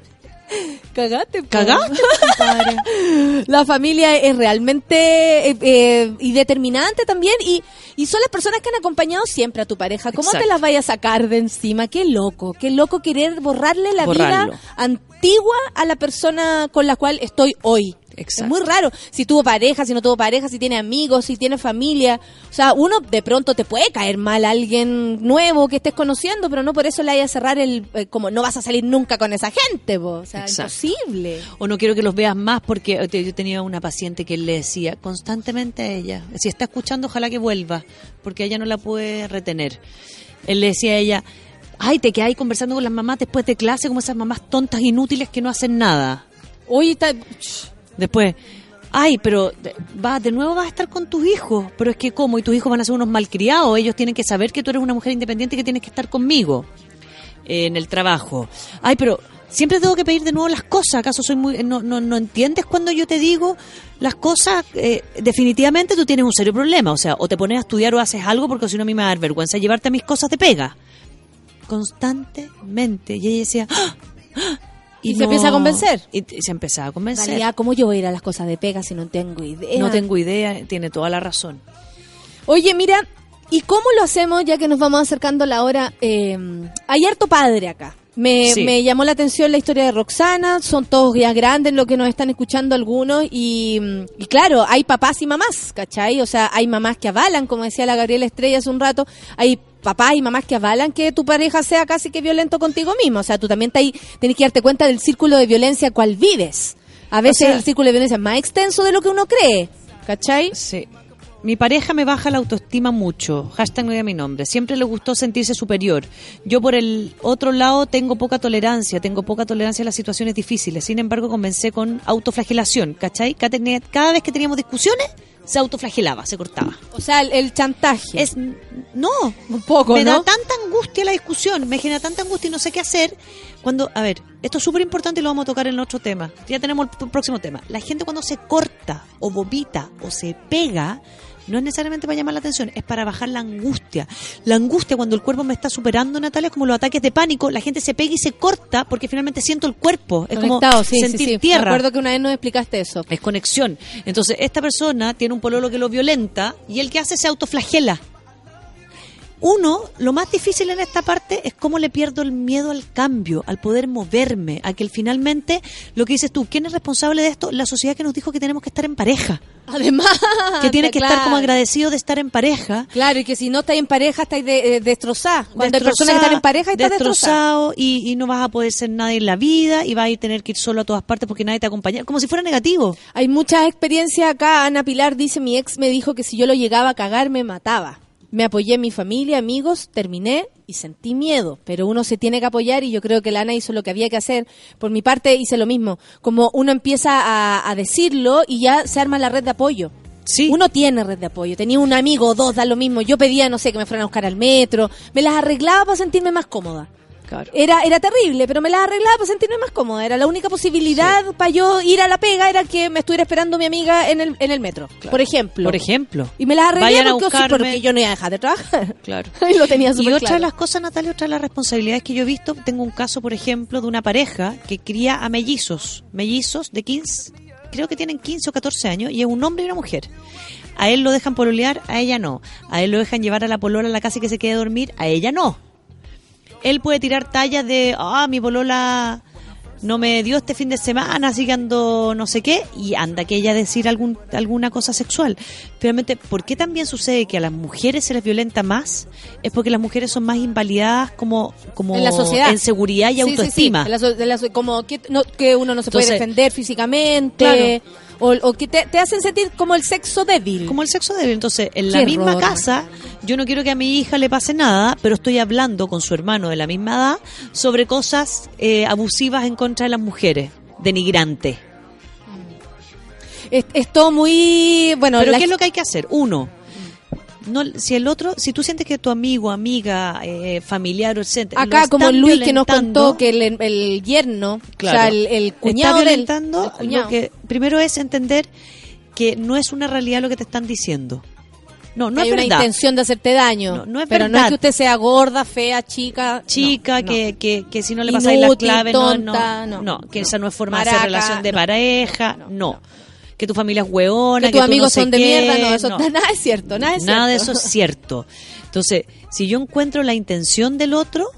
cagaste. po. La familia es realmente eh, eh, y determinante también y, y son las personas que han acompañado siempre a tu pareja. ¿Cómo Exacto. te las vayas a sacar de encima? Qué loco, qué loco querer borrarle la Borrarlo. vida antigua a la persona con la cual estoy hoy. Exacto. Es muy raro. Si tuvo pareja, si no tuvo pareja, si tiene amigos, si tiene familia. O sea, uno de pronto te puede caer mal a alguien nuevo que estés conociendo, pero no por eso le haya a cerrar el... eh, como no vas a salir nunca con esa gente, po. O sea, Exacto. imposible. O no quiero que los veas más porque eh, yo tenía una paciente que le decía constantemente a ella, si está escuchando ojalá que vuelva, porque ella no la puede retener. Él le decía a ella, ay, te quedas ahí conversando con las mamás después de clase como esas mamás tontas inútiles que no hacen nada. Oye, está... Después, ay, pero va, de nuevo vas a estar con tus hijos, pero es que cómo, y tus hijos van a ser unos malcriados, ellos tienen que saber que tú eres una mujer independiente y que tienes que estar conmigo eh, en el trabajo. Ay, pero siempre tengo que pedir de nuevo las cosas, ¿acaso soy muy no no, no entiendes cuando yo te digo las cosas? Eh, definitivamente tú tienes un serio problema, o sea, o te pones a estudiar o haces algo porque si no a mí me va a dar vergüenza llevarte a mis cosas de pega. Constantemente. Y ella decía, "Ah, ah", Y se empieza a convencer. Y, y se empezaba a En convencer. realidad, ¿cómo yo voy a ir a las cosas de pega si no tengo idea? No tengo idea, tiene toda la razón. Oye, mira, ¿y cómo lo hacemos ya que nos vamos acercando a la hora? Eh, hay harto padre acá. Me, Sí. me llamó la atención la historia de Roxana, son todos ya grandes lo que nos están escuchando algunos y, mm, y claro, hay papás y mamás, ¿cachai? O sea, hay mamás que avalan, como decía la Gabriela Estrella hace un rato, hay papás y mamás que avalan que tu pareja sea casi que violento contigo mismo, o sea, tú también te que darte cuenta del círculo de violencia cual vives. A veces sea- el círculo de violencia es más extenso de lo que uno cree, ¿cachai? Sí. Mi pareja me baja la autoestima mucho. Hashtag no diga mi nombre. Siempre le gustó sentirse superior. Yo por el otro lado tengo poca tolerancia, tengo poca tolerancia a las situaciones difíciles. Sin embargo, comencé con autoflagelación, ¿cachai? Cada, vez que teníamos discusiones, se autoflagelaba, se cortaba. O sea, el, el chantaje. Es no, un poco, me da tanta angustia la discusión, me genera tanta angustia y no sé qué hacer. Cuando, a ver, esto es súper importante y lo vamos a tocar en otro tema. Ya tenemos el próximo tema. La gente cuando se corta o vomita o se pega, No es necesariamente para llamar la atención, es para bajar la angustia. La angustia cuando el cuerpo me está superando, Natalia, es como los ataques de pánico, la gente se pega y se corta porque finalmente siento el cuerpo. Es como Conectado, sí, sí, sentir sí. Me tierra. acuerdo que una vez nos explicaste eso. Es conexión. Entonces, esta persona tiene un pololo que lo violenta y el que hace se autoflagela. Uno, lo más difícil en esta parte es cómo le pierdo el miedo al cambio, al poder moverme, a que finalmente, lo que dices tú, ¿quién es responsable de esto? La sociedad que nos dijo que tenemos que estar en pareja. Además, Que tiene que estar como claro. agradecido de estar en pareja. Claro, y que si no estáis en pareja, estáis de, eh, destrozadas. Cuando hay personas que están en pareja, estás destrozada. destrozado y, y no vas a poder ser nadie en la vida y vas a tener que ir solo a todas partes porque nadie te acompaña. Como si fuera negativo. Hay muchas experiencias acá. Ana Pilar dice, mi ex me dijo que si yo lo llegaba a cagar, me mataba. Me apoyé en mi familia, amigos, terminé y sentí miedo. Pero uno se tiene que apoyar y yo creo que la Ana hizo lo que había que hacer. Por mi parte hice lo mismo. Como uno empieza a, a decirlo y ya se arma la red de apoyo. Sí. Uno tiene red de apoyo. Tenía un amigo o dos, da lo mismo. Yo pedía, no sé, que me fueran a buscar al metro. Me las arreglaba para sentirme más cómoda. Era, era terrible, pero me las arreglaba para sentirme más cómoda. Era la única posibilidad para yo ir a la pega, era que me estuviera esperando mi amiga en el, en el metro, por ejemplo. Por ejemplo. Y me las arreglé Vayan a porque, buscarme. porque yo no iba a dejar de trabajar. Claro. y lo tenía Y súper otra claro. de las cosas, Natalia, otra de las responsabilidades que yo he visto, tengo un caso, por ejemplo, de una pareja que cría a mellizos, mellizos de 15, creo que tienen 15 o 14 años, y es un hombre y una mujer. A él lo dejan pololear, a ella no. A él lo dejan llevar a la polola a la casa y que se quede a dormir, a ella no. Él puede tirar tallas de, ah, mi polola no me dio este fin de semana, así que ando no sé qué, y anda que ella decir algún, alguna cosa sexual. Finalmente, ¿por qué también sucede que a las mujeres se les violenta más? Es porque las mujeres son más invalidadas como, como en la sociedad. en seguridad y Sí, sí, sí. autoestima. En la so- en la so- como que, no- que uno no se puede defender físicamente. O, o que te, te hacen sentir como el sexo débil. Como el sexo débil. Entonces, en la Qué misma casa, yo no quiero que a mi hija le pase nada, pero estoy hablando con su hermano de la misma edad sobre cosas eh, abusivas en contra de las mujeres, denigrantes. Es, es todo muy... Bueno, Pero la- ¿qué es lo que hay que hacer? Uno, no, si el otro, si tú sientes que tu amigo, amiga, eh, familiar, etcétera, Acá, como Luis que nos contó que el, el yerno, Claro. o sea, el, el cuñado está del- violentando el cuñado. lo que primero es entender que no es una realidad lo que te están diciendo. No, no hay es una verdad. intención de hacerte daño. No, no es pero no es verdad. que usted sea gorda, fea, chica. Chica, no, que, que, que si no le pasáis la clave, tonta, no, no, no, que no. esa no es forma de hacer relación de pareja, no. Que tu familia es hueona, Que tus amigos no sé son de mierda, no, eso nada es cierto, nada es Nada de eso es cierto. Entonces, si yo encuentro la intención del otro,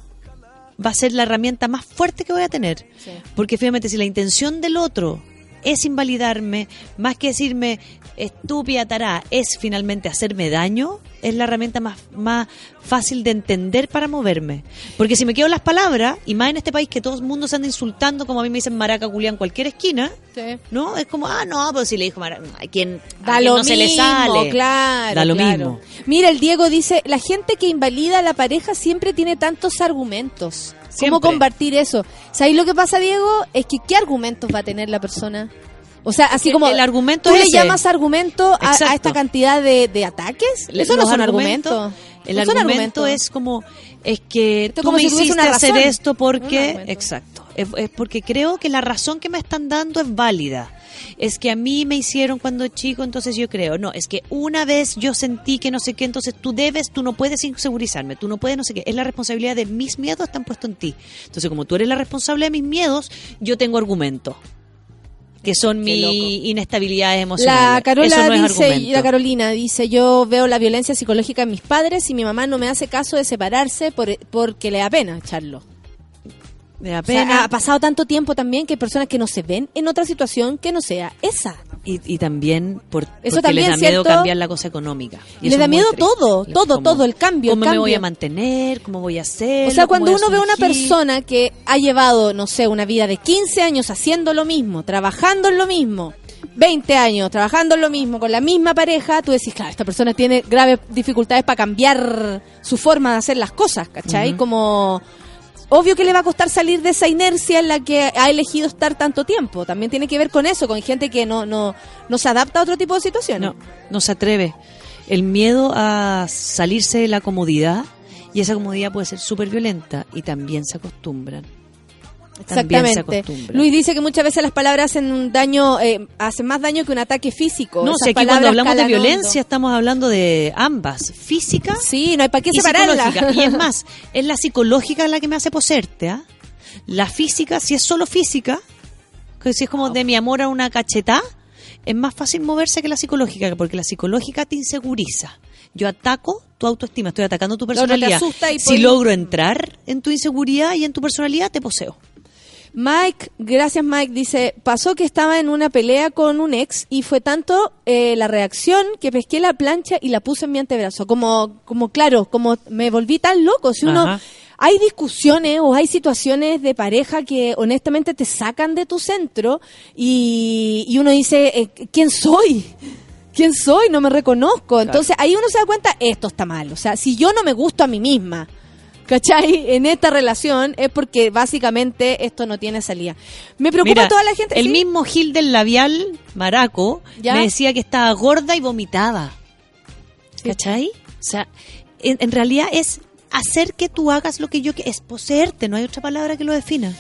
va a ser la herramienta más fuerte que voy a tener. Sí. Porque finalmente, si la intención del otro es invalidarme, más que decirme estúpida tará, es finalmente hacerme daño, es la herramienta más, más fácil de entender para moverme. Porque si me quedo las palabras, y más en este país que todo el mundo se anda insultando, como a mí me dicen maraca culia en cualquier esquina, Sí. ¿no? Es como, ah, no, pues si le dijo maraca, ¿a quién, a Da quién lo no mismo, se le sale? claro. Da lo claro. mismo. Mira, el Diego dice, la gente que invalida a la pareja siempre tiene tantos argumentos. ¿Cómo combatir eso? ¿Sabéis lo que pasa, Diego? Es que ¿qué argumentos va a tener la persona? O sea, así como el argumento tú es le ese. llamas argumento a, esta cantidad de, de ataques. Eso no los son argumentos. El No son argumento argumentos. es como, es que tú como me si hiciste una hacer esto porque... argumento. Exacto. Es, es porque creo que la razón que me están dando es válida. Es que a mí me hicieron cuando chico, entonces yo creo. No, es que una vez yo sentí que no sé qué, entonces tú debes, tú no puedes insegurizarme, tú no puedes no sé qué. Es la responsabilidad de mis miedos están puestos en ti. Entonces, como tú eres la responsable de mis miedos, yo tengo argumentos. Que son Qué loco. mi inestabilidades emocionales. La Carola no dice, la Carolina dice, yo veo la violencia psicológica en mis padres y mi mamá no me hace caso de separarse por, porque le da pena echarlo. Me da O sea, pena. ha pasado tanto tiempo también que hay personas que no se ven en otra situación que no sea esa. Y, y también por, Eso porque también, les da miedo ¿cierto? cambiar la cosa económica. Y Les da miedo triste. todo, Les- todo, como, todo, el cambio, el ¿Cómo me voy a mantener? ¿Cómo voy a hacer? O sea, ¿Cómo cuando uno ve a una persona que ha llevado, no sé, una vida de 15 años haciendo lo mismo, trabajando en lo mismo, 20 años trabajando en lo mismo, con la misma pareja, tú decís, claro, esta persona tiene graves dificultades para cambiar su forma de hacer las cosas, ¿cachai? Como... Obvio que le va a costar salir de esa inercia en la que ha elegido estar tanto tiempo. También tiene que ver con eso, con gente que no, no, no se adapta a otro tipo de situaciones. No, no se atreve. El miedo a salirse de la comodidad y esa comodidad puede ser súper violenta y también se acostumbran. Se Exactamente. Luis dice que muchas veces las palabras hacen un daño, eh, hacen más daño que un ataque físico. No, Esas si aquí cuando hablamos de violencia estamos hablando de ambas, física Sí, no hay para qué y separarla. Y es más, es la psicológica la que me hace poserte, ¿ah? La física, si es solo física, que si es como de mi amor a una cachetá, es más fácil moverse que la psicológica, porque la psicológica te inseguriza. Yo ataco tu autoestima, estoy atacando tu te personalidad. asusta y si logro entrar en tu inseguridad y en tu personalidad, te poseo. Mike, gracias Mike, dice, pasó que estaba en una pelea con un ex y fue tanto eh, la reacción que pesqué la plancha y la puse en mi antebrazo. Como, como claro, como me volví tan loco. Si uno, Ajá. hay discusiones o hay situaciones de pareja que honestamente te sacan de tu centro y, y uno dice, eh, ¿quién soy? ¿Quién soy? No me reconozco. Entonces ahí uno se da cuenta, esto está mal. O sea, si yo no me gusto a mí misma, ¿cachai? En esta relación es porque básicamente esto no tiene salida. Me preocupa Mira, toda la gente. El ¿sí? mismo Gil del labial, Maraco, ¿Ya? me decía que estaba gorda y vomitaba. ¿Cachai? O sea, en, en realidad es hacer que tú hagas lo que yo quiero. Es poseerte, no hay otra palabra que lo defina.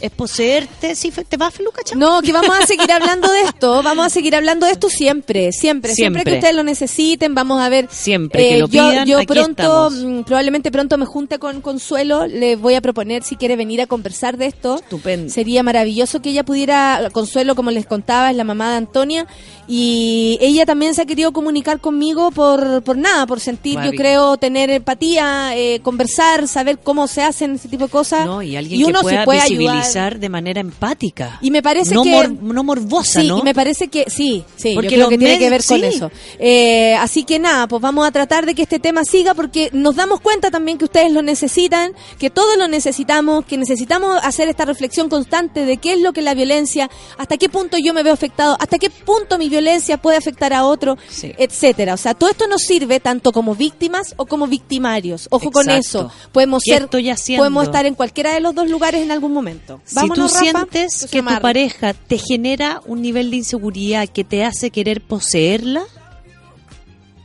Es poseerte. Sí, ¿Te va, Feluca, chao? No, que vamos a seguir hablando de esto, vamos a seguir hablando de esto siempre, siempre, siempre, que ustedes lo necesiten, vamos a ver. Siempre que lo yo, pidan, yo aquí pronto, estamos. mm, probablemente pronto me junte con Consuelo, le voy a proponer si quiere venir a conversar de esto. Estupendo. Sería maravilloso que ella pudiera, Consuelo, como les contaba, es la mamá de Antonia, y ella también se ha querido comunicar conmigo por, por nada, por sentir, yo creo, tener empatía, eh, conversar, saber cómo se hacen ese tipo de cosas. No, y alguien uno que pueda se puede ayudar. visibilizar de manera empática. Y me parece no que mor- no morbosa, sí, ¿no? y me parece que sí, sí, Porque yo creo que tiene que ver con eso. Eh, así que nada, pues vamos a tratar de que este tema siga porque nos damos cuenta también que ustedes lo necesitan, que todos lo necesitamos, que necesitamos hacer esta reflexión constante de qué es lo que la violencia, hasta qué punto yo me veo afectado, hasta qué punto mi violencia puede afectar a otro, Sí. etcétera. O sea, todo esto nos sirve tanto como víctimas o como victimarios. Ojo con eso. Podemos ¿Qué ser, podemos estar en cualquiera de los dos lugares en algún momento. Si Vámonos, tú Rafa. sientes que tu pareja te genera un nivel de inseguridad que te hace querer poseerla,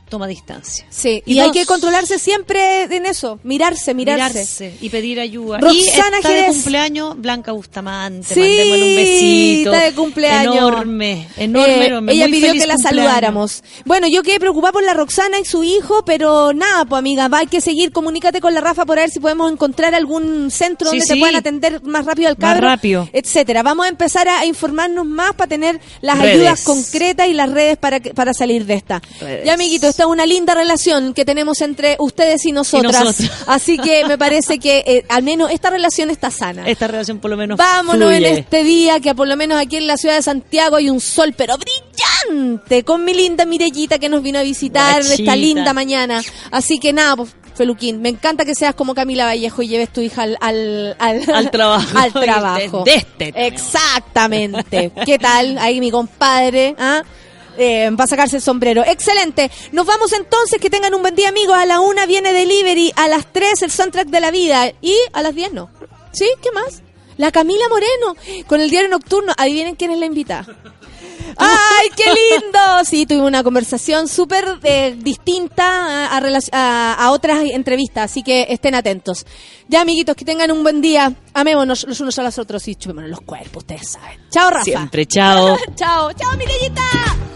toma distancia. Sí, y, Y hay que controlarse siempre en eso, mirarse, mirarse. y pedir ayuda. Roxana y está de cumpleaños Blanca Bustamante, Sí, mandémosle un besito. está de cumpleaños. Enorme, enorme, Eh, enorme. ella Muy pidió que la cumpleaños. saludáramos. Bueno, yo quedé preocupada por la Roxana y su hijo, pero nada, pues amiga, va, hay que seguir. Comunícate con la Rafa por ver si podemos encontrar algún centro Sí, donde te sí. puedan atender más rápido al Más cabro, rápido. etcétera. Vamos a empezar a, a informarnos más para tener las Redes. ayudas concretas y las redes para que- para salir de esta. Redes. Ya, amiguito, esta una linda relación que tenemos entre ustedes y nosotras. nosotros. Así que me parece que eh, al menos esta relación está sana. Esta relación por lo menos Vámonos fluye. en este día que por lo menos aquí en la ciudad de Santiago hay un sol pero brillante con mi linda Mirellita que nos vino a visitar Guachita. esta linda mañana. Así que nada, pues, Feluquín, me encanta que seas como Camila Vallejo y lleves tu hija al, al, al, Al trabajo. al trabajo. De este tema. Exactamente. ¿Qué tal? Ahí mi compadre, ¿ah? Eh, va a sacarse el sombrero. Excelente. Nos vamos entonces. Que tengan un buen día, amigos. A la una viene Delivery. A las tres el soundtrack de la vida. Y a las diez no. ¿Sí? ¿Qué más? La Camila Moreno. Con el diario nocturno. Adivinen quién es la invitada. ¡Ay, qué lindo! Sí, tuve una conversación súper eh, distinta a, otras entrevistas, así que estén atentos. Ya, amiguitos, que tengan un buen día. Amémonos los unos a los otros y chupémonos los cuerpos, ustedes saben. Chao, Rafa. Siempre, chao. chao, chao, Mirellita.